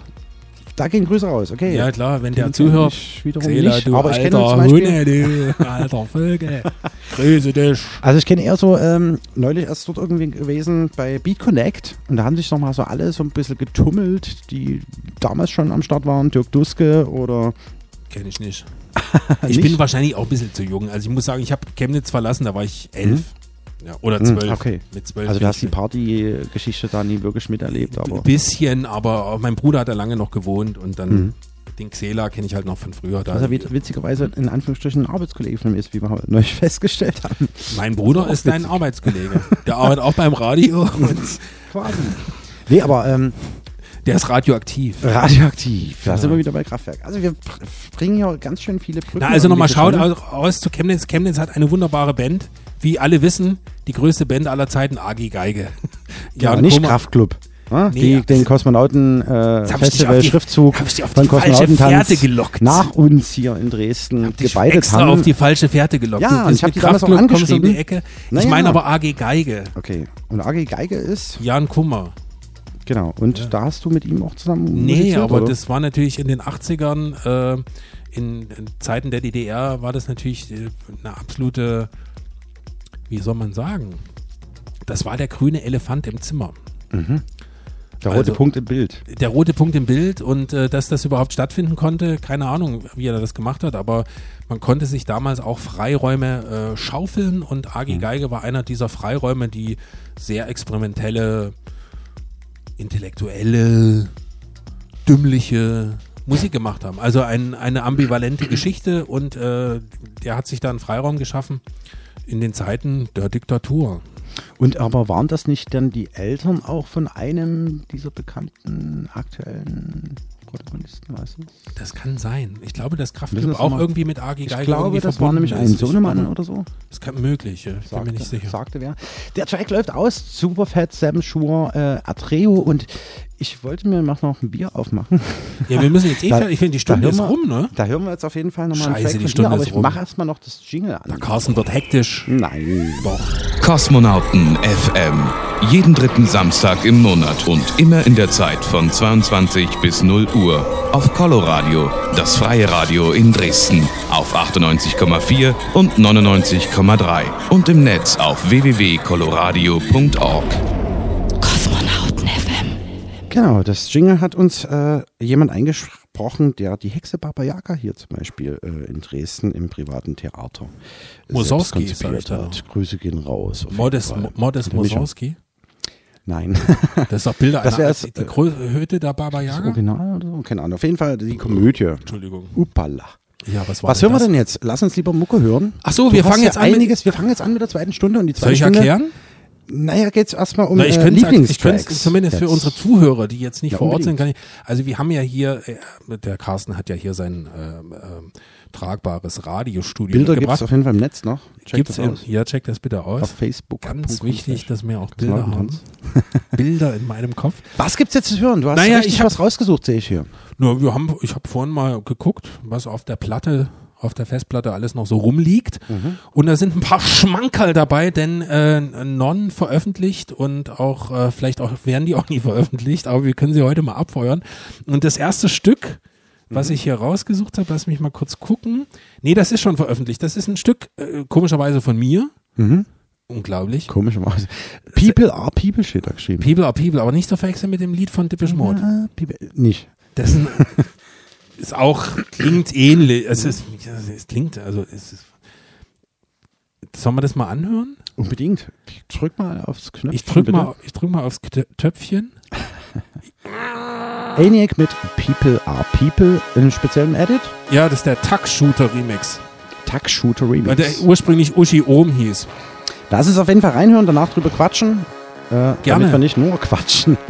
Speaker 17: Da gehen Grüße raus, okay.
Speaker 18: Ja, klar, wenn der
Speaker 17: Den
Speaker 18: zuhört.
Speaker 17: kenn ich wiederum
Speaker 18: Xela,
Speaker 17: nicht,
Speaker 18: du
Speaker 17: aber ich kenne
Speaker 18: alter
Speaker 17: zum Beispiel-
Speaker 18: Hunde, du alter Vögel. Grüße dich.
Speaker 17: Also ich kenne eher so, ähm, neulich erst dort irgendwie gewesen bei Beat Connect und da haben sich nochmal so alle so ein bisschen getummelt, die damals schon am Start waren, Dirk Duske oder
Speaker 18: Kenne ich nicht. Ich bin wahrscheinlich auch ein bisschen zu jung. Also ich muss sagen, ich habe Chemnitz verlassen, da war ich elf. Ja, oder
Speaker 17: Hm,
Speaker 18: zwölf.
Speaker 17: Okay.
Speaker 18: Mit zwölf
Speaker 17: also du hast die Partygeschichte da nie wirklich miterlebt,
Speaker 18: Ein bisschen, aber mein Bruder hat da lange noch gewohnt und dann
Speaker 17: Mhm.
Speaker 18: den Xela kenne ich halt noch von früher. Da.
Speaker 17: wit- witzigerweise in Anführungsstrichen ein Arbeitskollege von mir ist, wie wir neulich festgestellt haben.
Speaker 18: mein Bruder ist dein. Arbeitskollege. Der arbeitet auch beim Radio
Speaker 17: Quasi. Nee, aber ähm,
Speaker 18: der ist radioaktiv.
Speaker 17: radioaktiv. Da
Speaker 18: Genau.
Speaker 17: sind wir wieder bei Kraftwerk. Also wir br- bringen hier ganz schön viele Brücken.
Speaker 18: Na, also nochmal schaut aus, zu Chemnitz. Chemnitz hat eine wunderbare Band. Wie alle wissen, die größte Band aller Zeiten, AG Geige.
Speaker 17: Ja,
Speaker 18: Jan
Speaker 17: nicht Kraftclub. Ja,
Speaker 18: Nee,
Speaker 17: die,
Speaker 18: ja,
Speaker 17: den Kosmonauten äh,
Speaker 18: hab
Speaker 17: Festival
Speaker 18: die-
Speaker 17: Schriftzug
Speaker 18: hab ich auf
Speaker 17: von Kosmonautentanz
Speaker 18: gelockt.
Speaker 17: nach uns hier in Dresden gebeitet
Speaker 18: extra
Speaker 17: haben.
Speaker 18: auf die falsche Fährte gelockt.
Speaker 17: Ja, ich hab
Speaker 18: mit
Speaker 17: die damals auch
Speaker 18: du um die
Speaker 17: angeschrieben.
Speaker 18: Ecke.
Speaker 17: Na
Speaker 18: ich
Speaker 17: ja.
Speaker 18: meine aber AG Geige.
Speaker 17: Okay. Und AG Geige ist
Speaker 18: Jan Kummer.
Speaker 17: Genau. Und da hast du mit ihm auch zusammen
Speaker 18: Nee, aber
Speaker 17: oder?
Speaker 18: das war natürlich in den 80ern, äh, in, in Zeiten der DDR war das natürlich äh, eine absolute, wie soll man sagen, das war der grüne Elefant im Zimmer.
Speaker 17: Mhm. Der rote
Speaker 18: Also-
Speaker 17: Punkt im Bild.
Speaker 18: Der rote Punkt im Bild und äh, dass das überhaupt stattfinden konnte, keine Ahnung, wie er das gemacht hat, aber man konnte sich damals auch Freiräume äh, schaufeln und
Speaker 17: Mhm.
Speaker 18: AG Geige war einer dieser Freiräume, die sehr experimentelle, intellektuelle, dümmliche Musik gemacht haben. Also ein, eine ambivalente Geschichte und äh, der hat sich da einen Freiraum geschaffen in den Zeiten der Diktatur.
Speaker 17: Und aber waren das nicht dann die Eltern auch von einem dieser bekannten aktuellen Protagonisten, weißt du?
Speaker 18: Das kann sein. Ich glaube, das
Speaker 17: Müssen
Speaker 18: Kraftclub
Speaker 17: das
Speaker 18: auch
Speaker 17: mal-
Speaker 18: irgendwie mit AG Geige
Speaker 17: Ich glaube, das war nämlich ein Sohnemann oder so.
Speaker 18: Das kann möglich, ich bin mir nicht sicher.
Speaker 17: Sagte wer. Der Track läuft aus. Superfett, Sam Schur, äh, Atreo und ich wollte mir noch ein Bier aufmachen.
Speaker 18: Ja, wir müssen jetzt eh fertig- ich finde, die Stunde ist
Speaker 17: wir,
Speaker 18: rum, ne?
Speaker 17: Da hören wir jetzt auf jeden Fall nochmal einen
Speaker 18: Scheiße,
Speaker 17: Track
Speaker 18: die Stunde
Speaker 17: dir, aber
Speaker 18: ist
Speaker 17: ich mache erstmal noch das Jingle an.
Speaker 18: Der Carsten wird hektisch.
Speaker 17: Nein.
Speaker 18: Doch.
Speaker 10: Kosmonauten FM. Jeden dritten Samstag im Monat und immer in der Zeit von 22 bis 0 Uhr auf Coloradio, das freie Radio in Dresden auf 98,4 und 99,3 und im Netz auf www.coloradio.org.
Speaker 21: Kosmonauten FM.
Speaker 17: Genau, das Jingle hat uns äh, jemand eingesprochen, der die Hexe Baba Yaga hier zum Beispiel äh, in Dresden im privaten Theater
Speaker 18: Mussorgsky,
Speaker 17: selbst
Speaker 18: sag ich
Speaker 17: konzipiert hat. Grüße gehen raus. auf jeden
Speaker 18: Modest,
Speaker 17: Fall.
Speaker 18: Modest
Speaker 17: Gute Mischung.
Speaker 18: Mussorgsky?
Speaker 17: Nein.
Speaker 18: Das ist doch Bilder
Speaker 17: Das
Speaker 18: einer,
Speaker 17: wär's,
Speaker 18: die
Speaker 17: äh,
Speaker 18: Hütte der Baba
Speaker 17: Das
Speaker 18: Yaga?
Speaker 17: Original oder so? Keine Ahnung. Auf jeden Fall die Komödie.
Speaker 18: Entschuldigung.
Speaker 17: Upala.
Speaker 18: Ja, was war
Speaker 17: Was hören wir
Speaker 18: das?
Speaker 17: denn jetzt? Lass uns lieber Mucke hören.
Speaker 18: Ach so,
Speaker 17: Du
Speaker 18: wir fangen
Speaker 17: ja
Speaker 18: jetzt an
Speaker 17: einiges, Wir fangen jetzt an mit der zweiten Stunde und die zweite
Speaker 18: Soll ich
Speaker 17: Stunde.
Speaker 18: erklären?
Speaker 17: Naja, geht's erstmal um
Speaker 18: Na, ich
Speaker 17: äh,
Speaker 18: könnte
Speaker 17: Lieblingstracks.
Speaker 18: es zumindest für
Speaker 17: jetzt.
Speaker 18: unsere Zuhörer, die jetzt nicht
Speaker 17: Ja,
Speaker 18: vor Ort sind,
Speaker 17: unbedingt.
Speaker 18: kann ich, also wir haben ja hier, äh, der Carsten hat ja hier sein ähm, ähm, tragbares Radiostudio
Speaker 17: Bilder
Speaker 18: mitgebracht.
Speaker 17: gibt's auf jeden Fall im Netz noch. Check
Speaker 18: Gibt's in,
Speaker 17: aus.
Speaker 18: ja, check das bitte aus.
Speaker 17: Auf Facebook.
Speaker 18: Ganz wichtig, dass wir auch Bilder haben. Bilder in meinem Kopf.
Speaker 17: Was gibt's jetzt zu hören? Du hast
Speaker 18: Naja, ich hab-
Speaker 17: was rausgesucht, sehe ich hier.
Speaker 18: Nur wir haben, ich habe vorhin mal geguckt, was auf der Platte, auf der Festplatte alles noch so rumliegt.
Speaker 17: Mhm.
Speaker 18: Und da sind ein paar Schmankerl dabei, denn äh, Non veröffentlicht und auch äh, vielleicht auch werden die auch nie veröffentlicht, aber wir können sie heute mal abfeuern. Und das erste Stück, was
Speaker 17: Mhm.
Speaker 18: ich hier rausgesucht habe, lass mich mal kurz gucken. Nee, das ist schon veröffentlicht. Das ist ein Stück äh, komischerweise von mir.
Speaker 17: Mhm.
Speaker 18: Unglaublich.
Speaker 17: Komischerweise. People are people steht da geschrieben.
Speaker 18: People are People, aber nicht zu verwechseln mit dem Lied von Depeche Mode.
Speaker 17: Ah, people, nicht.
Speaker 18: Das ist, ein, ist auch, klingt ähnlich. Es ist, es klingt, also es ist, Sollen wir das mal anhören?
Speaker 17: Unbedingt. Ich drück mal aufs Knöpfchen.
Speaker 18: Ich drück
Speaker 17: bitte.
Speaker 18: mal, ich drück mal aufs Töpfchen.
Speaker 17: ENIAC mit People are People in einem speziellen Edit.
Speaker 18: Ja, das ist der Tuck Shooter Remix.
Speaker 17: Tuck Shooter Remix.
Speaker 18: Weil der ursprünglich Uschi Ohm hieß.
Speaker 17: Lass es auf jeden Fall reinhören, danach drüber quatschen. Äh,
Speaker 18: Gerne.
Speaker 17: Damit wir nicht nur quatschen.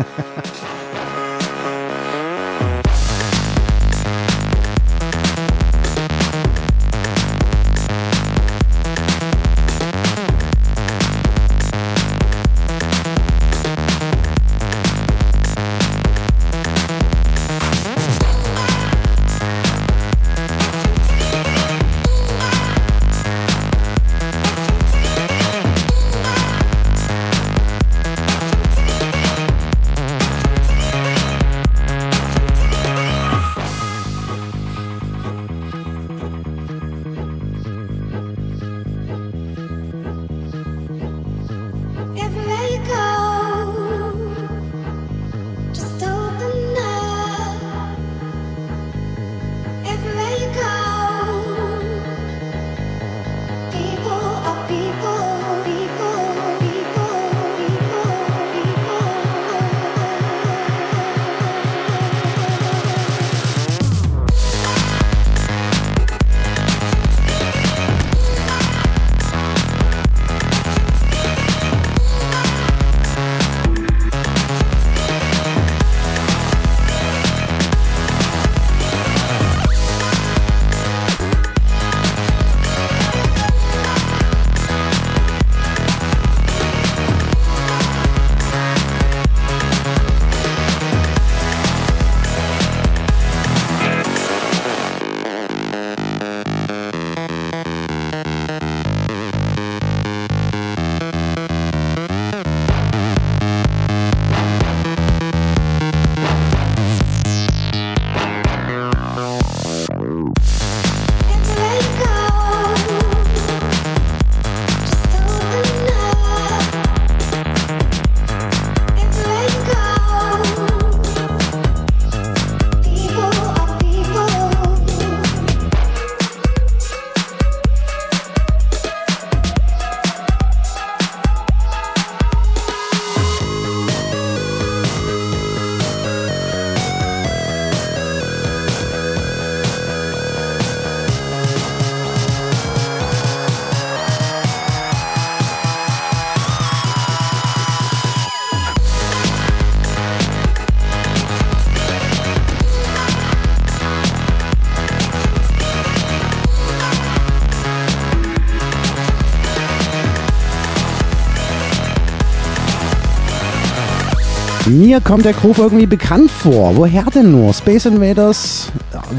Speaker 17: Mir kommt der Groove irgendwie bekannt vor. Woher denn nur? Space Invaders,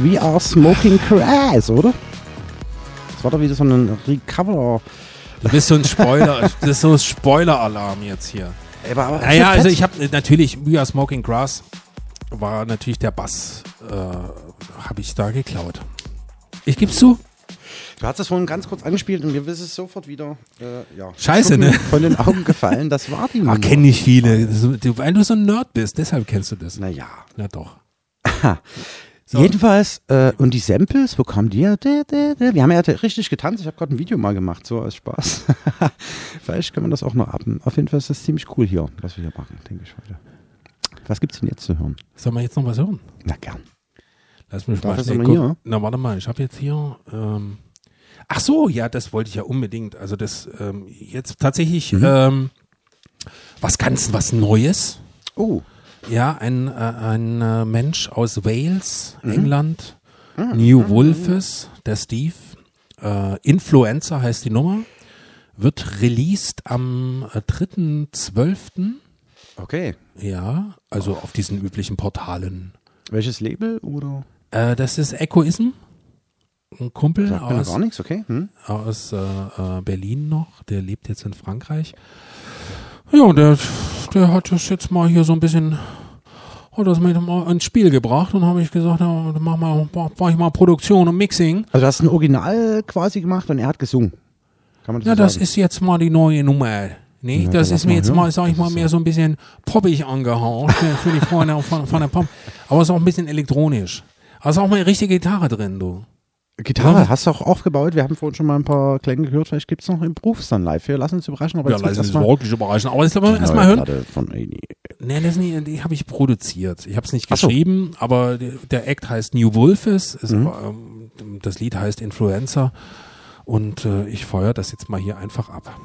Speaker 17: We Are Smoking Crass, oder? Das war doch wieder so ein Recover.
Speaker 18: Du bist so ein Spoiler, das ist so ein Spoiler-Alarm jetzt hier.
Speaker 17: Aber, aber
Speaker 18: Naja, also ich habe natürlich, We Are Smoking Grass war natürlich der Bass, äh, habe ich da geklaut. Ich geb's zu.
Speaker 17: Du hast es vorhin ganz kurz angespielt und mir ist es sofort wieder äh, ja,
Speaker 18: Scheiße, ne?
Speaker 17: von den Augen gefallen. Das war die
Speaker 18: Ah,
Speaker 17: Nummer.
Speaker 18: kennen nicht viele. Weil du so ein Nerd bist, deshalb kennst du das.
Speaker 17: Naja.
Speaker 18: Na doch.
Speaker 17: Jedenfalls, äh, und die Samples, wo kamen die? Wir haben ja richtig getanzt. Ich habe gerade ein Video mal gemacht, so als Spaß. Vielleicht kann man das auch noch ab. Auf jeden Fall ist das ziemlich cool hier, was wir hier machen, denke ich heute. Was gibt's denn jetzt zu hören?
Speaker 18: Sollen wir jetzt noch was hören?
Speaker 17: Na gern.
Speaker 18: Lass mich
Speaker 17: Dafür
Speaker 18: mal schnell gucken.
Speaker 17: hier.
Speaker 18: Na, warte mal, ich habe jetzt hier. Ähm, ach so, ja, das wollte ich ja unbedingt. Also das ähm, jetzt tatsächlich
Speaker 17: Mhm.
Speaker 18: ähm, was ganz was Neues.
Speaker 17: Oh.
Speaker 18: Ja, ein, äh, ein äh, Mensch aus Wales,
Speaker 17: Mhm.
Speaker 18: England,
Speaker 17: Mhm.
Speaker 18: New Wolfes, der Steve. Äh, Influencer heißt die Nummer. Wird released am äh, 3.12.
Speaker 17: Okay.
Speaker 18: Ja, also auf diesen üblichen Portalen.
Speaker 17: Welches Label oder?
Speaker 18: Äh, das ist Echoism. Ein Kumpel aus,
Speaker 17: gar nichts, okay. Hm.
Speaker 18: aus äh, äh, Berlin noch, der lebt jetzt in Frankreich. Ja, der, der hat das jetzt mal hier so ein bisschen, hat das mit mal ins Spiel gebracht und habe ich gesagt, ja, mach mal, mach ich mal Produktion und Mixing.
Speaker 17: Also du hast ein Original quasi gemacht und er hat gesungen. Kann man das
Speaker 18: Ja,
Speaker 17: so
Speaker 18: das
Speaker 17: sagen?
Speaker 18: ist jetzt mal die neue Nummer. Nee,
Speaker 17: Ja,
Speaker 18: das ist mir jetzt
Speaker 17: hören.
Speaker 18: mal, sag ich mal, mehr so ein bisschen poppig angehaucht für, für die Freunde von, von der Pop. Aber es ist auch ein bisschen elektronisch. Also auch mal eine richtige Gitarre drin, du.
Speaker 17: Gitarre
Speaker 18: Ja,
Speaker 17: hast du auch aufgebaut. Wir haben vorhin schon mal ein paar Klänge gehört. Vielleicht gibt es noch Improves dann live. Wir lassen uns überraschen. Aber
Speaker 18: Ja, lassen uns wirklich überraschen. Aber jetzt lassen wir erstmal hören.
Speaker 17: Von Amy.
Speaker 18: Nee, das nicht, die habe ich produziert. Ich habe es nicht
Speaker 17: Ach so.
Speaker 18: geschrieben, aber der, Act heißt New Wolfes.
Speaker 17: Mhm.
Speaker 18: ähm, das Lied heißt Influencer. Und äh, ich feuer das jetzt mal hier einfach ab.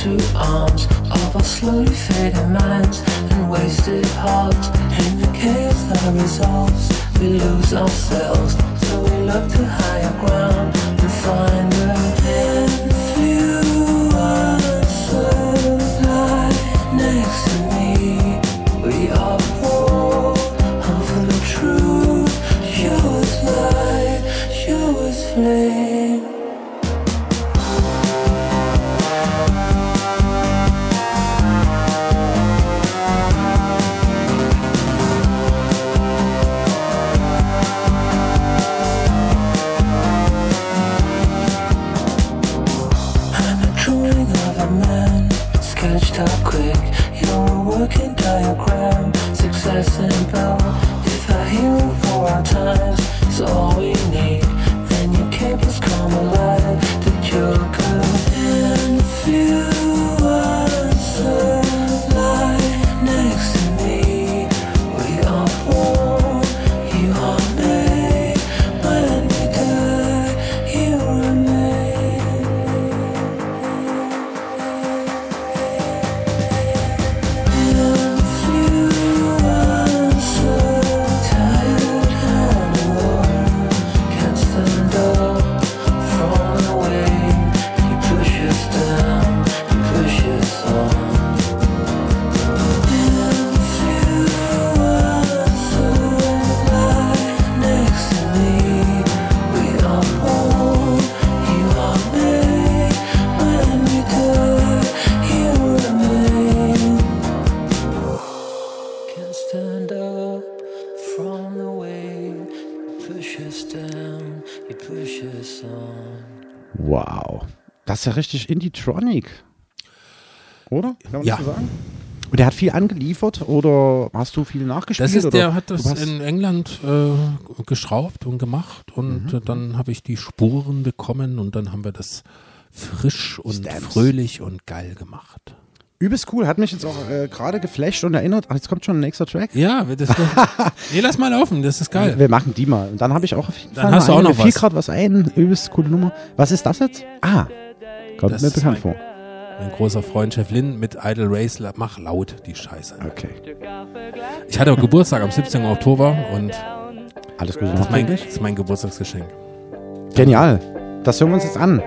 Speaker 22: To arms of our slowly fading minds and wasted hearts. In the chaos that results, we lose ourselves. So we look
Speaker 17: ist ja richtig Indie-Tronic. Oder? Kann man
Speaker 18: Ja.
Speaker 17: das so sagen? Und der hat viel angeliefert oder hast du viel nachgespielt?
Speaker 18: Das ist,
Speaker 17: oder?
Speaker 18: der hat das in England äh, geschraubt und gemacht und
Speaker 17: Mhm.
Speaker 18: äh, dann habe ich die Spuren bekommen und dann haben wir das frisch und
Speaker 17: Stamps.
Speaker 18: fröhlich und geil gemacht.
Speaker 17: Übelst cool, hat mich jetzt auch äh, gerade geflasht und erinnert. Ach, jetzt kommt schon ein nächster Track.
Speaker 18: Ja, das, nee, lass mal laufen, das ist geil.
Speaker 17: Wir machen die mal. Und dann habe ich auch auf jeden
Speaker 18: Dann
Speaker 17: Fall
Speaker 18: hast du auch noch was.
Speaker 17: gerade was ein. Übelst coole Nummer. Was ist das jetzt? Ah, kommt
Speaker 18: Das
Speaker 17: mir bekannt
Speaker 18: mein-
Speaker 17: vor.
Speaker 18: Mein großer Freund Chef Lin mit Idle Race, mach laut die Scheiße.
Speaker 17: Okay.
Speaker 18: Ich hatte Geburtstag am 17. Oktober und
Speaker 17: Alles Gute
Speaker 18: das ist, mein, das ist mein Geburtstagsgeschenk.
Speaker 17: Genial. Das hören wir uns jetzt an.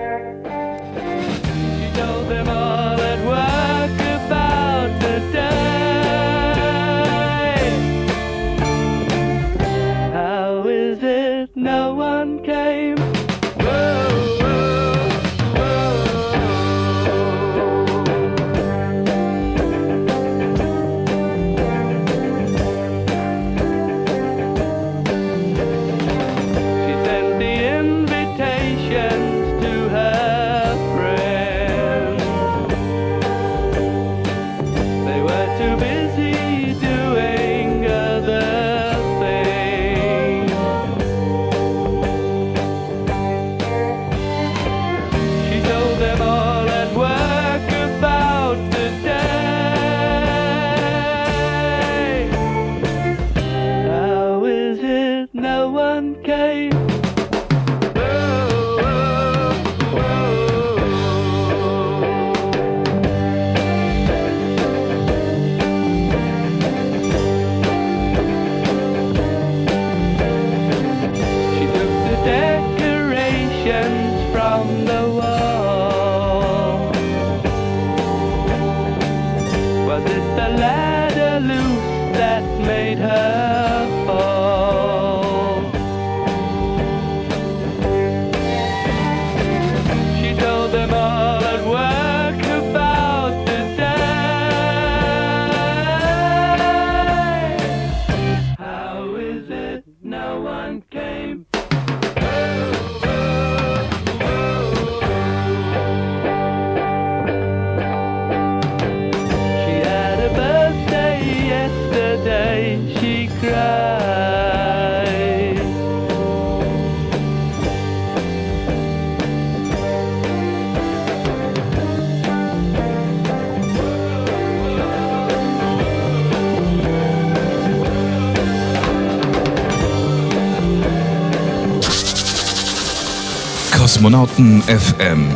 Speaker 10: FM.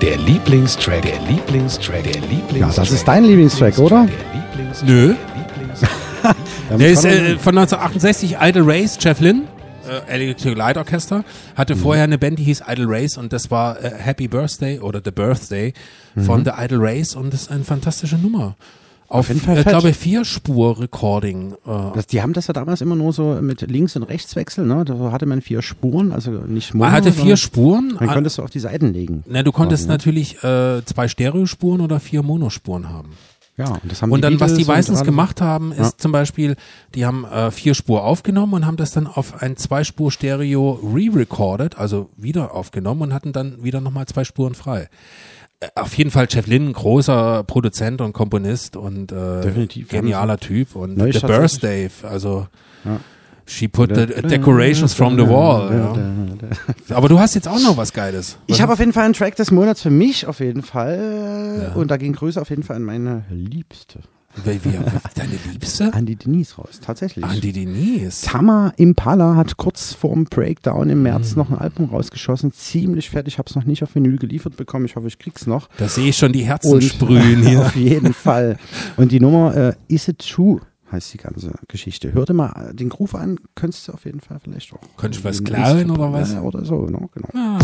Speaker 10: Der Lieblingstrack, der Lieblingstrack, der Lieblingstrack.
Speaker 17: Ja, das ist dein Lieblingstrack, oder?
Speaker 23: Nö.
Speaker 17: Ja,
Speaker 23: Der ist äh, von 1968 Idle Race, Jeff Lynne, äh, Electric Light Orchester, hatte
Speaker 17: Mhm.
Speaker 23: vorher eine Band, die hieß Idle Race und das war äh, Happy Birthday oder The Birthday von
Speaker 17: Mhm.
Speaker 23: The Idle Race und das ist eine fantastische Nummer. Auf,
Speaker 17: jeden Fall
Speaker 23: ich
Speaker 17: fett.
Speaker 23: glaube, Vier-Spur-Recording. Äh,
Speaker 17: Das, die haben das ja damals immer nur so mit Links- und Rechtswechsel, ne? Da hatte man vier Spuren, also nicht Mono.
Speaker 23: Man hatte vier Spuren.
Speaker 17: Dann
Speaker 23: Ah,
Speaker 17: konntest du auf die Seiten legen.
Speaker 23: Na, du konntest
Speaker 17: Quasi, ne?
Speaker 23: natürlich äh, zwei Stereospuren oder vier Monospuren haben.
Speaker 17: Ja, und das haben
Speaker 23: und
Speaker 17: die
Speaker 23: dann, was die
Speaker 17: Beatles und
Speaker 23: meistens
Speaker 17: alle-
Speaker 23: gemacht haben, ist
Speaker 17: Ja.
Speaker 23: zum Beispiel, die haben äh, vier Spur aufgenommen und haben das dann auf ein Zweispur-Stereo re-recorded, also wieder aufgenommen und hatten dann wieder nochmal zwei Spuren frei. Auf jeden Fall Jeff Lynne, großer Produzent und Komponist und äh,
Speaker 17: Definitiv.
Speaker 23: genialer Typ und The Birthday, also
Speaker 17: Ja.
Speaker 23: she put the decorations from the wall. Ja. Aber du hast jetzt auch noch was Geiles.
Speaker 17: Ich habe auf jeden Fall einen Track des Monats für mich, auf jeden Fall. Und da ging Grüße auf jeden Fall an meine Liebste.
Speaker 23: Wie, wie, deine Liebste?
Speaker 17: An die Denise raus, tatsächlich.
Speaker 23: An die Denise.
Speaker 17: Tama Impala hat kurz vorm Breakdown im
Speaker 23: Mhm.
Speaker 17: März noch ein Album rausgeschossen. Ziemlich fertig. Ich habe es noch nicht auf Vinyl geliefert bekommen. Ich hoffe, ich krieg's noch.
Speaker 23: Da sehe ich schon die Herzen
Speaker 17: Und-
Speaker 23: sprühen hier.
Speaker 17: auf jeden Fall. Und die Nummer äh, Is It True heißt die ganze Geschichte. Hör dir mal den Groove an, könntest du auf jeden Fall vielleicht auch.
Speaker 23: Könntest du was klauen oder was?
Speaker 17: Oder so, ne? genau.
Speaker 23: Ah.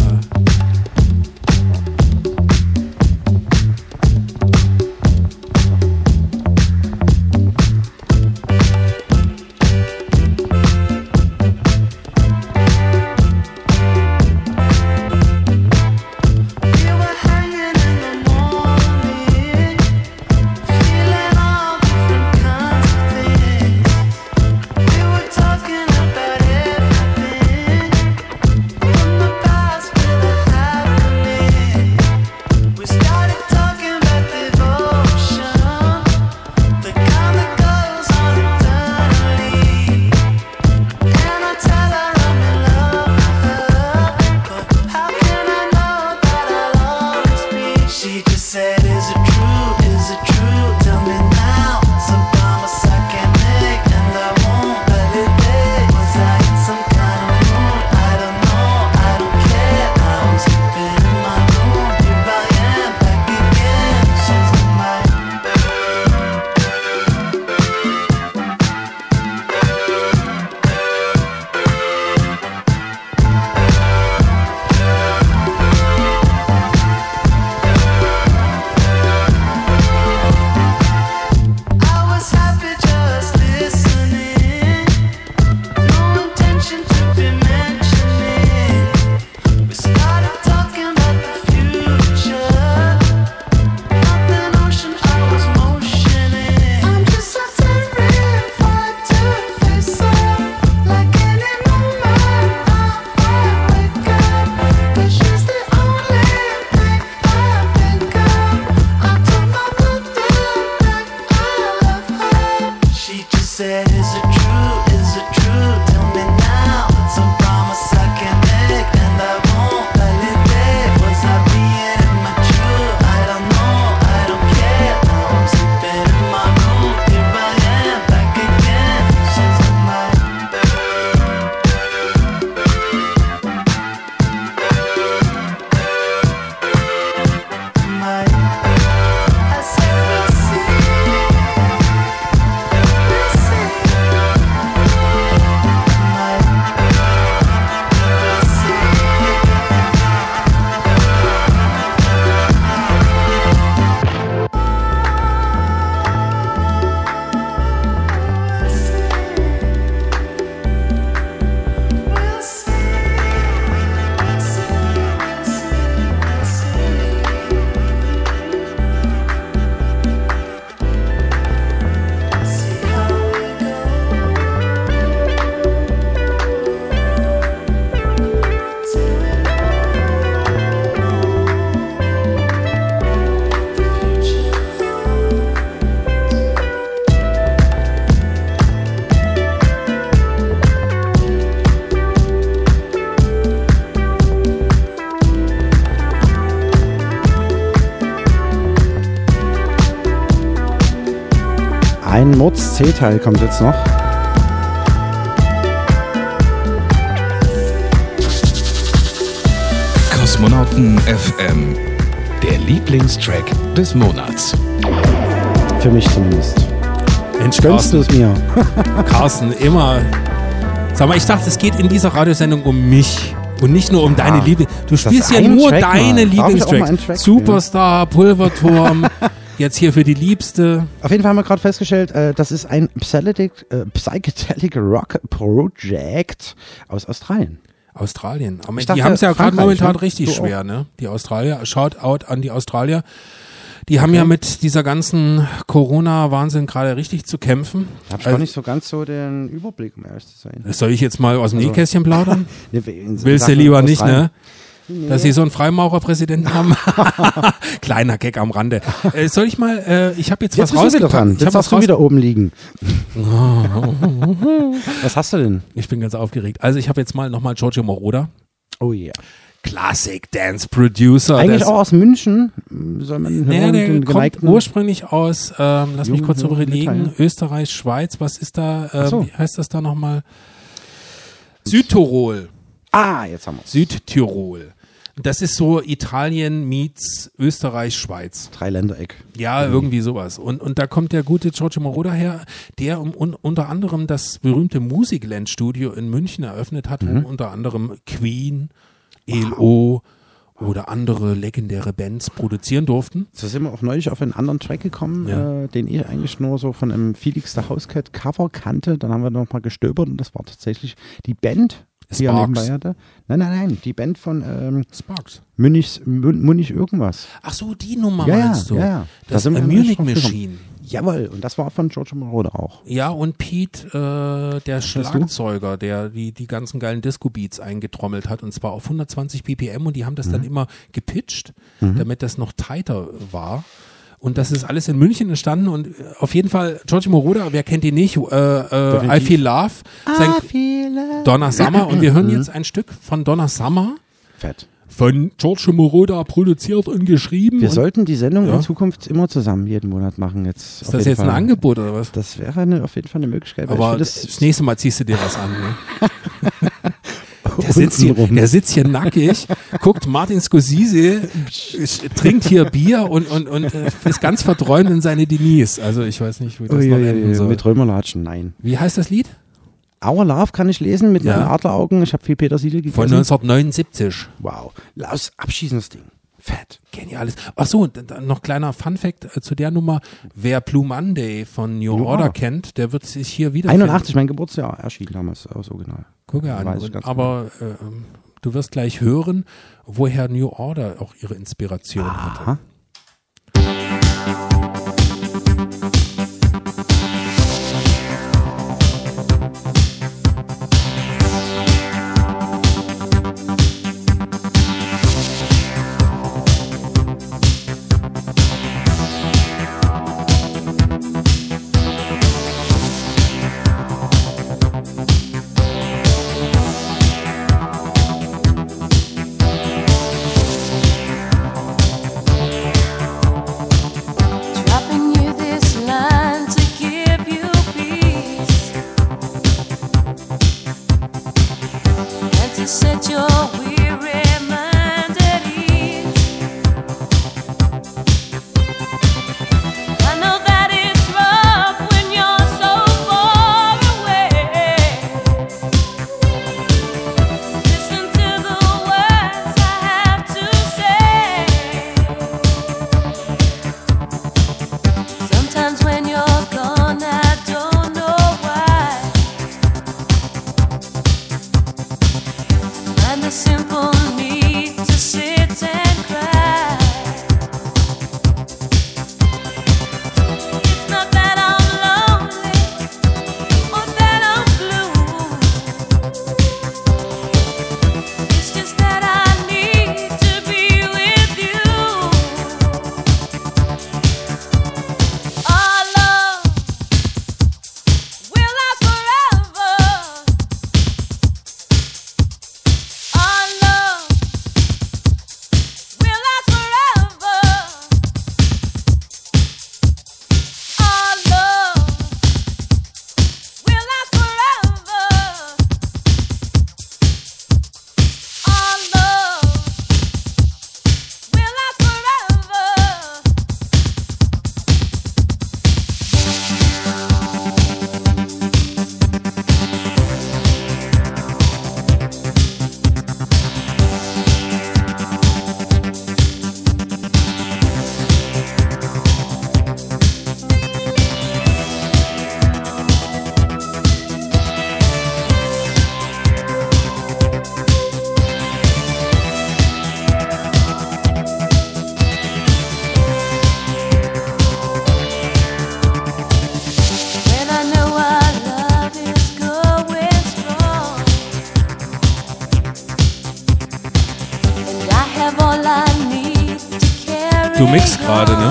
Speaker 17: Ein Mords-C-Teil kommt jetzt noch.
Speaker 10: Rotten FM. Der Lieblingstrack des Monats.
Speaker 17: Für mich zumindest.
Speaker 18: Mensch,
Speaker 17: Gönnst du es mir?
Speaker 18: Carsten, immer. Sag mal, ich dachte, es geht in dieser Radiosendung um mich. Und nicht nur um deine Liebe. Du
Speaker 17: das
Speaker 18: spielst ja nur
Speaker 17: Track
Speaker 18: deine Lieblingstracks.
Speaker 17: Track
Speaker 18: Superstar, Pulverturm, jetzt hier für die Liebste.
Speaker 17: Auf jeden Fall haben wir gerade festgestellt, äh, das ist ein Psychedelic, äh, Psychedelic Rock Project aus Australien.
Speaker 18: Australien. Aber
Speaker 17: Ich
Speaker 18: die
Speaker 17: dachte,
Speaker 18: haben es ja gerade momentan
Speaker 17: ne?
Speaker 18: richtig
Speaker 17: auch.
Speaker 18: schwer, ne? Die Australier. Shout out an die Australier. Die haben ja mit dieser ganzen Corona-Wahnsinn gerade richtig zu kämpfen.
Speaker 17: Da habe ich
Speaker 18: Also-
Speaker 17: gar nicht so ganz so den Überblick, um ehrlich zu sein.
Speaker 18: Soll ich jetzt mal aus dem
Speaker 17: Also-
Speaker 18: Nähkästchen plaudern? Willst du lieber nicht, ne?
Speaker 17: Australien.
Speaker 18: Dass sie so einen Freimaurerpräsidenten haben. Kleiner Gag am Rande. Äh, soll ich mal, äh, ich habe jetzt,
Speaker 17: Jetzt
Speaker 18: was. Ich
Speaker 17: Jetzt hast du wieder oben liegen. Was hast du denn?
Speaker 18: Ich bin ganz aufgeregt. Also ich habe jetzt mal nochmal Giorgio Moroder.
Speaker 17: Oh yeah.
Speaker 18: Classic Dance Producer.
Speaker 17: Eigentlich auch aus München. Soll man
Speaker 18: Naja, der kommt ursprünglich aus, ähm, lass mich kurz überlegen. Österreich, Schweiz, was ist da,
Speaker 17: Ach so.
Speaker 18: ähm, wie heißt das da nochmal? Südtirol.
Speaker 17: Ah, jetzt haben wir
Speaker 18: Südtirol. Das ist so Italien meets Österreich, Schweiz.
Speaker 17: Dreiländereck.
Speaker 18: Ja,
Speaker 17: Mhm.
Speaker 18: irgendwie sowas. Und, und da kommt der gute Giorgio Moroder her, der um, un, unter anderem das berühmte Musikland Studio in München eröffnet hat,
Speaker 17: Mhm.
Speaker 18: wo unter anderem Queen, ELO oder andere legendäre Bands produzieren durften.
Speaker 17: So sind wir auch neulich auf einen anderen Track gekommen,
Speaker 18: Ja.
Speaker 17: äh, den ich eigentlich nur so von einem Felix the Housecat Cover kannte. Dann haben wir noch mal gestöbert und das war tatsächlich die Band, die er
Speaker 18: Sparks.
Speaker 17: nebenbei hatte. Nein, nein, nein, die Band von ähm,
Speaker 18: Sparks.
Speaker 17: Munich, Mun- Munich irgendwas.
Speaker 18: Ach so, die Nummer
Speaker 17: ja,
Speaker 18: meinst du?
Speaker 17: Ja, ja. Da
Speaker 18: Das
Speaker 17: sind
Speaker 18: Munich. Machine.
Speaker 17: Jawohl, und das war von Giorgio Moroder auch.
Speaker 18: Ja, und Pete, äh, der? Schlagzeuger, der die, die ganzen geilen Disco-Beats eingetrommelt hat, und zwar auf 120 BPM, und die haben das dann immer gepitcht,
Speaker 17: Mhm.
Speaker 18: damit das noch tighter war. Und das ist alles in München entstanden und äh, auf jeden Fall, Giorgio Moroder, wer kennt ihn nicht, äh, äh, I. Feel Love, sein Donna Summer, und wir hören
Speaker 17: Mhm.
Speaker 18: jetzt ein Stück von Donna Summer,
Speaker 17: Fett.
Speaker 18: von Giorgio Moroder produziert und geschrieben.
Speaker 17: Wir
Speaker 18: und
Speaker 17: sollten die Sendung
Speaker 18: Ja.
Speaker 17: in Zukunft immer zusammen jeden Monat machen. Jetzt
Speaker 18: ist das jetzt ein Angebot oder was?
Speaker 17: Das wäre eine, auf jeden Fall eine Möglichkeit.
Speaker 18: Aber das,
Speaker 17: das,
Speaker 18: nächste Mal ziehst du dir was an. Ne? Der sitzt, hier, der sitzt hier nackig, guckt Martin Scorsese, trinkt hier Bier und, und, und äh, ist ganz verträumt in seine Denise. Also ich weiß nicht, wie das noch
Speaker 17: Uiuiui,
Speaker 18: enden soll.
Speaker 17: mit Römerlatschen, nein.
Speaker 18: Wie heißt das Lied?
Speaker 17: Our Love kann ich lesen mit
Speaker 18: Ja.
Speaker 17: meinen Adleraugen. Ich habe viel Petersilie gegessen.
Speaker 18: Von 1979.
Speaker 17: Wow. Lass abschießendes Ding. Fett.
Speaker 18: Geniales. Ach so, d- d- noch kleiner Funfact äh, zu der Nummer. Wer Blue Monday von New
Speaker 17: New
Speaker 18: Order kennt, der wird sich hier wieder
Speaker 17: 81, mein Geburtsjahr, erschien damals aus Original.
Speaker 18: Guck ja an. Und,
Speaker 17: ganz
Speaker 18: aber äh, du wirst gleich hören, woher New Order auch ihre Inspiration hatte.
Speaker 17: Aha.
Speaker 24: Dropping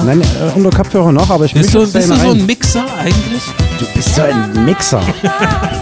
Speaker 17: Nein, äh, unter Kopfhörer noch, aber ich
Speaker 18: Bist
Speaker 17: mixe
Speaker 18: du, bist du so ein Mixer eigentlich?
Speaker 17: Du bist so ein Mixer.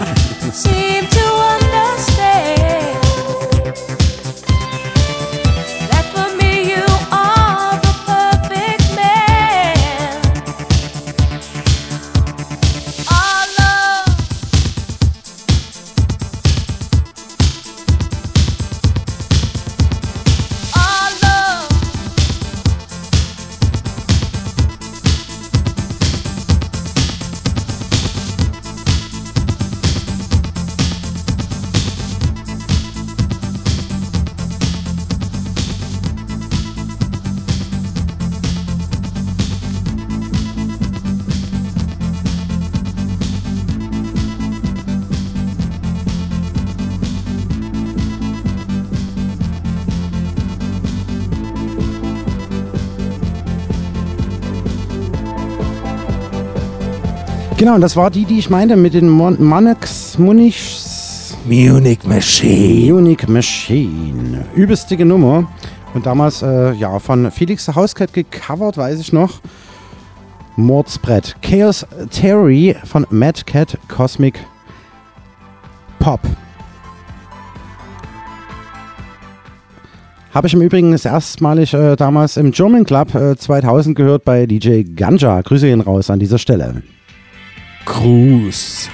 Speaker 17: Genau, und das war die, die ich meinte mit den Mon Monex Munichs
Speaker 18: Munich Machine.
Speaker 17: Munich Machine. Übelstige Nummer. Und damals, äh, ja, von Felix the Housecat gecovert, weiß ich noch. Mordsbrett. Chaos Theory von Mad Cat Cosmic Pop. Habe ich im Übrigen das erstmalig äh, damals im German Club äh, 2000 gehört bei DJ Ganja. Grüße ihn raus an dieser Stelle.
Speaker 18: Gruß.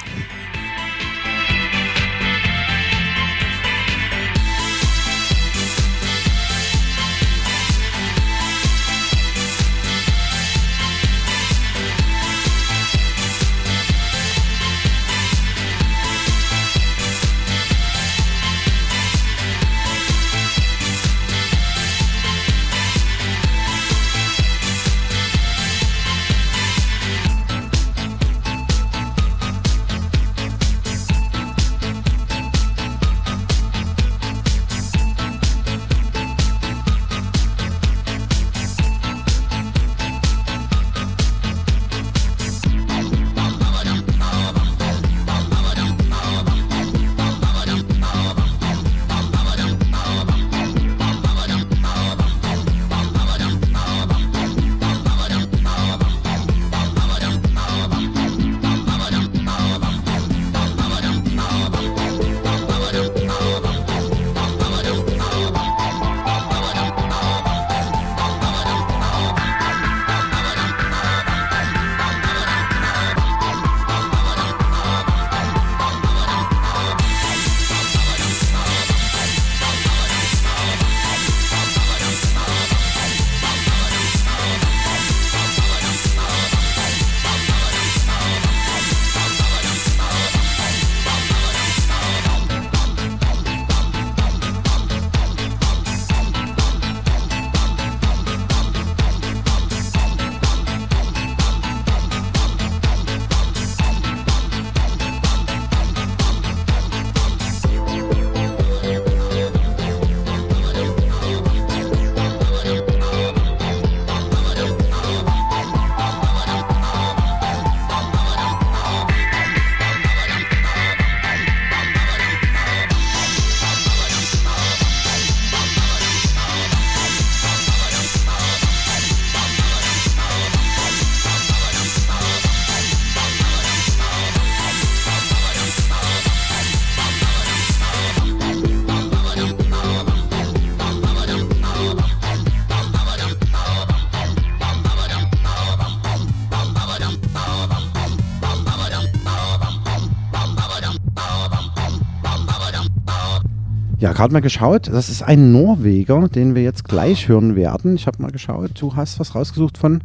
Speaker 17: Gerade mal geschaut. Das ist ein Norweger, den wir jetzt gleich hören werden. Ich habe mal geschaut. Du hast was rausgesucht von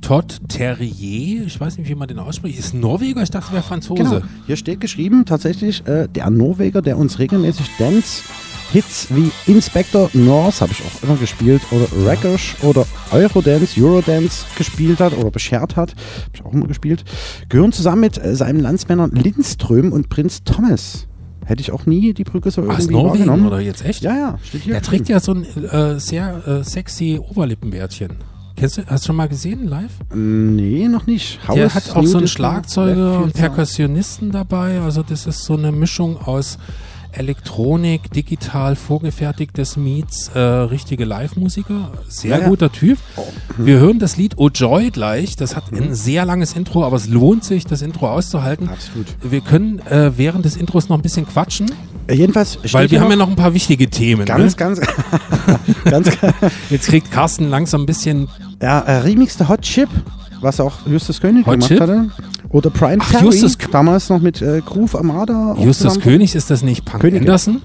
Speaker 18: Todd Terrier, ich weiß nicht, wie man den ausspricht. Ist Norweger? Ich dachte, er wäre Franzose.
Speaker 17: Genau. Hier steht geschrieben, tatsächlich, äh, der Norweger, der uns regelmäßig Dance-Hits wie Inspector North, habe ich auch immer gespielt, oder Wreckers oder Eurodance, Eurodance gespielt hat oder beschert hat, habe ich auch immer gespielt, gehören zusammen mit äh, seinen Landsmännern Lindström und Prinz Thomas. Hätte ich auch nie die Brücke so
Speaker 18: ist
Speaker 17: irgendwie
Speaker 18: Norwegen
Speaker 17: wahrgenommen.
Speaker 18: oder jetzt echt?
Speaker 17: Ja, ja, steht hier.
Speaker 18: Der trägt ja so ein äh, sehr äh, sexy Oberlippenbärtchen. Kennst du, hast du schon mal gesehen live?
Speaker 17: Nee, noch nicht.
Speaker 18: Der
Speaker 17: House,
Speaker 18: hat auch
Speaker 17: New
Speaker 18: so einen
Speaker 17: Disco,
Speaker 18: Schlagzeuger und
Speaker 17: Sound.
Speaker 18: Perkussionisten dabei. Also das ist so eine Mischung aus Elektronik, digital vorgefertigtes Meets, äh, richtige Live-Musiker. Sehr
Speaker 17: Ja, ja.
Speaker 18: guter Typ.
Speaker 17: Oh.
Speaker 18: Wir hören das Lied Oh Joy gleich. Das hat
Speaker 17: Mhm.
Speaker 18: ein sehr langes Intro, aber es lohnt sich, das Intro auszuhalten.
Speaker 17: Absolut.
Speaker 18: Wir können äh, während des Intros noch ein bisschen quatschen,
Speaker 17: Äh, Jedenfalls
Speaker 18: weil wir haben ja noch ein paar wichtige Themen.
Speaker 17: ganz,
Speaker 18: ne?
Speaker 17: ganz, ganz,
Speaker 18: Jetzt kriegt Carsten langsam ein bisschen
Speaker 17: ja, äh, Remix der Hot Chip, was auch Justus König
Speaker 18: Hot
Speaker 17: gemacht
Speaker 18: Chip?
Speaker 17: hatte. Oder Brian
Speaker 18: Ach,
Speaker 17: Ferry,
Speaker 18: Justus-
Speaker 17: damals noch mit äh, Groove Armada.
Speaker 18: Justus König, ist das nicht Punk
Speaker 17: Königke.
Speaker 18: Anderson?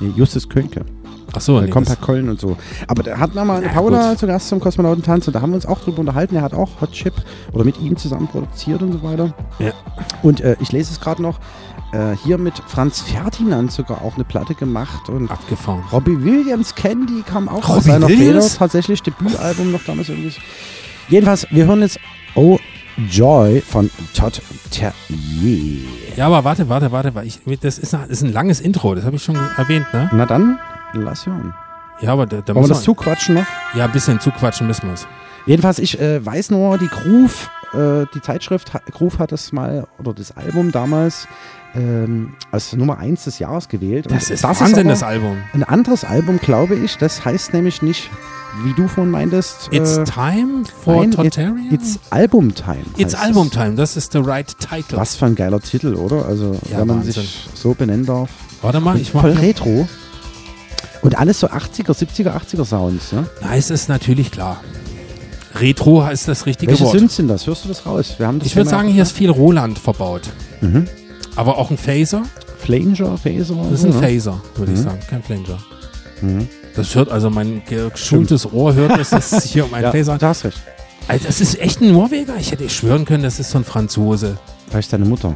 Speaker 17: Nee, Justus Könke.
Speaker 18: Achso,
Speaker 17: Der
Speaker 18: nee,
Speaker 17: kommt
Speaker 18: das-
Speaker 17: halt Köln und so. Aber der hat mal eine
Speaker 18: Ja,
Speaker 17: Paula zu Gast zum Kosmonautentanz und da haben wir uns auch drüber unterhalten. Er hat auch Hot Chip oder mit ihm zusammen produziert und so weiter.
Speaker 18: Ja.
Speaker 17: Und äh, ich lese es gerade noch. Äh, hier mit Franz Ferdinand sogar auch eine Platte gemacht und
Speaker 18: abgefahren.
Speaker 17: Robbie Williams Candy kam auch aus seiner? Feder tatsächlich Debütalbum noch damals irgendwie. Jedenfalls, wir hören jetzt Oh Joy von Todd Terje.
Speaker 18: Ja, aber warte, warte, warte, weil ich, das, ist, ein- das ist ein langes Intro, das habe ich schon erwähnt, ne?
Speaker 17: Na dann, lass hören.
Speaker 18: Ja, aber da, da
Speaker 17: Wollen wir das zuquatschen noch?
Speaker 18: Ja, ein bisschen zuquatschen müssen wir es.
Speaker 17: Jedenfalls, ich äh, weiß nur, die Groove, äh, die Zeitschrift Groove hat das mal, oder das Album damals, ähm, als Nummer 1 des Jahres gewählt. Und
Speaker 18: Das ist Wahnsinn,
Speaker 17: aber
Speaker 18: das Album.
Speaker 17: Ein anderes Album, glaube ich, das heißt nämlich nicht, wie du vorhin meintest.
Speaker 18: It's
Speaker 17: äh,
Speaker 18: time for
Speaker 17: nein, it,
Speaker 18: Tartarian?
Speaker 17: It's Album Time.
Speaker 18: It's Album. Time, das ist the right title.
Speaker 17: Was für ein geiler Titel, oder? Also,
Speaker 18: Ja,
Speaker 17: wenn man
Speaker 18: Wahnsinn.
Speaker 17: sich so benennen darf.
Speaker 18: Warte mal,
Speaker 17: Und
Speaker 18: ich mach
Speaker 17: Voll Retro. Und alles so 80er, 70er, 80er Sounds, ne?
Speaker 18: Na, es ist natürlich klar. Retro ist das richtige
Speaker 17: Welche
Speaker 18: Wort.
Speaker 17: Synths sind das? Hörst du das raus? Wir haben das
Speaker 18: Ich würde sagen, hier ist viel Roland verbaut.
Speaker 17: Mhm.
Speaker 18: Aber auch ein Phaser.
Speaker 17: Flanger, Phaser.
Speaker 18: Das ist ein
Speaker 17: ja.
Speaker 18: Phaser, würde ich
Speaker 17: Mhm.
Speaker 18: sagen, kein Flanger.
Speaker 17: Mhm.
Speaker 18: Das hört, also mein geschultes Ohr hört, dass das hier um einen
Speaker 17: Ja,
Speaker 18: Phaser
Speaker 17: du hast recht.
Speaker 18: Also das ist echt ein Norweger. Ich hätte schwören können, das ist so ein Franzose.
Speaker 17: Vielleicht deine Mutter.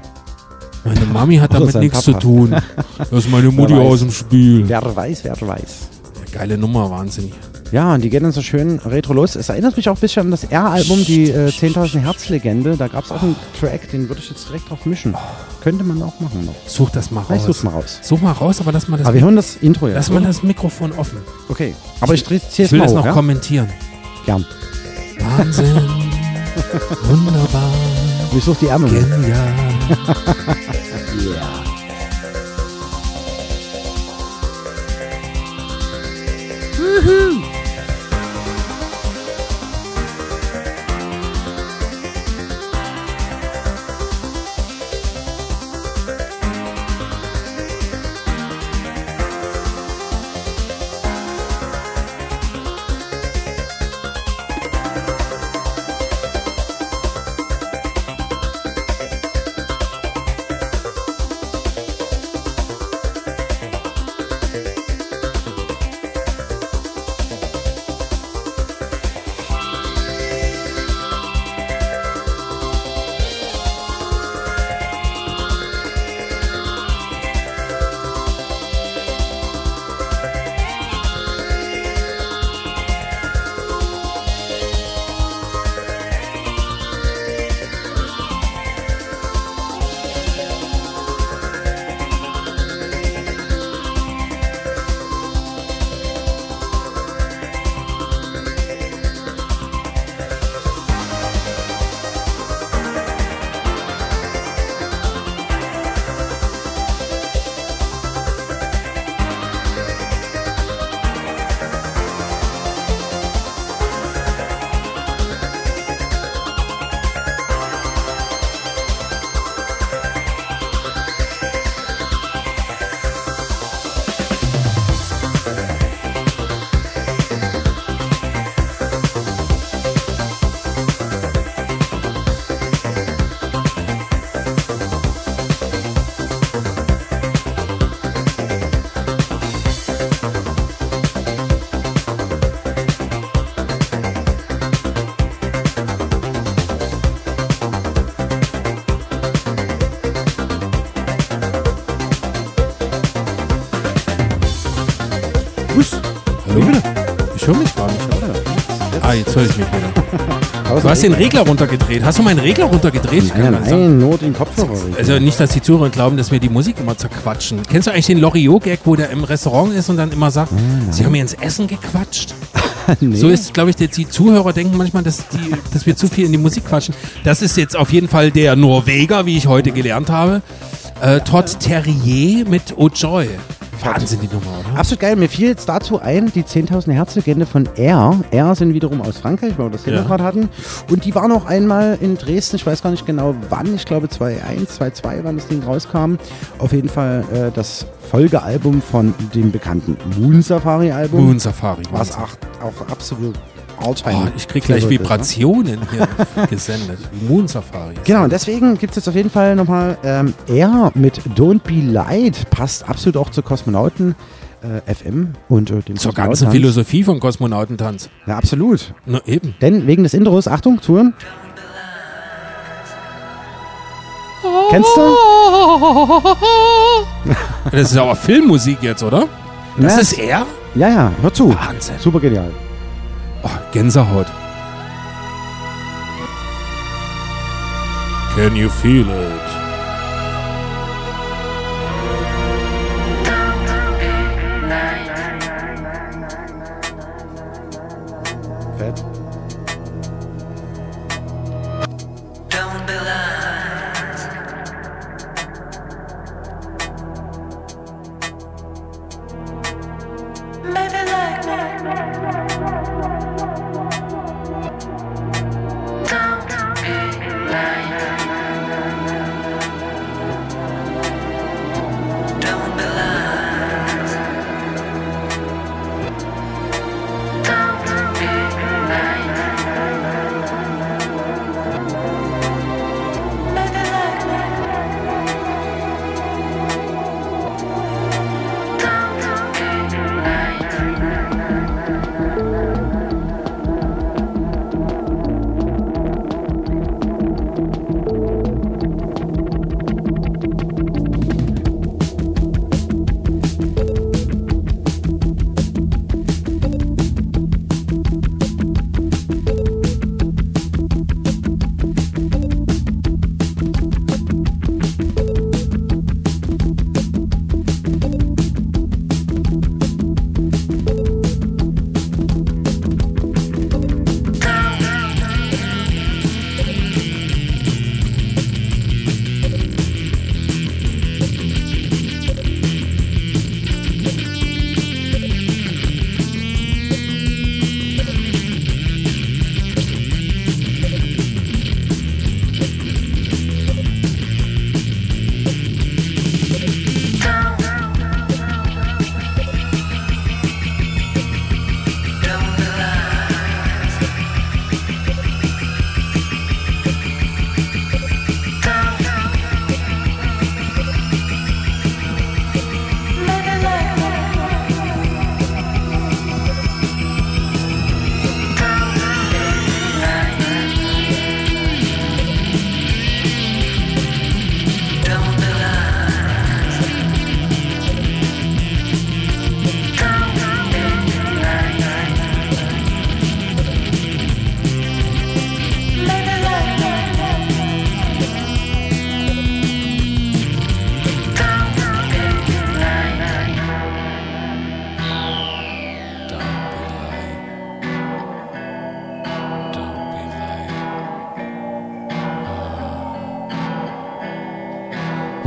Speaker 18: Meine Mami hat damit nichts zu tun. Das ist meine Mutti aus dem Spiel.
Speaker 17: Wer weiß, wer weiß.
Speaker 18: Geile Nummer, wahnsinnig.
Speaker 17: Ja, und die gehen dann so schön retro los. Es erinnert mich auch ein bisschen an das R-Album, die äh, 10.000 Herz-Legende. Da gab es auch einen Track, den würde ich jetzt direkt drauf mischen. Könnte man auch machen noch.
Speaker 18: Such das mal
Speaker 17: Ich
Speaker 18: raus.
Speaker 17: such's mal raus.
Speaker 18: Such mal raus, aber lass mal das,
Speaker 17: Aber wir hören das Intro jetzt.
Speaker 18: lass mal
Speaker 17: oder?
Speaker 18: das Mikrofon offen.
Speaker 17: Okay, aber ich drehe es
Speaker 18: Ich
Speaker 17: jetzt
Speaker 18: will
Speaker 17: mal
Speaker 18: das
Speaker 17: hoch,
Speaker 18: noch
Speaker 17: ja?
Speaker 18: kommentieren.
Speaker 17: Gern.
Speaker 18: Wahnsinn. Wunderbar.
Speaker 17: Ich suche die Ärmel.
Speaker 18: Genial.
Speaker 17: yeah.
Speaker 18: Hast den Regler runtergedreht. Hast du meinen Regler runtergedreht?
Speaker 17: Nein, nein,
Speaker 18: sagen.
Speaker 17: nein, nur den Kopfhörer.
Speaker 18: Also nicht, dass die Zuhörer glauben, dass wir die Musik immer zerquatschen. Kennst du eigentlich den Loriot-Gag, wo der im Restaurant ist und dann immer sagt, sie haben mir ins Essen gequatscht?
Speaker 17: nee.
Speaker 18: So ist, glaube ich, die, die Zuhörer denken manchmal, dass, die, dass wir zu viel in die Musik quatschen. Das ist jetzt auf jeden Fall der Norweger, wie ich heute gelernt habe. Äh, Todd Terrier mit Oh Joy. Wahnsinn, die Nummer, oder?
Speaker 17: Absolut geil. Mir fiel jetzt dazu ein, die 10.000 Herz-Legende von R. R sind wiederum aus Frankreich, weil wir das Thema gerade hatten. Und die war noch einmal in Dresden. Ich weiß gar nicht genau wann. Ich glaube 2001, 2002, wann das Ding rauskam. Auf jeden Fall äh, das Folgealbum von dem bekannten Moon Safari-Album.
Speaker 18: Moon Safari.
Speaker 17: Was auch, auch absolut Alltime.
Speaker 18: Oh, ich krieg gleich
Speaker 17: ne?
Speaker 18: Vibrationen hier gesendet. Moon Safari.
Speaker 17: Genau, und deswegen gibt es jetzt auf jeden Fall nochmal ähm, R mit Don't Be Light. Passt absolut auch zur Kosmonauten äh, FM und äh, dem
Speaker 18: Zur ganzen. Philosophie von Kosmonautentanz.
Speaker 17: Ja, absolut.
Speaker 18: Na eben.
Speaker 17: Denn wegen des Intros, Achtung, zuhören. Kennst du?
Speaker 18: Das ist aber Filmmusik jetzt, oder? Das
Speaker 17: Ja.
Speaker 18: ist er?
Speaker 17: Ja, ja, hör zu.
Speaker 18: Wahnsinn.
Speaker 17: Super genial.
Speaker 18: Oh, Gänsehaut. Can you feel it?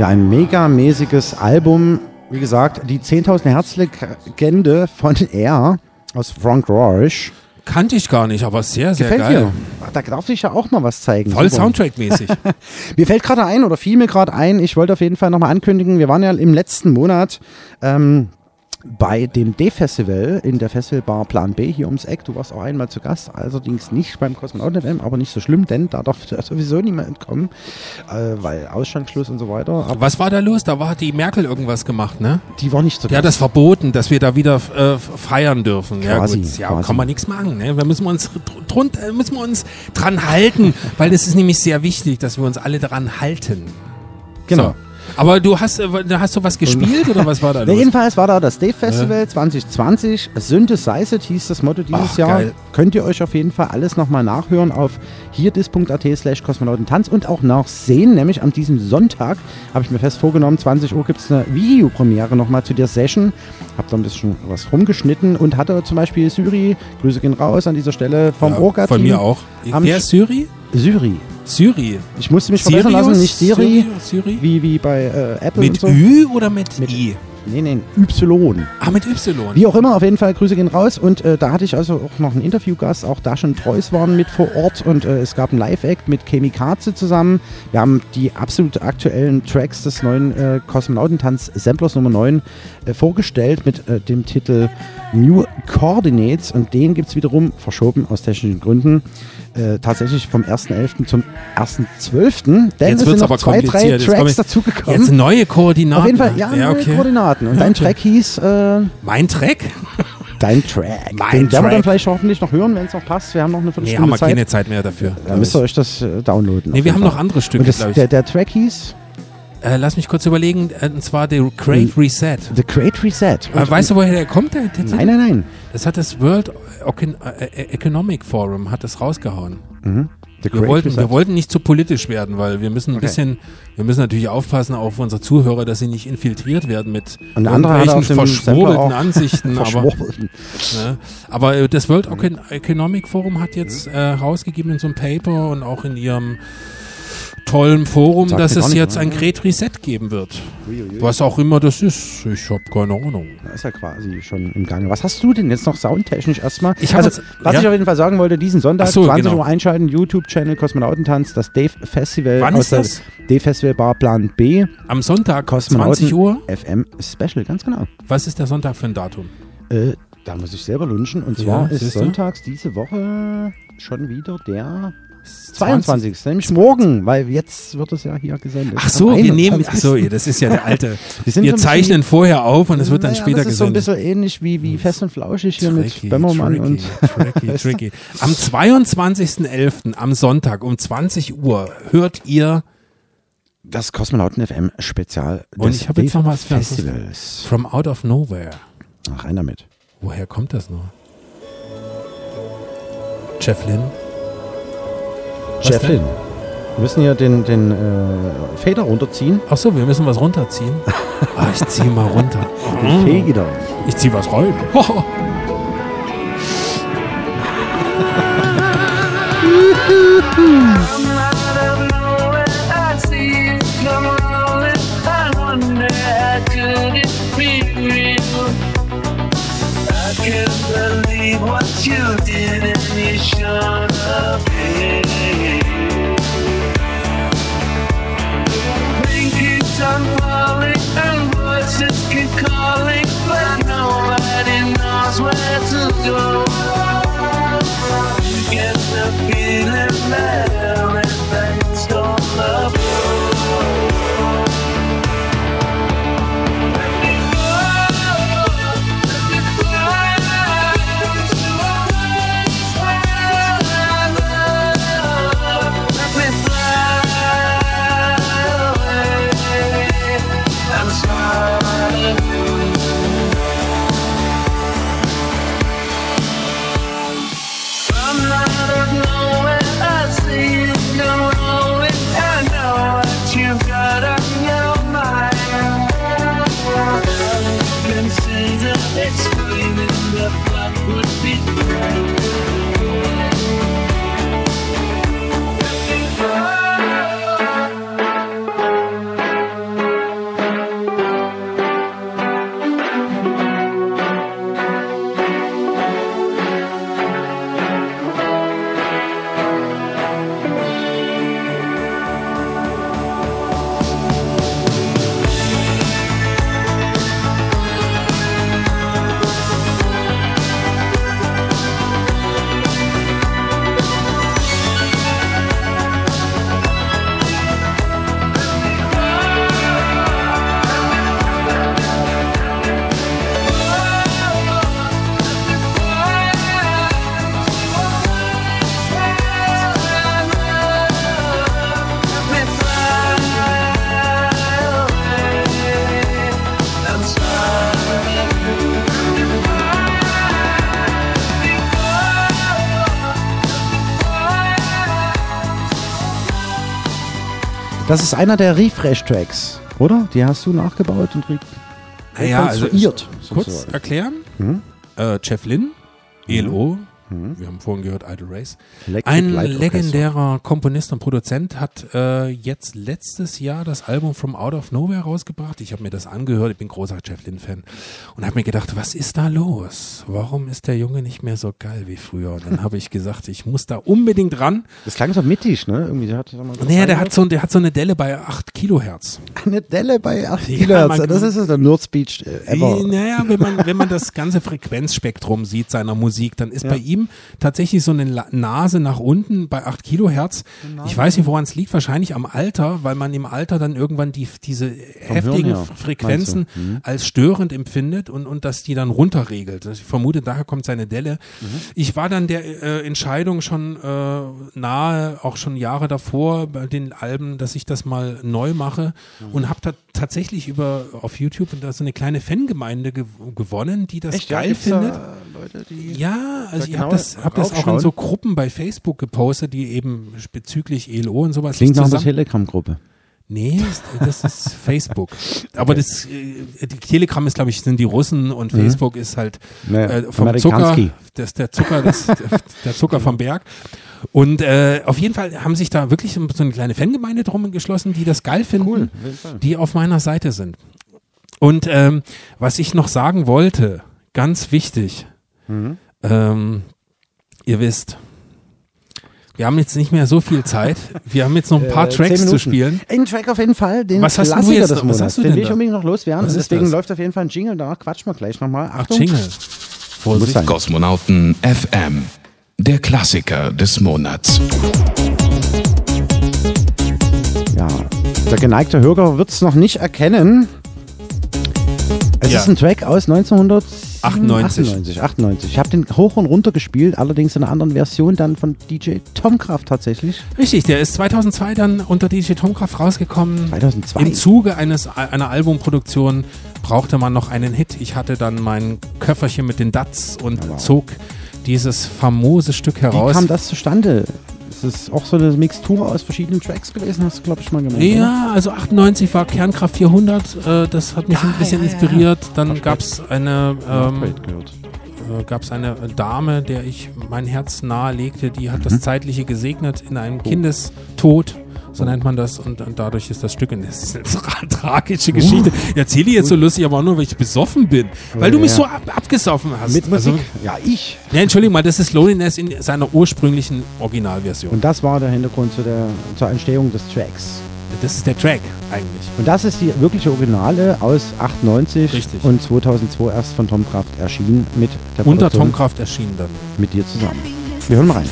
Speaker 17: Ja, ein megamäßiges Album. Wie gesagt, die 10.000 Herz-Legende von R aus Frank Rorsch.
Speaker 18: Kannte ich gar nicht, aber sehr, sehr
Speaker 17: Gefällt
Speaker 18: geil.
Speaker 17: dir? Da darf sich ja auch mal was zeigen.
Speaker 18: Voll. Soundtrack-mäßig.
Speaker 17: mir fällt gerade ein oder fiel mir gerade ein, ich wollte auf jeden Fall nochmal ankündigen, wir waren ja im letzten Monat ähm, bei dem D-Festival in der Festivalbar Plan B hier ums Eck. Du warst auch einmal zu Gast, allerdings nicht beim Kosmonauten FM, aber nicht so schlimm, denn da darf sowieso niemand entkommen, äh, weil Ausstandsschluss und so weiter. Aber
Speaker 18: Was war da los? Da war hat die Merkel irgendwas gemacht, ne?
Speaker 17: die war nicht zu
Speaker 18: Die hat das verboten, dass wir da wieder äh, feiern dürfen. ja,
Speaker 17: Quasi,
Speaker 18: gut. Ja,
Speaker 17: quasi.
Speaker 18: kann man nichts machen. Ne? Wir müssen uns drunter, müssen wir uns dran halten, weil es ist nämlich sehr wichtig, dass wir uns alle dran halten.
Speaker 17: Genau.
Speaker 18: So. Aber du hast, äh, hast du was gespielt oder was war da
Speaker 17: Ja,
Speaker 18: los?
Speaker 17: jedenfalls war da das Dave Festival 2020. Synthesized hieß das Motto dieses
Speaker 18: Ach,
Speaker 17: Jahr.
Speaker 18: geil.
Speaker 17: Könnt ihr euch auf jeden Fall alles nochmal nachhören auf hierdis.at slash kosmonautentanz und auch nachsehen. Nämlich an diesem Sonntag habe ich mir fest vorgenommen, 20 Uhr gibt es eine Videopremiere nochmal zu der Session. Hab da ein bisschen was rumgeschnitten und hatte zum Beispiel Syri, Grüße gehen raus an dieser Stelle vom
Speaker 18: Ja,
Speaker 17: Orga-Team.
Speaker 18: von mir auch. Wer ist Syri?
Speaker 17: Syri.
Speaker 18: Syri.
Speaker 17: Ich musste mich
Speaker 18: Sirius?
Speaker 17: verbessern lassen, nicht Siri,
Speaker 18: Syri?
Speaker 17: wie, wie bei äh, Apple
Speaker 18: Mit
Speaker 17: und so.
Speaker 18: Ü oder mit, I?
Speaker 17: Nee, nee, Y.
Speaker 18: Ah, mit Y.
Speaker 17: Wie auch immer, auf jeden Fall, Grüße gehen raus. Und äh, da hatte ich also auch noch einen Interviewgast, auch Dash und Treus waren mit vor Ort und äh, es gab einen Live-Act mit Kemi Katze zusammen. Wir haben die absolut aktuellen Tracks des neuen äh, Kosmonautentanz Samplers Nummer 9 äh, vorgestellt mit äh, dem Titel New Coordinates und den gibt es wiederum verschoben aus technischen Gründen. Äh, tatsächlich vom 1.11. zum 1.12. Denn
Speaker 18: Jetzt
Speaker 17: es
Speaker 18: wird's
Speaker 17: sind noch
Speaker 18: aber
Speaker 17: zwei, drei
Speaker 18: kompliziert. Jetzt
Speaker 17: Tracks dazugekommen.
Speaker 18: Jetzt neue Koordinaten.
Speaker 17: Auf jeden Fall, ja,
Speaker 18: Ja,
Speaker 17: neue
Speaker 18: okay.
Speaker 17: Koordinaten. Und dein. Track hieß äh,
Speaker 18: Mein Track?
Speaker 17: Dein Track.
Speaker 18: Mein
Speaker 17: Den werden wir
Speaker 18: Track.
Speaker 17: dann vielleicht hoffentlich noch hören, wenn es noch passt. Wir haben noch eine
Speaker 18: Nee,
Speaker 17: Viertelstunde
Speaker 18: haben wir
Speaker 17: Zeit.
Speaker 18: keine Zeit mehr dafür.
Speaker 17: Dann müsst ihr euch das äh, downloaden.
Speaker 18: Nee, wir haben noch andere Stücke,
Speaker 17: Und das, der, der Track hieß
Speaker 18: Äh, lass mich kurz überlegen, äh, und zwar der Great Reset.
Speaker 17: The Great Reset.
Speaker 18: Äh, weißt du, woher der kommt? Der, der
Speaker 17: Nein, nein, nein.
Speaker 18: Das hat das World äh, Economic Forum hat das rausgehauen.
Speaker 17: Mhm. The
Speaker 18: Wir wollten, wir wollten nicht zu politisch werden, weil wir müssen ein
Speaker 17: Okay.
Speaker 18: bisschen, wir müssen natürlich aufpassen, auch auf unsere Zuhörer, dass sie nicht infiltriert werden mit
Speaker 17: Und
Speaker 18: irgendwelchen verschwurbelten Ansichten. aber,
Speaker 17: Verschwurbelten.
Speaker 18: ne? aber das World Econ Economic Forum hat jetzt äh, rausgegeben in so einem Paper und auch in ihrem tollen Forum,
Speaker 17: Sagt
Speaker 18: dass es
Speaker 17: nicht,
Speaker 18: jetzt ein Great Reset geben wird.
Speaker 17: Uiuiui.
Speaker 18: Was auch immer das ist. Ich habe keine Ahnung.
Speaker 17: Da ist ja quasi schon im Gange. Was hast du denn jetzt noch soundtechnisch erstmal?
Speaker 18: Ich
Speaker 17: also,
Speaker 18: jetzt-
Speaker 17: was
Speaker 18: ja.
Speaker 17: ich auf jeden Fall sagen wollte, diesen Sonntag,
Speaker 18: Ach so,
Speaker 17: 20
Speaker 18: genau.
Speaker 17: Uhr einschalten, YouTube-Channel Kosmonautentanz, das Dave Festival
Speaker 18: Wann
Speaker 17: aus
Speaker 18: ist das?
Speaker 17: Dave Festival Bar Plan B.
Speaker 18: Am Sonntag,
Speaker 17: Kosmonauten
Speaker 18: 20 Uhr.
Speaker 17: FM Special, ganz genau.
Speaker 18: Was ist der Sonntag für ein Datum?
Speaker 17: Äh, da muss ich selber lunchen. Und
Speaker 18: Ja,
Speaker 17: zwar ist
Speaker 18: siehste?
Speaker 17: sonntags diese Woche schon wieder der 22. Nämlich morgen, weil jetzt wird es ja hier gesendet.
Speaker 18: Ach so, wir nehmen,
Speaker 17: 21..
Speaker 18: ach so, das ist ja der alte.
Speaker 17: Wir
Speaker 18: Wir
Speaker 17: so
Speaker 18: zeichnen vorher auf und es wird dann
Speaker 17: Naja,
Speaker 18: später
Speaker 17: das ist so ein
Speaker 18: gesendet.
Speaker 17: bisschen ähnlich wie, wie Fest und Flauschig hier
Speaker 18: Tricky,
Speaker 17: mit Bömmermann
Speaker 18: tricky,
Speaker 17: und
Speaker 18: tricky, tricky. Am 22.11. am Sonntag um 20 Uhr hört ihr
Speaker 17: das Kosmonauten FM Spezial
Speaker 18: und ich habe jetzt noch was
Speaker 17: Festivals.
Speaker 18: From Out of Nowhere.
Speaker 17: Ach, rein damit.
Speaker 18: Woher kommt das nur? Jeff Lynn? Was
Speaker 17: Jeff
Speaker 18: denn?
Speaker 17: Lynn. Wir müssen hier den, den äh, Fader runterziehen.
Speaker 18: Ach so, wir müssen was runterziehen. Ah, ich zieh mal runter.
Speaker 17: Den Fader.
Speaker 18: Ich zieh was rein.
Speaker 23: What you did and you should have Where to go.
Speaker 17: Das ist einer der Refresh-Tracks, oder? Die hast du nachgebaut und re
Speaker 18: Naja, also
Speaker 17: rekonstruiert.
Speaker 18: kurz erklären.
Speaker 17: Mhm.
Speaker 18: Äh, Jeff Lynn, ELO,
Speaker 17: Mhm.
Speaker 18: Wir haben vorhin gehört Idle Race.
Speaker 17: Electric
Speaker 18: Ein legendärer Komponist und Produzent hat äh, jetzt letztes Jahr das Album From Out of Nowhere rausgebracht. Ich habe mir das angehört, ich bin großer Jeff Lynne-Fan und habe mir gedacht, was ist da los? Warum ist der Junge nicht mehr so geil wie früher? Und dann habe ich gesagt, ich muss da unbedingt ran.
Speaker 17: Das klang so mittig, ne? Irgendwie, der hat, so
Speaker 18: Naja, der hat, so, der hat so eine Delle bei 8 Kilohertz.
Speaker 17: eine Delle bei 8
Speaker 18: Ja,
Speaker 17: Kilohertz.
Speaker 18: man-
Speaker 17: das ist es, der Nerd-Speech äh, ever.
Speaker 18: Naja, wenn man, wenn man das ganze Frequenzspektrum sieht seiner Musik, dann ist
Speaker 17: Ja.
Speaker 18: bei ihm tatsächlich so eine Nase nach unten bei 8 Kilohertz. Ich weiß nicht, woran es liegt, wahrscheinlich am Alter, weil man im Alter dann irgendwann die, diese heftigen
Speaker 17: Hirn her,
Speaker 18: Frequenzen?
Speaker 17: Mhm.
Speaker 18: als störend empfindet und, und dass die dann runterregelt. Ich vermute, daher kommt seine Delle.
Speaker 17: Mhm.
Speaker 18: Ich war dann der äh, Entscheidung schon äh, nahe, auch schon Jahre davor bei den Alben, dass ich das mal neu mache
Speaker 17: Mhm.
Speaker 18: und habe da tatsächlich über auf YouTube und da so eine kleine Fangemeinde gew gewonnen, die das
Speaker 17: Echt, ja,
Speaker 18: geil
Speaker 17: da
Speaker 18: findet.
Speaker 17: Leute, die
Speaker 18: Ja, also
Speaker 17: da
Speaker 18: ich habe
Speaker 17: genau
Speaker 18: das, hab das auch in so Gruppen bei Facebook gepostet, die eben bezüglich ELO und sowas
Speaker 17: Klingt nach einer Telegram-Gruppe.
Speaker 18: Nee, das ist Facebook. Aber das äh, die Telegram ist, glaube ich, sind die Russen und
Speaker 17: Mhm.
Speaker 18: Facebook ist halt äh, vom Zucker, das der Zucker, das, der Zucker vom Berg. Und äh, auf jeden Fall haben sich da wirklich so eine kleine Fangemeinde drum geschlossen, die das geil finden,
Speaker 17: Cool,
Speaker 18: die auf meiner Seite sind. Und ähm, was ich noch sagen wollte, ganz wichtig,
Speaker 17: Mhm.
Speaker 18: ähm, ihr wisst, wir haben jetzt nicht mehr so viel Zeit. Wir haben jetzt noch ein paar
Speaker 17: Äh,
Speaker 18: Tracks zu spielen.
Speaker 17: Ein Track auf jeden Fall, den
Speaker 18: Was hast du
Speaker 17: Klassiker
Speaker 18: jetzt-
Speaker 17: des
Speaker 18: was
Speaker 17: Monats.
Speaker 18: hast du
Speaker 17: den
Speaker 18: denn
Speaker 17: will ich unbedingt noch loswerden.
Speaker 18: Was
Speaker 17: Deswegen
Speaker 18: das?
Speaker 17: läuft auf jeden Fall ein Jingle, danach quatschen wir gleich nochmal.
Speaker 18: Ach,
Speaker 17: Achtung.
Speaker 18: Jingle.
Speaker 17: Sein.
Speaker 10: Kosmonauten FM. Der Klassiker des Monats.
Speaker 17: Ja, der geneigte Hörer wird es noch nicht erkennen. Es
Speaker 18: Ja.
Speaker 17: ist ein Track aus 1998.
Speaker 18: 98.
Speaker 17: 98. Ich habe den hoch und runter gespielt, allerdings in einer anderen Version dann von DJ Tomkraft tatsächlich.
Speaker 18: Richtig, der ist 2002 dann unter DJ Tomkraft rausgekommen.
Speaker 17: 2002.
Speaker 18: Im Zuge eines, einer Albumproduktion brauchte man noch einen Hit. Ich hatte dann mein Köfferchen mit den Dats und zog dieses famose Stück
Speaker 17: Wie
Speaker 18: heraus.
Speaker 17: kam das zustande? Es ist auch so eine Mixtur aus verschiedenen Tracks gewesen, hast du, glaube ich, mal gemeint. oder?
Speaker 18: Ja, also 98 war Kernkraft 400, äh, das hat mich
Speaker 17: Ja,
Speaker 18: ein bisschen
Speaker 17: ja, ja,
Speaker 18: inspiriert.
Speaker 17: ja.
Speaker 18: Dann gab es eine, ähm, äh, gab's eine Dame, der ich mein Herz nahelegte, die hat
Speaker 17: Mhm.
Speaker 18: das Zeitliche gesegnet in
Speaker 17: Oh.
Speaker 18: einem Kindestod. So nennt man das und, und dadurch ist das Stück, und das ist eine tra tragische Geschichte. Ich erzähle jetzt so lustig, aber auch nur, weil ich besoffen bin. Weil du mich so ab abgesoffen hast.
Speaker 17: Mit Musik?
Speaker 18: Also,
Speaker 17: ja, ich.
Speaker 18: ja, Entschuldigung mal, das ist Loneliness in seiner ursprünglichen Originalversion.
Speaker 17: Und das war der Hintergrund zu der, zur Entstehung des Tracks.
Speaker 18: Das ist der Track eigentlich.
Speaker 17: Und das ist die wirkliche Originale aus 98
Speaker 18: Richtig.
Speaker 17: und 2002 erst von Tom Kraft erschienen mit der
Speaker 18: Unter Tom Kraft erschienen dann.
Speaker 17: mit dir zusammen. Wir hören mal rein.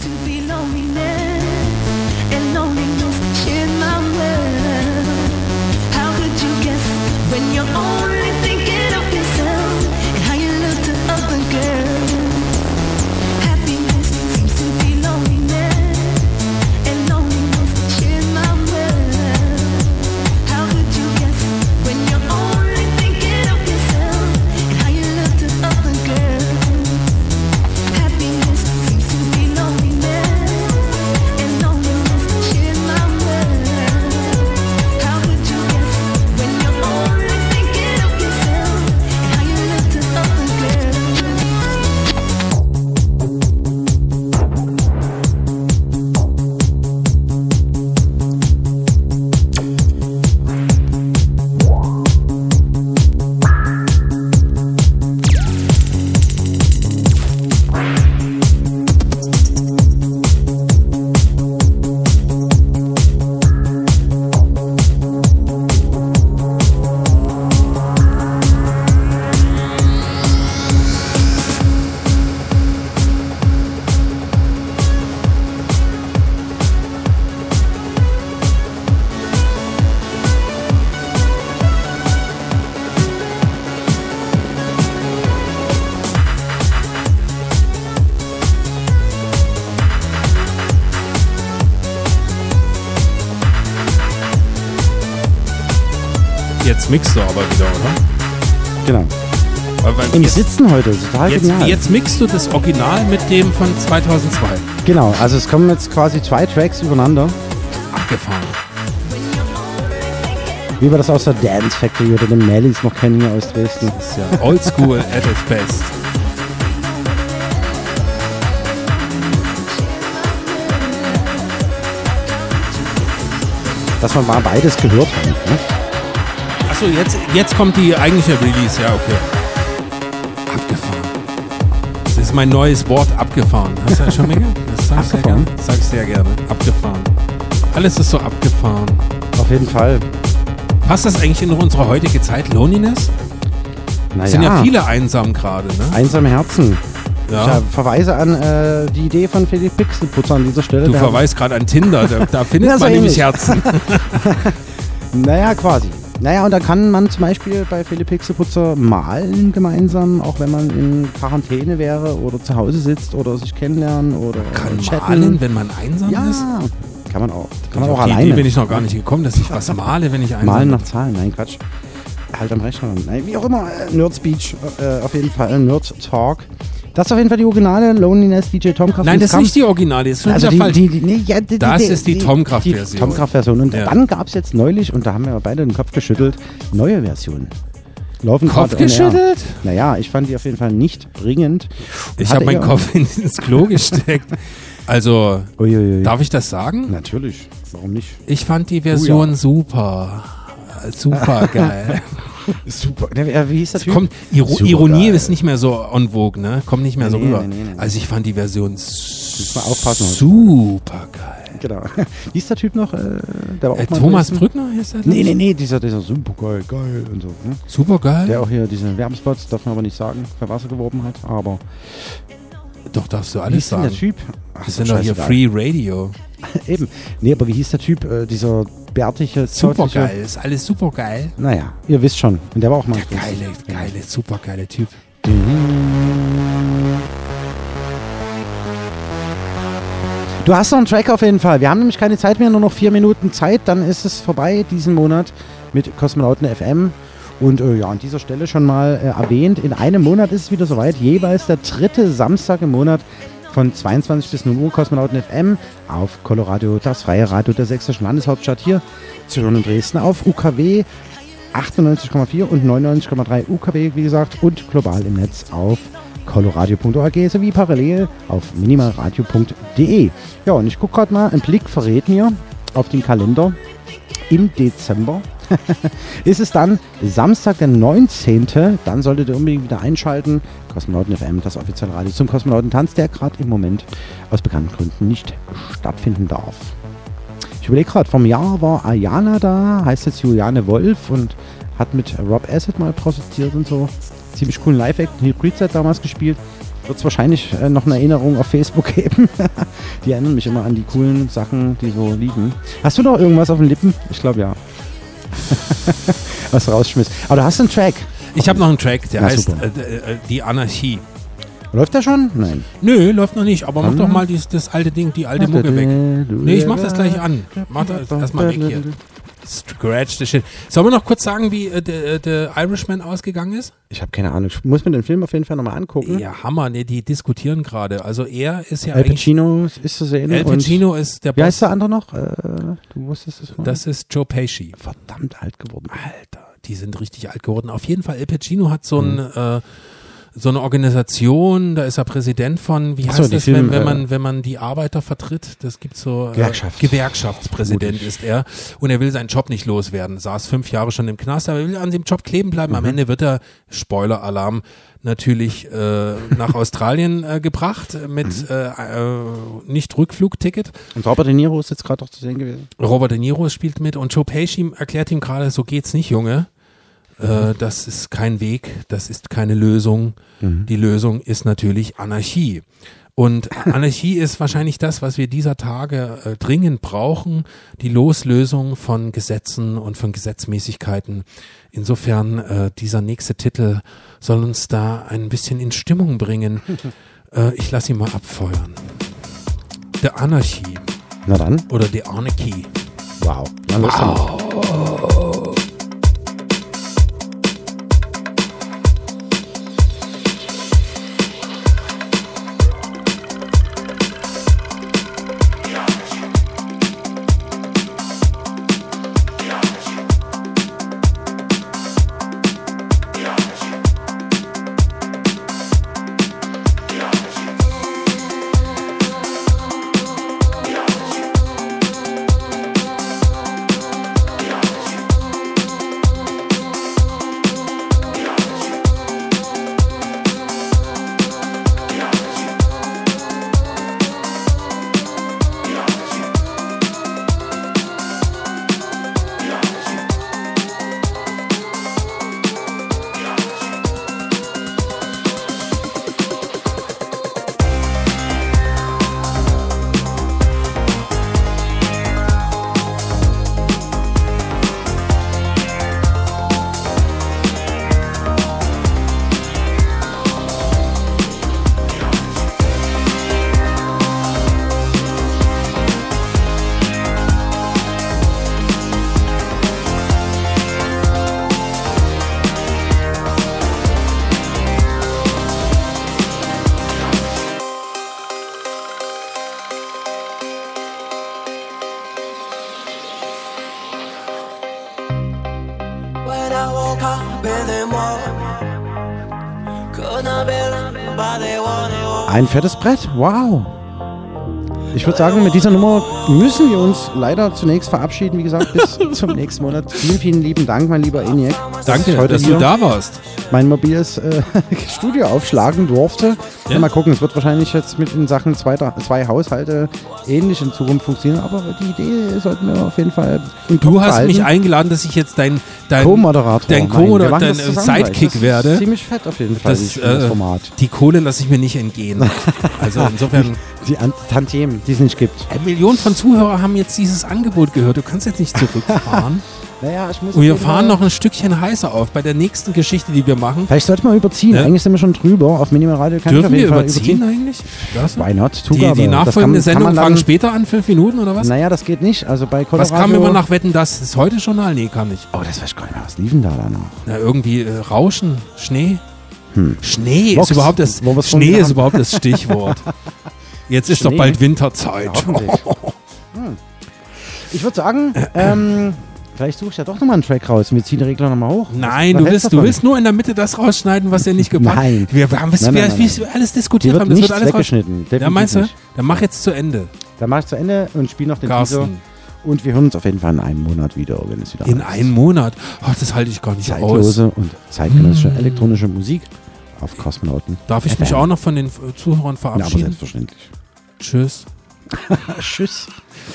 Speaker 18: mixt du aber wieder, oder?
Speaker 17: Genau.
Speaker 18: Weil,
Speaker 17: Im Sitzen heute, total
Speaker 18: jetzt,
Speaker 17: genial.
Speaker 18: Jetzt mixt du das Original mit dem von 2002.
Speaker 17: Genau, also es kommen jetzt quasi zwei Tracks übereinander.
Speaker 18: Abgefahren.
Speaker 17: Wie wir das aus der Dance Factory oder den Mellies noch kennen hier aus Dresden.
Speaker 18: Das ist ja oldschool at its best.
Speaker 17: Dass man mal beides gehört hat.
Speaker 18: Achso, jetzt, jetzt kommt die eigentliche Release, ja, okay. Abgefahren. Das ist mein neues Wort, abgefahren. Hast du das schon gehört? Das sag ich sehr gerne. Das sag ich sehr gerne. Abgefahren. Alles ist so abgefahren.
Speaker 17: Auf jeden Fall.
Speaker 18: Passt das eigentlich in unsere heutige Zeit, Loneliness?
Speaker 17: Naja.
Speaker 18: Es sind ja viele einsam gerade, ne?
Speaker 17: Einsame Herzen.
Speaker 18: Ja.
Speaker 17: Ich äh, verweise an äh, die Idee von Philipp Pixelputzer an dieser Stelle.
Speaker 18: Du verweist gerade an Tinder, da, da findet man nämlich. Herzen.
Speaker 17: Naja, quasi. Naja, und da kann man zum Beispiel bei Philipp Pixelputzer malen gemeinsam, auch wenn man in Quarantäne wäre oder zu Hause sitzt oder sich kennenlernen oder
Speaker 18: Kann
Speaker 17: chatten.
Speaker 18: malen, wenn man einsam
Speaker 17: ja,
Speaker 18: ist?
Speaker 17: kann man auch. Kann man auch alleine.
Speaker 18: Idee bin ich noch gar nicht gekommen, dass ich was male, wenn ich einsam
Speaker 17: Malen
Speaker 18: bin.
Speaker 17: nach Zahlen, nein, Quatsch. Halt am Rechner. Nein, wie auch immer, äh, Nerd Speech, äh, auf jeden Fall, Nerd Talk. Das ist auf jeden Fall die originale Loneliness DJ Tomcraft.
Speaker 18: Nein,
Speaker 17: Und
Speaker 18: das ist nicht die Originale, das ist schon
Speaker 17: also
Speaker 18: wieder
Speaker 17: die. Die, die, nee, ja, die,
Speaker 18: Das
Speaker 17: die,
Speaker 18: ist die Tomcraft-Version.
Speaker 17: Die Tomcraft-Version. Und
Speaker 18: Ja.
Speaker 17: dann gab es jetzt neulich, und da haben wir beide den Kopf geschüttelt, neue Versionen. Laufen
Speaker 18: Kopf geschüttelt?
Speaker 17: Naja, ich fand die auf jeden Fall nicht bringend.
Speaker 18: Ich habe meinen Kopf ins Klo gesteckt. Also, darf ich das sagen?
Speaker 17: Natürlich, warum nicht?
Speaker 18: Ich fand die Version
Speaker 17: Oh ja.
Speaker 18: super. Super geil.
Speaker 17: Super. Ja, Wie hieß der Typ?
Speaker 18: kommt, Iro
Speaker 17: Super
Speaker 18: Ironie
Speaker 17: geil.
Speaker 18: ist nicht mehr so on vogue, ne? Kommt nicht mehr so
Speaker 17: Nee,
Speaker 18: rüber.
Speaker 17: nee, nee.
Speaker 18: Also ich fand die Version super geil.
Speaker 17: Genau. Wie ist der Typ noch? Äh, der war auch
Speaker 18: Äh,
Speaker 17: mal
Speaker 18: Thomas? Brückner hieß der?
Speaker 17: Nee, nee, nee, dieser, dieser super geil, geil und so. Ne?
Speaker 18: Super geil?
Speaker 17: Der auch hier diese Werbespots, darf man aber nicht sagen, für was er geworben hat, aber.
Speaker 18: Doch, darfst du
Speaker 17: Wie
Speaker 18: alles
Speaker 17: denn
Speaker 18: sagen.
Speaker 17: der Typ? Ach,
Speaker 18: Wir sind doch hier. Free Radio.
Speaker 17: Eben. Nee, aber wie hieß der Typ? Äh, dieser bärtige,
Speaker 18: Super
Speaker 17: zottliche-
Speaker 18: geil. Ist alles super geil.
Speaker 17: Naja, ihr wisst schon. Und der war auch mal.
Speaker 18: Der geile, geile, super geile Typ.
Speaker 17: Du hast noch einen Track auf jeden Fall. Wir haben nämlich keine Zeit mehr, nur noch vier Minuten Zeit. Dann ist es vorbei diesen Monat mit Kosmonauten FM. Und äh, ja, an dieser Stelle schon mal äh, erwähnt, in einem Monat ist es wieder soweit. Jeweils der dritte Samstag im Monat von 22 bis 0 Uhr Kosmonauten FM auf Colorado, das freie Radio der sächsischen Landeshauptstadt hier zu hören in Dresden auf UKW 98,4 und 99,3 UKW, wie gesagt, und global im Netz auf coloradio.org sowie parallel auf minimalradio.de. Ja, und ich gucke gerade mal, ein Blick verrät mir auf den Kalender. Im Dezember ist es dann Samstag, der 19. Dann solltet ihr unbedingt wieder einschalten. Kosmonauten FM, das offizielle Radio zum Kosmonautentanz, der gerade im Moment aus bekannten Gründen nicht stattfinden darf. Ich überlege gerade, vom Jahr war Ayana da, heißt jetzt Juliane Wolf und hat mit Rob Asset mal protestiert und so. Ziemlich coolen Live-Act. Hat damals gespielt. Wird es wahrscheinlich äh, noch eine Erinnerung auf Facebook geben. die erinnern mich immer an die coolen Sachen, die so liegen. Hast du noch irgendwas auf den Lippen? Ich glaube ja. Was rausschmiss. Aber du hast einen Track.
Speaker 18: Ich habe noch einen Track, der
Speaker 17: Na,
Speaker 18: heißt
Speaker 17: super.
Speaker 18: äh, äh, Die Anarchie.
Speaker 17: Läuft der schon? Nein.
Speaker 18: Nö, läuft noch nicht, aber mach doch mal dies, das alte Ding, die alte Mucke weg. Nee, ich mach das gleich an. Mach das erstmal weg hier. Scratch the shit. Sollen wir noch kurz sagen, wie äh, der, äh, der Irishman ausgegangen ist?
Speaker 17: Ich habe keine Ahnung. Ich muss mir den Film auf jeden Fall nochmal angucken.
Speaker 18: Ja, Hammer, ne, die diskutieren gerade. Also er ist ja
Speaker 17: Al. Pacino ist zu sehen.
Speaker 18: Al Pacino ist der
Speaker 17: Wie heißt
Speaker 18: Boss.
Speaker 17: der andere noch? Äh, du wusstest es mal.
Speaker 18: Das ist Joe Pesci.
Speaker 17: Verdammt alt geworden.
Speaker 18: Alter, die sind richtig alt geworden. Auf jeden Fall, Al Pacino hat so ein...
Speaker 17: Mhm.
Speaker 18: Äh, so eine Organisation, da ist er Präsident von, wie heißt
Speaker 17: so,
Speaker 18: das,
Speaker 17: Film,
Speaker 18: wenn, wenn,
Speaker 17: äh,
Speaker 18: man, wenn man die Arbeiter vertritt? Das gibt so äh,
Speaker 17: Gewerkschaft.
Speaker 18: Gewerkschaftspräsident ist er und er will seinen Job nicht loswerden. Saß fünf Jahre schon im Knast, aber er will an dem Job kleben bleiben. Am
Speaker 17: Mhm.
Speaker 18: Ende wird er, Spoiler-Alarm, natürlich äh, nach Australien äh, gebracht mit
Speaker 17: Mhm.
Speaker 18: äh, äh, nicht Rückflugticket.
Speaker 17: Und Robert De Niro ist jetzt gerade doch zu sehen gewesen.
Speaker 18: Robert De Niro spielt mit und Joe Pesci erklärt ihm gerade, so geht's nicht, Junge. Äh, das ist kein Weg, das ist keine Lösung.
Speaker 17: Mhm.
Speaker 18: Die Lösung ist natürlich Anarchie. Und Anarchie ist wahrscheinlich das, was wir dieser Tage äh, dringend brauchen, die Loslösung von Gesetzen und von Gesetzmäßigkeiten. Insofern, äh, dieser nächste Titel soll uns da ein bisschen in Stimmung bringen. äh, ich lasse ihn mal abfeuern. The Anarchy.
Speaker 17: Na dann.
Speaker 18: Oder The Anarchy.
Speaker 17: Wow.
Speaker 18: Wow.
Speaker 17: Ein fettes Brett, wow. Ich würde sagen, mit dieser Nummer müssen wir uns leider zunächst verabschieden. Wie gesagt, bis zum nächsten Monat. Vielen, vielen lieben Dank, mein lieber Eniak.
Speaker 18: Danke,
Speaker 17: ich heute
Speaker 18: dass du da warst.
Speaker 17: Mein mobiles äh, Studio aufschlagen durfte.
Speaker 18: Ja.
Speaker 17: Mal gucken, es wird wahrscheinlich jetzt mit in Sachen zwei, zwei Haushalte ähnlich in Zukunft funktionieren, aber die Idee sollten wir auf jeden Fall im
Speaker 18: Du
Speaker 17: Kopf
Speaker 18: hast
Speaker 17: behalten.
Speaker 18: mich eingeladen, dass ich jetzt dein, dein
Speaker 17: Co-Moderator.
Speaker 18: dein Co dein
Speaker 17: das
Speaker 18: äh. Sidekick werde.
Speaker 17: Ziemlich fett auf jeden Fall,
Speaker 18: Das, äh,
Speaker 17: Format.
Speaker 18: Die Kohle lasse ich mir nicht entgehen. Also insofern.
Speaker 17: Die An Tantiemen, die es nicht gibt.
Speaker 18: Millionen von Zuhörern haben jetzt dieses Angebot gehört. Du kannst jetzt nicht zurückfahren.
Speaker 17: Naja, ich muss
Speaker 18: Und wir
Speaker 17: jeden
Speaker 18: fahren noch ein Stückchen heißer auf bei der nächsten Geschichte, die wir machen.
Speaker 17: Vielleicht sollte man überziehen.
Speaker 18: Ja.
Speaker 17: Eigentlich sind wir schon drüber. Auf Minimal Radio kann ich
Speaker 18: Dürfen
Speaker 17: auf jeden
Speaker 18: wir
Speaker 17: Fall
Speaker 18: überziehen
Speaker 17: überziehen.
Speaker 18: eigentlich? Das?
Speaker 17: Why not?
Speaker 18: Die,
Speaker 17: Zugabe.
Speaker 18: die
Speaker 17: Das
Speaker 18: nachfolgende
Speaker 17: kann-
Speaker 18: Sendung fangen später an, fünf Minuten oder was?
Speaker 17: Naja, das geht nicht. Also bei
Speaker 18: was
Speaker 17: Colorado...
Speaker 18: kam immer nach Wetten, das ist heute Journal? Nee, kann nicht.
Speaker 17: Oh, das weiß ich gar nicht mehr. Was lief denn da dann noch?
Speaker 18: Na, irgendwie äh, Rauschen, Schnee.
Speaker 17: Hm.
Speaker 18: Schnee
Speaker 17: Vox,
Speaker 18: ist überhaupt das
Speaker 17: schon
Speaker 18: Schnee ist
Speaker 17: haben.
Speaker 18: überhaupt das Stichwort. Jetzt ist doch
Speaker 17: Schnee?
Speaker 18: bald Winterzeit.
Speaker 17: Ja. Hm. Ich würde sagen, ähm, vielleicht suche ich ja doch nochmal einen Track raus und wir ziehen den Regler nochmal hoch.
Speaker 18: Nein,
Speaker 17: Was
Speaker 18: du willst, du willst nur in der Mitte das rausschneiden, was dir nicht gepasst
Speaker 17: Nein.
Speaker 18: Wir haben
Speaker 17: Nein,
Speaker 18: wir,
Speaker 17: nein, nein.
Speaker 18: wir alles diskutiert haben. Das wird alles
Speaker 17: weggeschnitten. Definitiv
Speaker 18: meinst du? Dann mach jetzt zu Ende.
Speaker 17: Dann mach ich zu Ende und spiele noch den
Speaker 18: Carsten.
Speaker 17: Teaser. Und wir hören uns auf jeden Fall in einem Monat wieder, wenn es wieder
Speaker 18: In einem Monat. Ach, das halte ich gar nicht aus.
Speaker 17: zeitlose und zeitgenössische
Speaker 18: Hm.
Speaker 17: elektronische Musik auf Kosmonauten.
Speaker 18: Darf ich mich
Speaker 17: FM.
Speaker 18: auch noch von den Zuhörern
Speaker 17: Ja, aber
Speaker 18: verabschieden?
Speaker 17: selbstverständlich.
Speaker 18: Tschüss.
Speaker 17: Tschüss.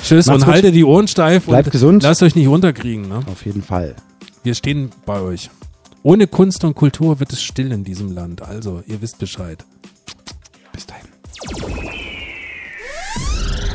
Speaker 18: Tschüss
Speaker 17: Macht's
Speaker 18: und
Speaker 17: gut.
Speaker 18: haltet die Ohren steif
Speaker 17: Bleibt
Speaker 18: und
Speaker 17: gesund.
Speaker 18: lasst euch nicht runterkriegen. Ne?
Speaker 17: Auf jeden Fall.
Speaker 18: Wir stehen bei euch. Ohne Kunst und Kultur wird es still in diesem Land. Also, ihr wisst Bescheid.
Speaker 17: Bis dahin.